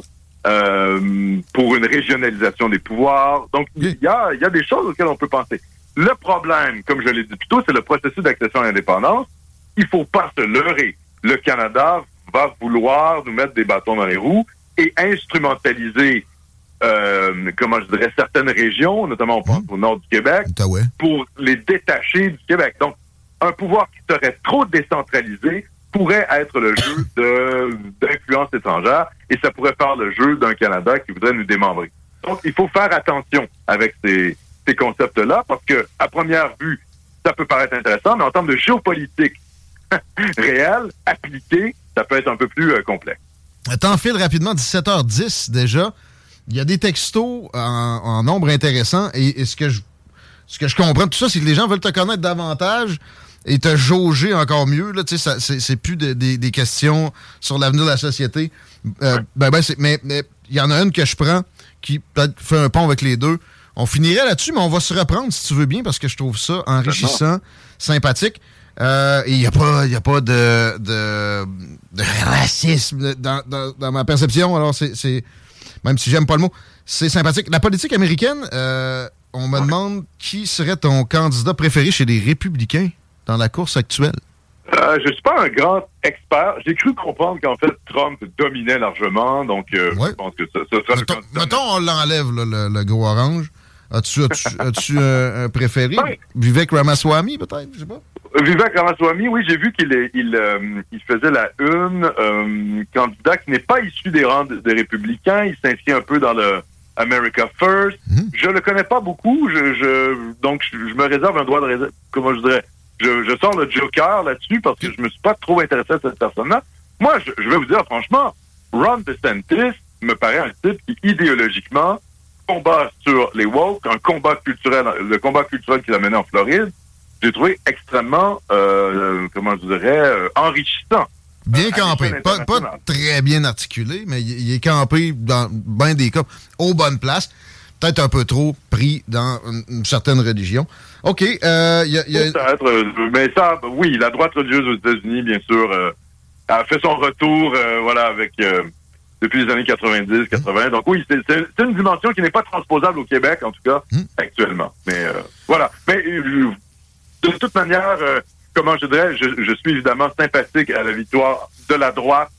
euh, pour une régionalisation des pouvoirs. Donc, il y a, y a des choses auxquelles on peut penser. Le problème, comme je l'ai dit plus tôt, c'est le processus d'accession à l'indépendance. Il faut pas se leurrer. Le Canada va vouloir nous mettre des bâtons dans les roues et instrumentaliser, euh, comment je dirais, certaines régions, notamment on pense au nord du Québec, pour les détacher du Québec. Donc, un pouvoir qui serait trop décentralisé pourrait être le jeu d'influence étrangère et ça pourrait faire le jeu d'un Canada qui voudrait nous démembrer. Donc, il faut faire attention avec ces, ces concepts-là parce que, à première vue, ça peut paraître intéressant, mais en termes de géopolitique réelle, appliquée, ça peut être un peu plus euh, complexe. Temps file rapidement, 17h10 déjà. Il y a des textos en, en nombre intéressant et, et ce, que je, ce que je comprends de tout ça, c'est que les gens veulent te connaître davantage et te jauger encore mieux. Là, Tu sais, ça- c'est c'est plus de- des- des questions sur l'avenir de la société. Euh, ben, ben, c'est- mais mais il y en a une que je prends qui peut-être fait un pont avec les deux. On finirait là-dessus, mais on va se reprendre si tu veux bien parce que je trouve ça enrichissant, sympathique. Euh, et il n'y a pas, y a pas de, de, de racisme dans, dans- dans ma perception. Alors, c'est, c'est- même si j'aime pas le mot, c'est sympathique. La politique américaine, euh, on me demande qui serait ton candidat préféré chez les républicains dans la course actuelle. Euh, je suis pas un grand expert. J'ai cru comprendre qu'en fait, Trump dominait largement, donc euh, je pense que ce, ce sera le candidat. Mettons, on l'enlève, le, le gros orange. As-tu, un, un préféré? Vivek Ramaswamy, peut-être? Je sais pas. Vivek Ramaswamy, oui, j'ai vu qu'il il, euh, il faisait la une, euh, candidat qui n'est pas issu des rangs de- des républicains. Il s'inscrit un peu dans le America First. Je le connais pas beaucoup, je, je, donc je, je me réserve un droit de réserve. Comment je dirais? Je, je sors le joker là-dessus parce que je me suis pas trop intéressé à cette personne-là. Moi, je, je vais vous dire franchement, Ron DeSantis me paraît un type qui idéologiquement combat sur les woke, un combat culturel, le combat culturel qu'il a mené en Floride, j'ai trouvé extrêmement, euh, comment je dirais, euh, enrichissant. Bien campé. Pas, pas très bien articulé, mais il, est campé dans bien des cas aux bonnes places. Peut-être un peu trop pris dans une, certaine religion. OK. Euh, il y a- il y a- Peut-être, euh, mais ça, oui, la droite religieuse aux États-Unis, bien sûr, euh, a fait son retour, euh, voilà, avec euh, depuis les années 90, 80. Donc oui, c'est une dimension qui n'est pas transposable au Québec, en tout cas, actuellement. Mais euh, voilà. Mais euh, de toute manière, euh, comment je dirais, je, suis évidemment sympathique à la victoire de la droite,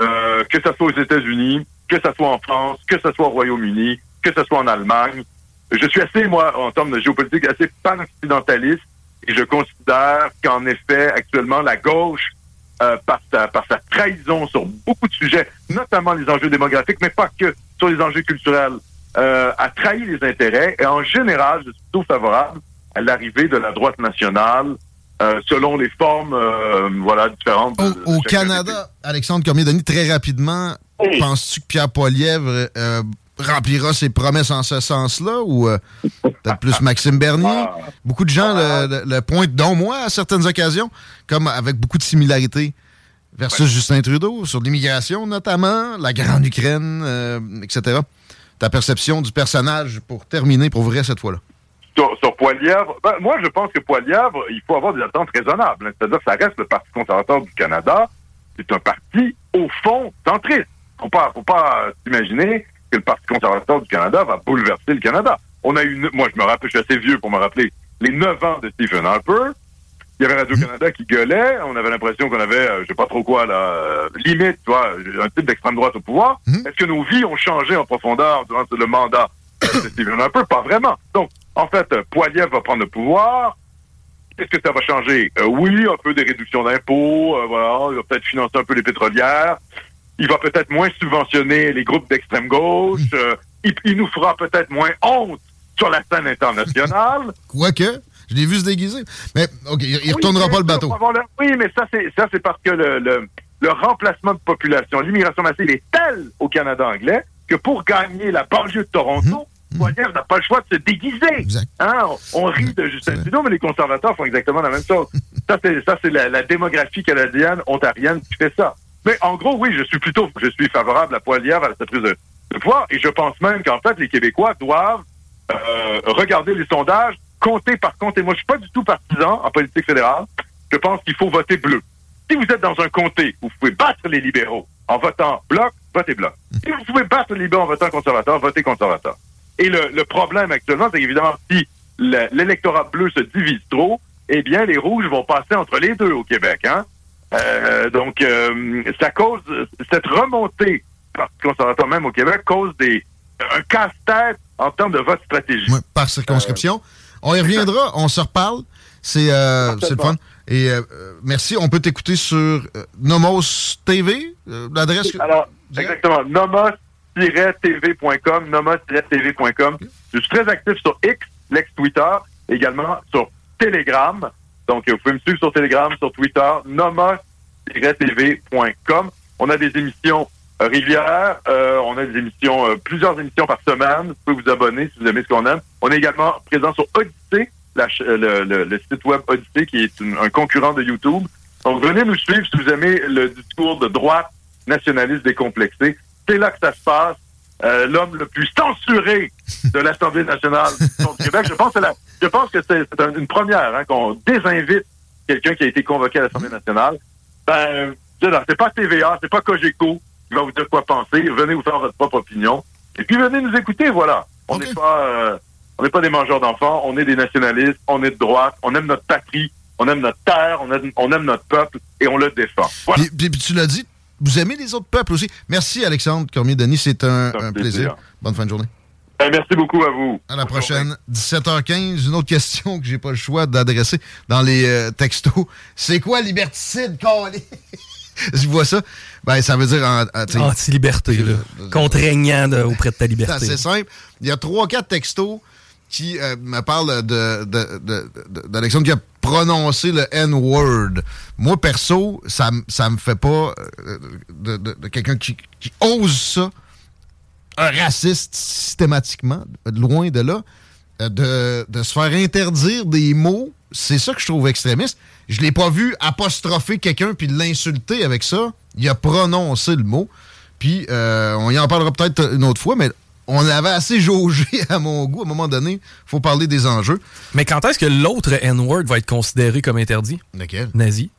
euh, que ce soit aux États-Unis, que ce soit en France, que ce soit au Royaume-Uni, que ce soit en Allemagne. Je suis assez, moi, en termes de géopolitique, assez pan-occidentaliste et je considère qu'en effet, actuellement, la gauche, euh, par, sa, par sa trahison sur beaucoup de sujets, notamment les enjeux démographiques, mais pas que sur les enjeux culturels, euh, a trahi les intérêts et en général, je suis plutôt favorable l'arrivée de la droite nationale euh, selon les formes euh, voilà, différentes. Au Canada, Alexandre Cormier-Denis, très rapidement, penses-tu que Pierre Poilievre euh, remplira ses promesses en ce sens-là ou peut-être plus Maxime Bernier? Beaucoup de gens le, le- le pointent, dont moi, à certaines occasions, comme avec beaucoup de similarités versus Justin Trudeau, sur l'immigration notamment, la Grande Ukraine, etc. Ta perception du personnage pour terminer pour vrai cette fois-là? Sur, sur Poilièvre, ben, moi, je pense que Poilièvre, il faut avoir des attentes raisonnables. hein. C'est-à-dire que ça reste le Parti conservateur du Canada. C'est un parti, au fond, centriste. Faut pas, faut pas euh, s'imaginer que le Parti conservateur du Canada va bouleverser le Canada. On a eu, moi, je me rappelle, je suis assez vieux pour me rappeler, les neuf ans de Stephen Harper. Il y avait Radio-Canada qui gueulait. On avait l'impression qu'on avait, euh, je sais pas trop quoi, là, euh, limite, tu vois, un type d'extrême droite au pouvoir. Est-ce que nos vies ont changé en profondeur durant le mandat de Stephen Harper? Pas vraiment. Donc, en fait, euh, Poilievre va prendre le pouvoir. Qu'est-ce que ça va changer? Euh, oui, un peu des réductions d'impôts, euh, voilà, il va peut-être financer un peu les pétrolières. Il va peut-être moins subventionner les groupes d'extrême gauche. euh, il, il nous fera peut-être moins honte sur la scène internationale. Quoique, je l'ai vu se déguiser. Mais, OK, il, il retournera Oui, pas le bateau. Oui, mais ça, c'est ça, c'est parce que le, le, le remplacement de population, l'immigration massive est tel au Canada anglais que pour gagner la banlieue de Toronto, Mhm. Poilievre n'a pas le choix de se déguiser. Hein, on, on rit de Justin Trudeau, mais les conservateurs font exactement la même chose. ça, c'est la, la démographie canadienne, ontarienne qui fait ça. Mais en gros, oui, je suis plutôt, je suis favorable à Poilievre à sa prise de, de pouvoir, et je pense même qu'en fait, les Québécois doivent euh, regarder les sondages, compter par compte. Et moi, je suis pas du tout partisan en politique fédérale. Je pense qu'il faut voter bleu. Si vous êtes dans un comté où vous pouvez battre les libéraux en votant bloc, votez bloc. Si vous pouvez battre les libéraux en votant conservateur, votez conservateur. Et le, le problème actuellement, c'est qu'évidemment, si le- l'électorat bleu se divise trop, eh bien, les rouges vont passer entre les deux au Québec. Hein? Euh, donc, euh, ça cause cette remontée par conservateur même au Québec cause des un casse-tête en termes de vote stratégique. par circonscription. on y reviendra, on se reparle. C'est euh, le fun. Et euh, euh, merci. On peut t'écouter sur euh, Nomos TV, euh, l'adresse. Alors, exactement. Nomos-tv.com, nomos-tv.com. Je suis très actif sur X, l'ex-Twitter, également sur Telegram. Donc, vous pouvez me suivre sur Telegram, sur Twitter, nomos-tv.com. On a des émissions euh, régulières. Euh, on a des émissions, euh, plusieurs émissions par semaine. Vous pouvez vous abonner si vous aimez ce qu'on aime. On est également présent sur Odyssey, le, site web Odyssey, qui est un concurrent de YouTube. Donc, venez nous suivre si vous aimez le discours de droite nationaliste décomplexé. C'est là que ça se passe. Euh, L'homme le plus censuré de l'Assemblée nationale du Québec. Je pense que, la- je pense que c'est c'est un- une première hein, qu'on désinvite quelqu'un qui a été convoqué à l'Assemblée nationale. Ben, c'est pas TVA, c'est pas Cogeco qui va vous dire quoi penser. Venez vous faire votre propre opinion. Et puis venez nous écouter, voilà. On n'est pas, euh, on n'est pas des mangeurs d'enfants, on est des nationalistes, on est de droite, on aime notre patrie, on aime notre terre, on aime, on aime notre peuple et on le défend. Voilà. Puis, puis- puis tu l'as dit, vous aimez les autres peuples aussi. Merci Alexandre Cormier-Denis, c'est un, un plaisir. Bonne fin de journée. Ben, merci beaucoup à vous. À la prochaine. 17h15, une autre question que j'ai pas le choix d'adresser dans les euh, textos. C'est quoi liberticide, collé? Je vois ça. Ben, ça veut dire... Anti-liberté, là. Contraignant de- auprès de ta C'est liberté. assez simple. Il y a trois, quatre textos qui euh, me parlent de, de- qui a prononcé le N-word. Moi, perso, ça, ça me fait pas euh, de, de- quelqu'un qui, qui ose ça, un raciste systématiquement, loin de là. euh, de, de se faire interdire des mots, c'est ça que je trouve extrémiste. Je l'ai pas vu apostropher quelqu'un puis l'insulter avec ça. Il a prononcé le mot. Puis euh, on y en parlera peut-être une autre fois, mais on avait assez jaugé à mon goût. À un moment donné, faut parler des enjeux. Mais quand est-ce que l'autre N-word va être considéré comme interdit? Lequel? Nazi.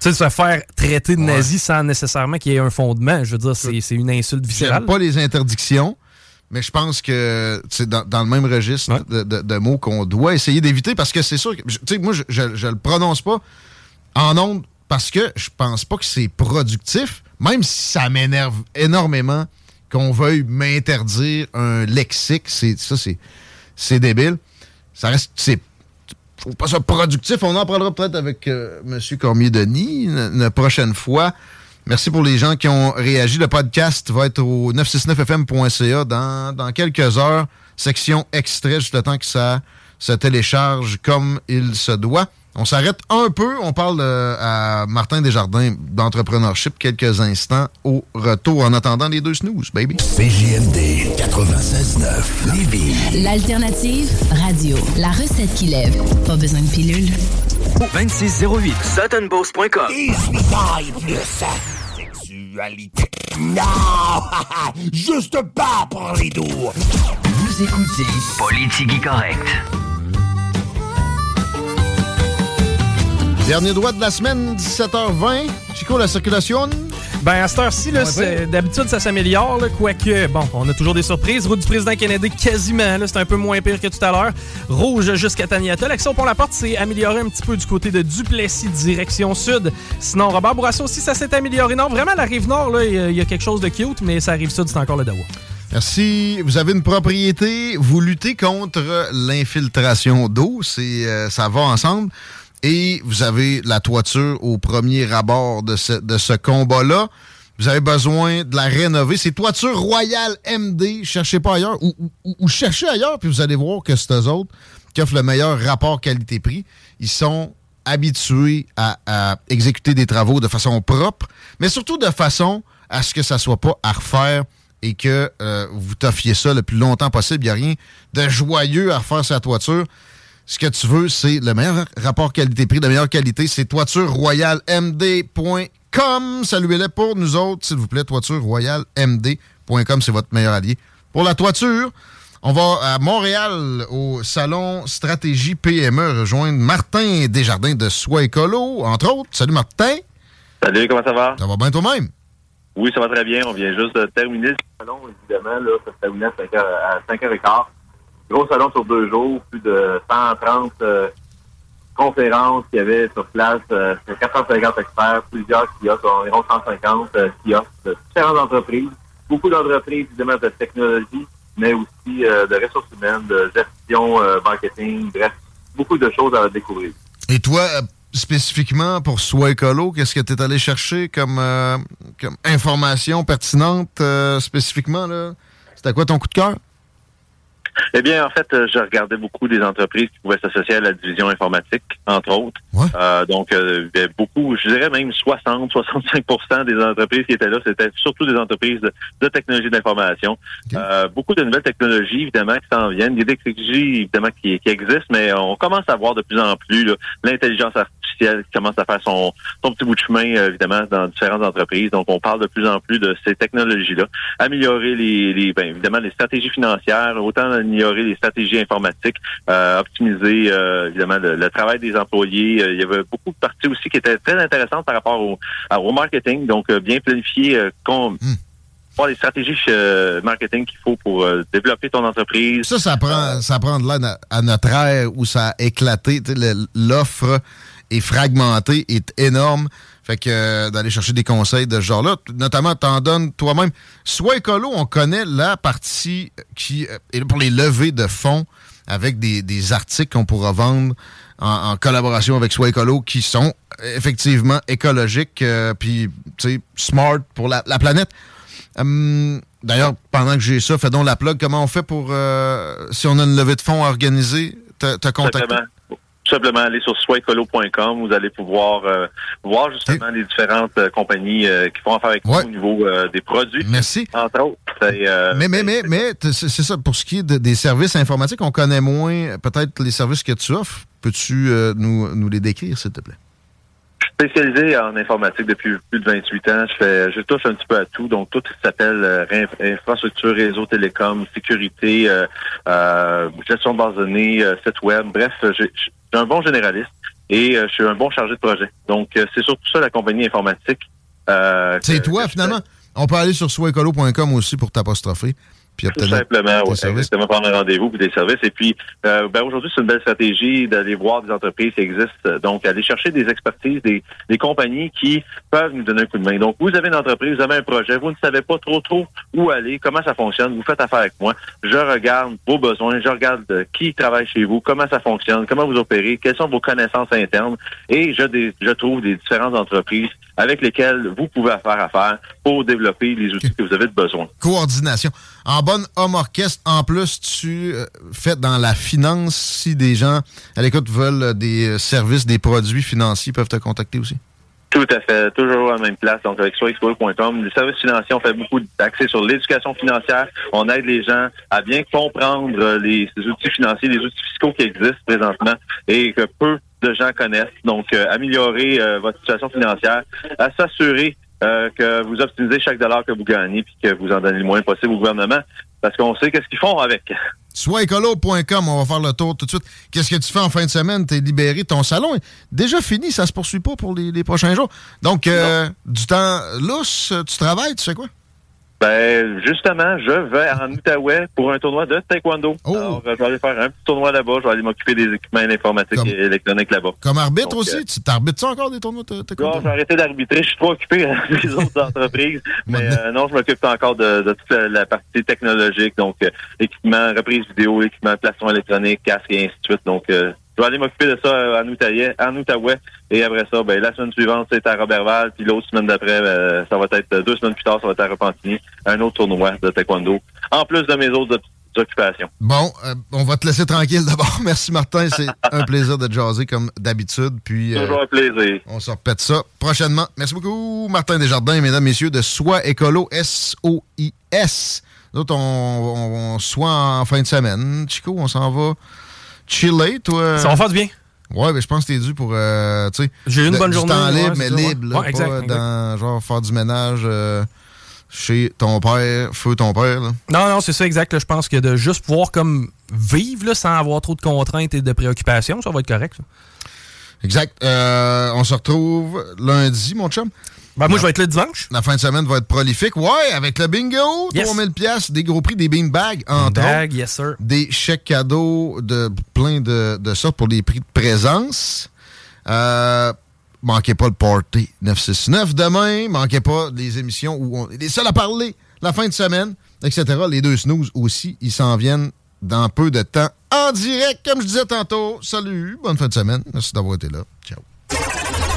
Tu sais, se faire traiter de nazi sans nécessairement qu'il y ait un fondement, je veux dire, c'est c'est une insulte viscérale. Pas les interdictions, mais je pense que c'est dans, dans le même registre de, de- de mots qu'on doit essayer d'éviter parce que c'est sûr que, tu sais, moi, je, je, je le prononce pas en ondes parce que je pense pas que c'est productif, même si ça m'énerve énormément qu'on veuille m'interdire un lexique. C'est, ça, c'est, débile. Ça reste, c'est, pas ça productif. On en parlera peut-être avec euh, M. Cormier-Denis une, une prochaine fois. Merci pour les gens qui ont réagi. Le podcast va être au 969fm.ca dans, dans quelques heures. Section extrait, juste le temps que ça se télécharge comme il se doit. On s'arrête un peu. On parle euh, à Martin Desjardins d'entrepreneurship quelques instants au retour. En attendant les deux snooze, baby. CJMD 96.9 Lévis. L'alternative radio. La recette qui lève. Pas besoin de pilule. 2608 suttonboss.com. Et suis taille plus sa sexualité. Non! Juste pas pour les doux. Vous écoutez Politique Correct. Dernier droit de la semaine, 17h20. Chico, la circulation? Ben, à cette heure-ci, Ouais, d'habitude, ça s'améliore, quoique, bon, on a toujours des surprises. Route du président Kennedy, quasiment, c'est un peu moins pire que tout à l'heure. Rouge jusqu'à Taniata. L'action pour la porte s'est amélioré un petit peu du côté de Duplessis, direction sud. Sinon, Robert Bourassa aussi, ça s'est amélioré. Non, vraiment, la rive nord, là, il y a- il y, a quelque chose de cute, mais ça arrive sud, c'est encore le Dawa. Merci. Vous avez une propriété, vous luttez contre l'infiltration d'eau, c'est euh, ça va ensemble. Et vous avez la toiture au premier abord de ce, de combat-là. Vous avez besoin de la rénover. C'est Toiture Royale MD. Cherchez pas ailleurs. Ou, cherchez ailleurs, puis vous allez voir que c'est eux autres qui offrent le meilleur rapport qualité-prix. Ils sont habitués à, à exécuter des travaux de façon propre, mais surtout de façon à ce que ça soit pas à refaire et que euh, vous t'offiez ça le plus longtemps possible. Il n'y a rien de joyeux à refaire sa toiture. Ce que tu veux, c'est le meilleur rapport qualité-prix, de meilleure qualité. C'est toitureroyalemd.com. Saluez-les pour nous autres, s'il vous plaît. Toitureroyalemd.com, c'est votre meilleur allié. Pour la toiture, on va à Montréal, au salon Stratégie PME, rejoindre Martin Desjardins de Soi Écolo, entre autres. Salut Martin. Salut, comment ça va? Ça va bien toi-même? Oui, ça va très bien. On vient juste de terminer le salon, évidemment. Là, ça se terminait à 5 heures, à 5h15. Gros salon sur deux jours, plus de 130 euh, conférences qu'il y avait sur place. Euh, 450 experts, plusieurs kiosques, environ 150 euh, kiosques de différentes entreprises. Beaucoup d'entreprises, évidemment, de technologie, mais aussi euh, de ressources humaines, de gestion, euh, marketing, bref, beaucoup de choses à découvrir. Et toi, euh, spécifiquement pour Soi Écolo, qu'est-ce que tu es allé chercher comme, euh, comme information pertinente euh, spécifiquement? C'était quoi ton coup de cœur? Eh bien, en fait, euh, je regardais beaucoup des entreprises qui pouvaient s'associer à la division informatique, entre autres. Euh, donc, euh, il y avait beaucoup, je dirais même 60-65 des entreprises qui étaient là, c'était surtout des entreprises de, de technologie d'information. Euh, beaucoup de nouvelles technologies, évidemment, qui s'en viennent. Il y a des technologies, évidemment, qui, qui existent, mais on commence à voir de plus en plus l'intelligence artificielle qui commence à faire son, son petit bout de chemin, euh, évidemment, dans différentes entreprises. Donc, on parle de plus en plus de ces technologies-là. Améliorer les, les ben, évidemment, les stratégies financières, autant améliorer les stratégies informatiques, euh, optimiser, euh, évidemment, le, le travail des employés. Il y avait beaucoup de parties aussi qui étaient très intéressantes par rapport au, au marketing. Donc, bien planifier, euh, avoir les stratégies euh, marketing qu'il faut pour euh, développer ton entreprise. Ça, ça prend, ça prend de l'aide à, à notre ère où ça a éclaté. L'offre est fragmentée, est énorme. Fait que euh, d'aller chercher des conseils de ce genre-là, notamment t'en donnes toi-même. Soit écolo, on connaît la partie qui euh, pour les levées de fonds avec des, des articles qu'on pourra vendre en, en collaboration avec Soit écolo qui sont euh, effectivement écologiques euh, puis tu sais smart pour la, la planète. Hum, D'ailleurs, pendant que j'ai ça, fais donc la plug. Comment on fait pour, euh, si on a une levée de fonds à organiser, te, te contacter? Simplement. Tout simplement aller sur soicolo.com. Vous allez pouvoir euh, voir justement les différentes euh, compagnies euh, qui font affaire avec nous au niveau euh, des produits. Merci. Entre autres. Euh, Mais, mais, mais, mais, c'est ça. Pour ce qui est de- des services informatiques, on connaît moins peut-être les services que tu offres. Peux-tu euh, nous, nous les décrire, s'il te plaît? Spécialisé en informatique depuis plus de 28 ans. Je fais, je touche un petit peu à tout. Donc, tout ce qui s'appelle euh, infrastructure, réseau télécom, sécurité, euh, euh, gestion de base de données, euh, site web. Bref, j'ai- je suis un bon généraliste et euh, je suis un bon chargé de projet. Donc, euh, c'est surtout ça la compagnie informatique. Euh, C'est toi, je finalement. On peut aller sur soicolo.com aussi pour t'apostropher. Puis Tout simplement, services. exactement, prendre un rendez-vous pour des services. Et puis, euh, ben, aujourd'hui, c'est une belle stratégie d'aller voir des entreprises qui existent. Donc, aller chercher des expertises, des, des compagnies qui peuvent nous donner un coup de main. Donc, vous avez une entreprise, vous avez un projet, vous ne savez pas trop trop où aller, comment ça fonctionne, vous faites affaire avec moi. Je regarde vos besoins, je regarde euh, qui travaille chez vous, comment ça fonctionne, comment vous opérez, quelles sont vos connaissances internes, et je, trouve des différentes entreprises avec lesquelles vous pouvez faire affaire pour développer les outils que vous avez de besoin. Coordination. En bonne homme orchestre, en plus, tu euh, fais dans la finance. Si des gens à l'écoute veulent des euh, services, des produits financiers, ils peuvent te contacter aussi. Tout à fait, toujours à la même place, donc avec soixexplorer.com. Les services financiers, on fait beaucoup d'accès sur l'éducation financière. On aide les gens à bien comprendre euh, les, outils financiers, les outils fiscaux qui existent présentement et que peu de gens connaissent. Donc, améliorer votre situation financière, à s'assurer euh, que vous optimisez chaque dollar que vous gagnez puis que vous en donnez le moins possible au gouvernement parce qu'on sait qu'est-ce qu'ils font avec. Soitécolo.com, on va faire le tour tout de suite. Qu'est-ce que tu fais en fin de semaine? T'es libéré, ton salon? Est déjà fini, ça se poursuit pas pour les, les prochains jours. Donc, euh, du temps lousse, tu travailles, tu sais quoi? Ben, justement, je vais en Outaouais pour un tournoi de taekwondo. Oh. Alors, euh, je vais aller faire un petit tournoi là-bas. Je vais aller m'occuper des équipements informatiques et électroniques là-bas. Comme arbitre Donc, aussi, euh, tu t'arbitres encore des tournois de Non, taekwondo? j'ai arrêté d'arbitrer. Je suis trop occupé euh, des autres entreprises. Mais euh, non, je m'occupe encore de, de toute la, partie technologique. Donc, euh, équipement, reprise vidéo, équipement, plastron électronique, casque et ainsi de suite. Donc, euh, je vais aller m'occuper de ça euh, en Outaouais, en Outaouais. Et après ça, ben, la semaine suivante, c'est à Robertval. Puis l'autre semaine d'après, ben, ça va être euh, deux semaines plus tard, ça va être à Repentigny. Un autre tournoi de taekwondo. En plus de mes autres occupations. Bon, euh, on va te laisser tranquille d'abord. Merci Martin, c'est un plaisir de jaser comme d'habitude. Puis euh, Toujours un plaisir. on se repète ça prochainement. Merci beaucoup Martin Desjardins, mesdames, messieurs, de Soi Écolo, S-O-I-S. Nous autres, on, on, on soit en fin de semaine. Chico, on s'en va chiller, toi. Ça va faire du bien. Ouais, mais je pense que t'es dû pour, euh, tu sais... J'ai eu une de- bonne du journée, temps libre, mais libre, là, Ouais, exact, pas exact. dans, genre, faire du ménage euh, chez ton père, feu ton père, là. Non, non, c'est ça exact. là. Je pense que de juste pouvoir comme vivre là, sans avoir trop de contraintes et de préoccupations, ça va être correct. ça. Exact. Euh, on se retrouve lundi, mon chum. Ben, moi, je vais être là dimanche. La fin de semaine va être prolifique. Ouais, avec le bingo, Yes. 3000 pièces, des gros prix, des beanbags, entre Beanbag, yes, sir. Des chèques cadeaux de plein de, de sortes pour les prix de présence. Euh, manquez pas le Party 969 demain. Manquez pas les émissions où on est les seuls à parler la fin de semaine, etc. Les deux snooze aussi, ils s'en viennent dans peu de temps en direct, comme je disais tantôt. Salut, bonne fin de semaine. Merci d'avoir été là. Ciao.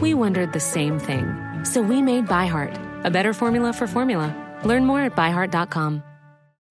We wondered the same thing. So we made ByHeart, a better formula for formula. Learn more at byheart.com.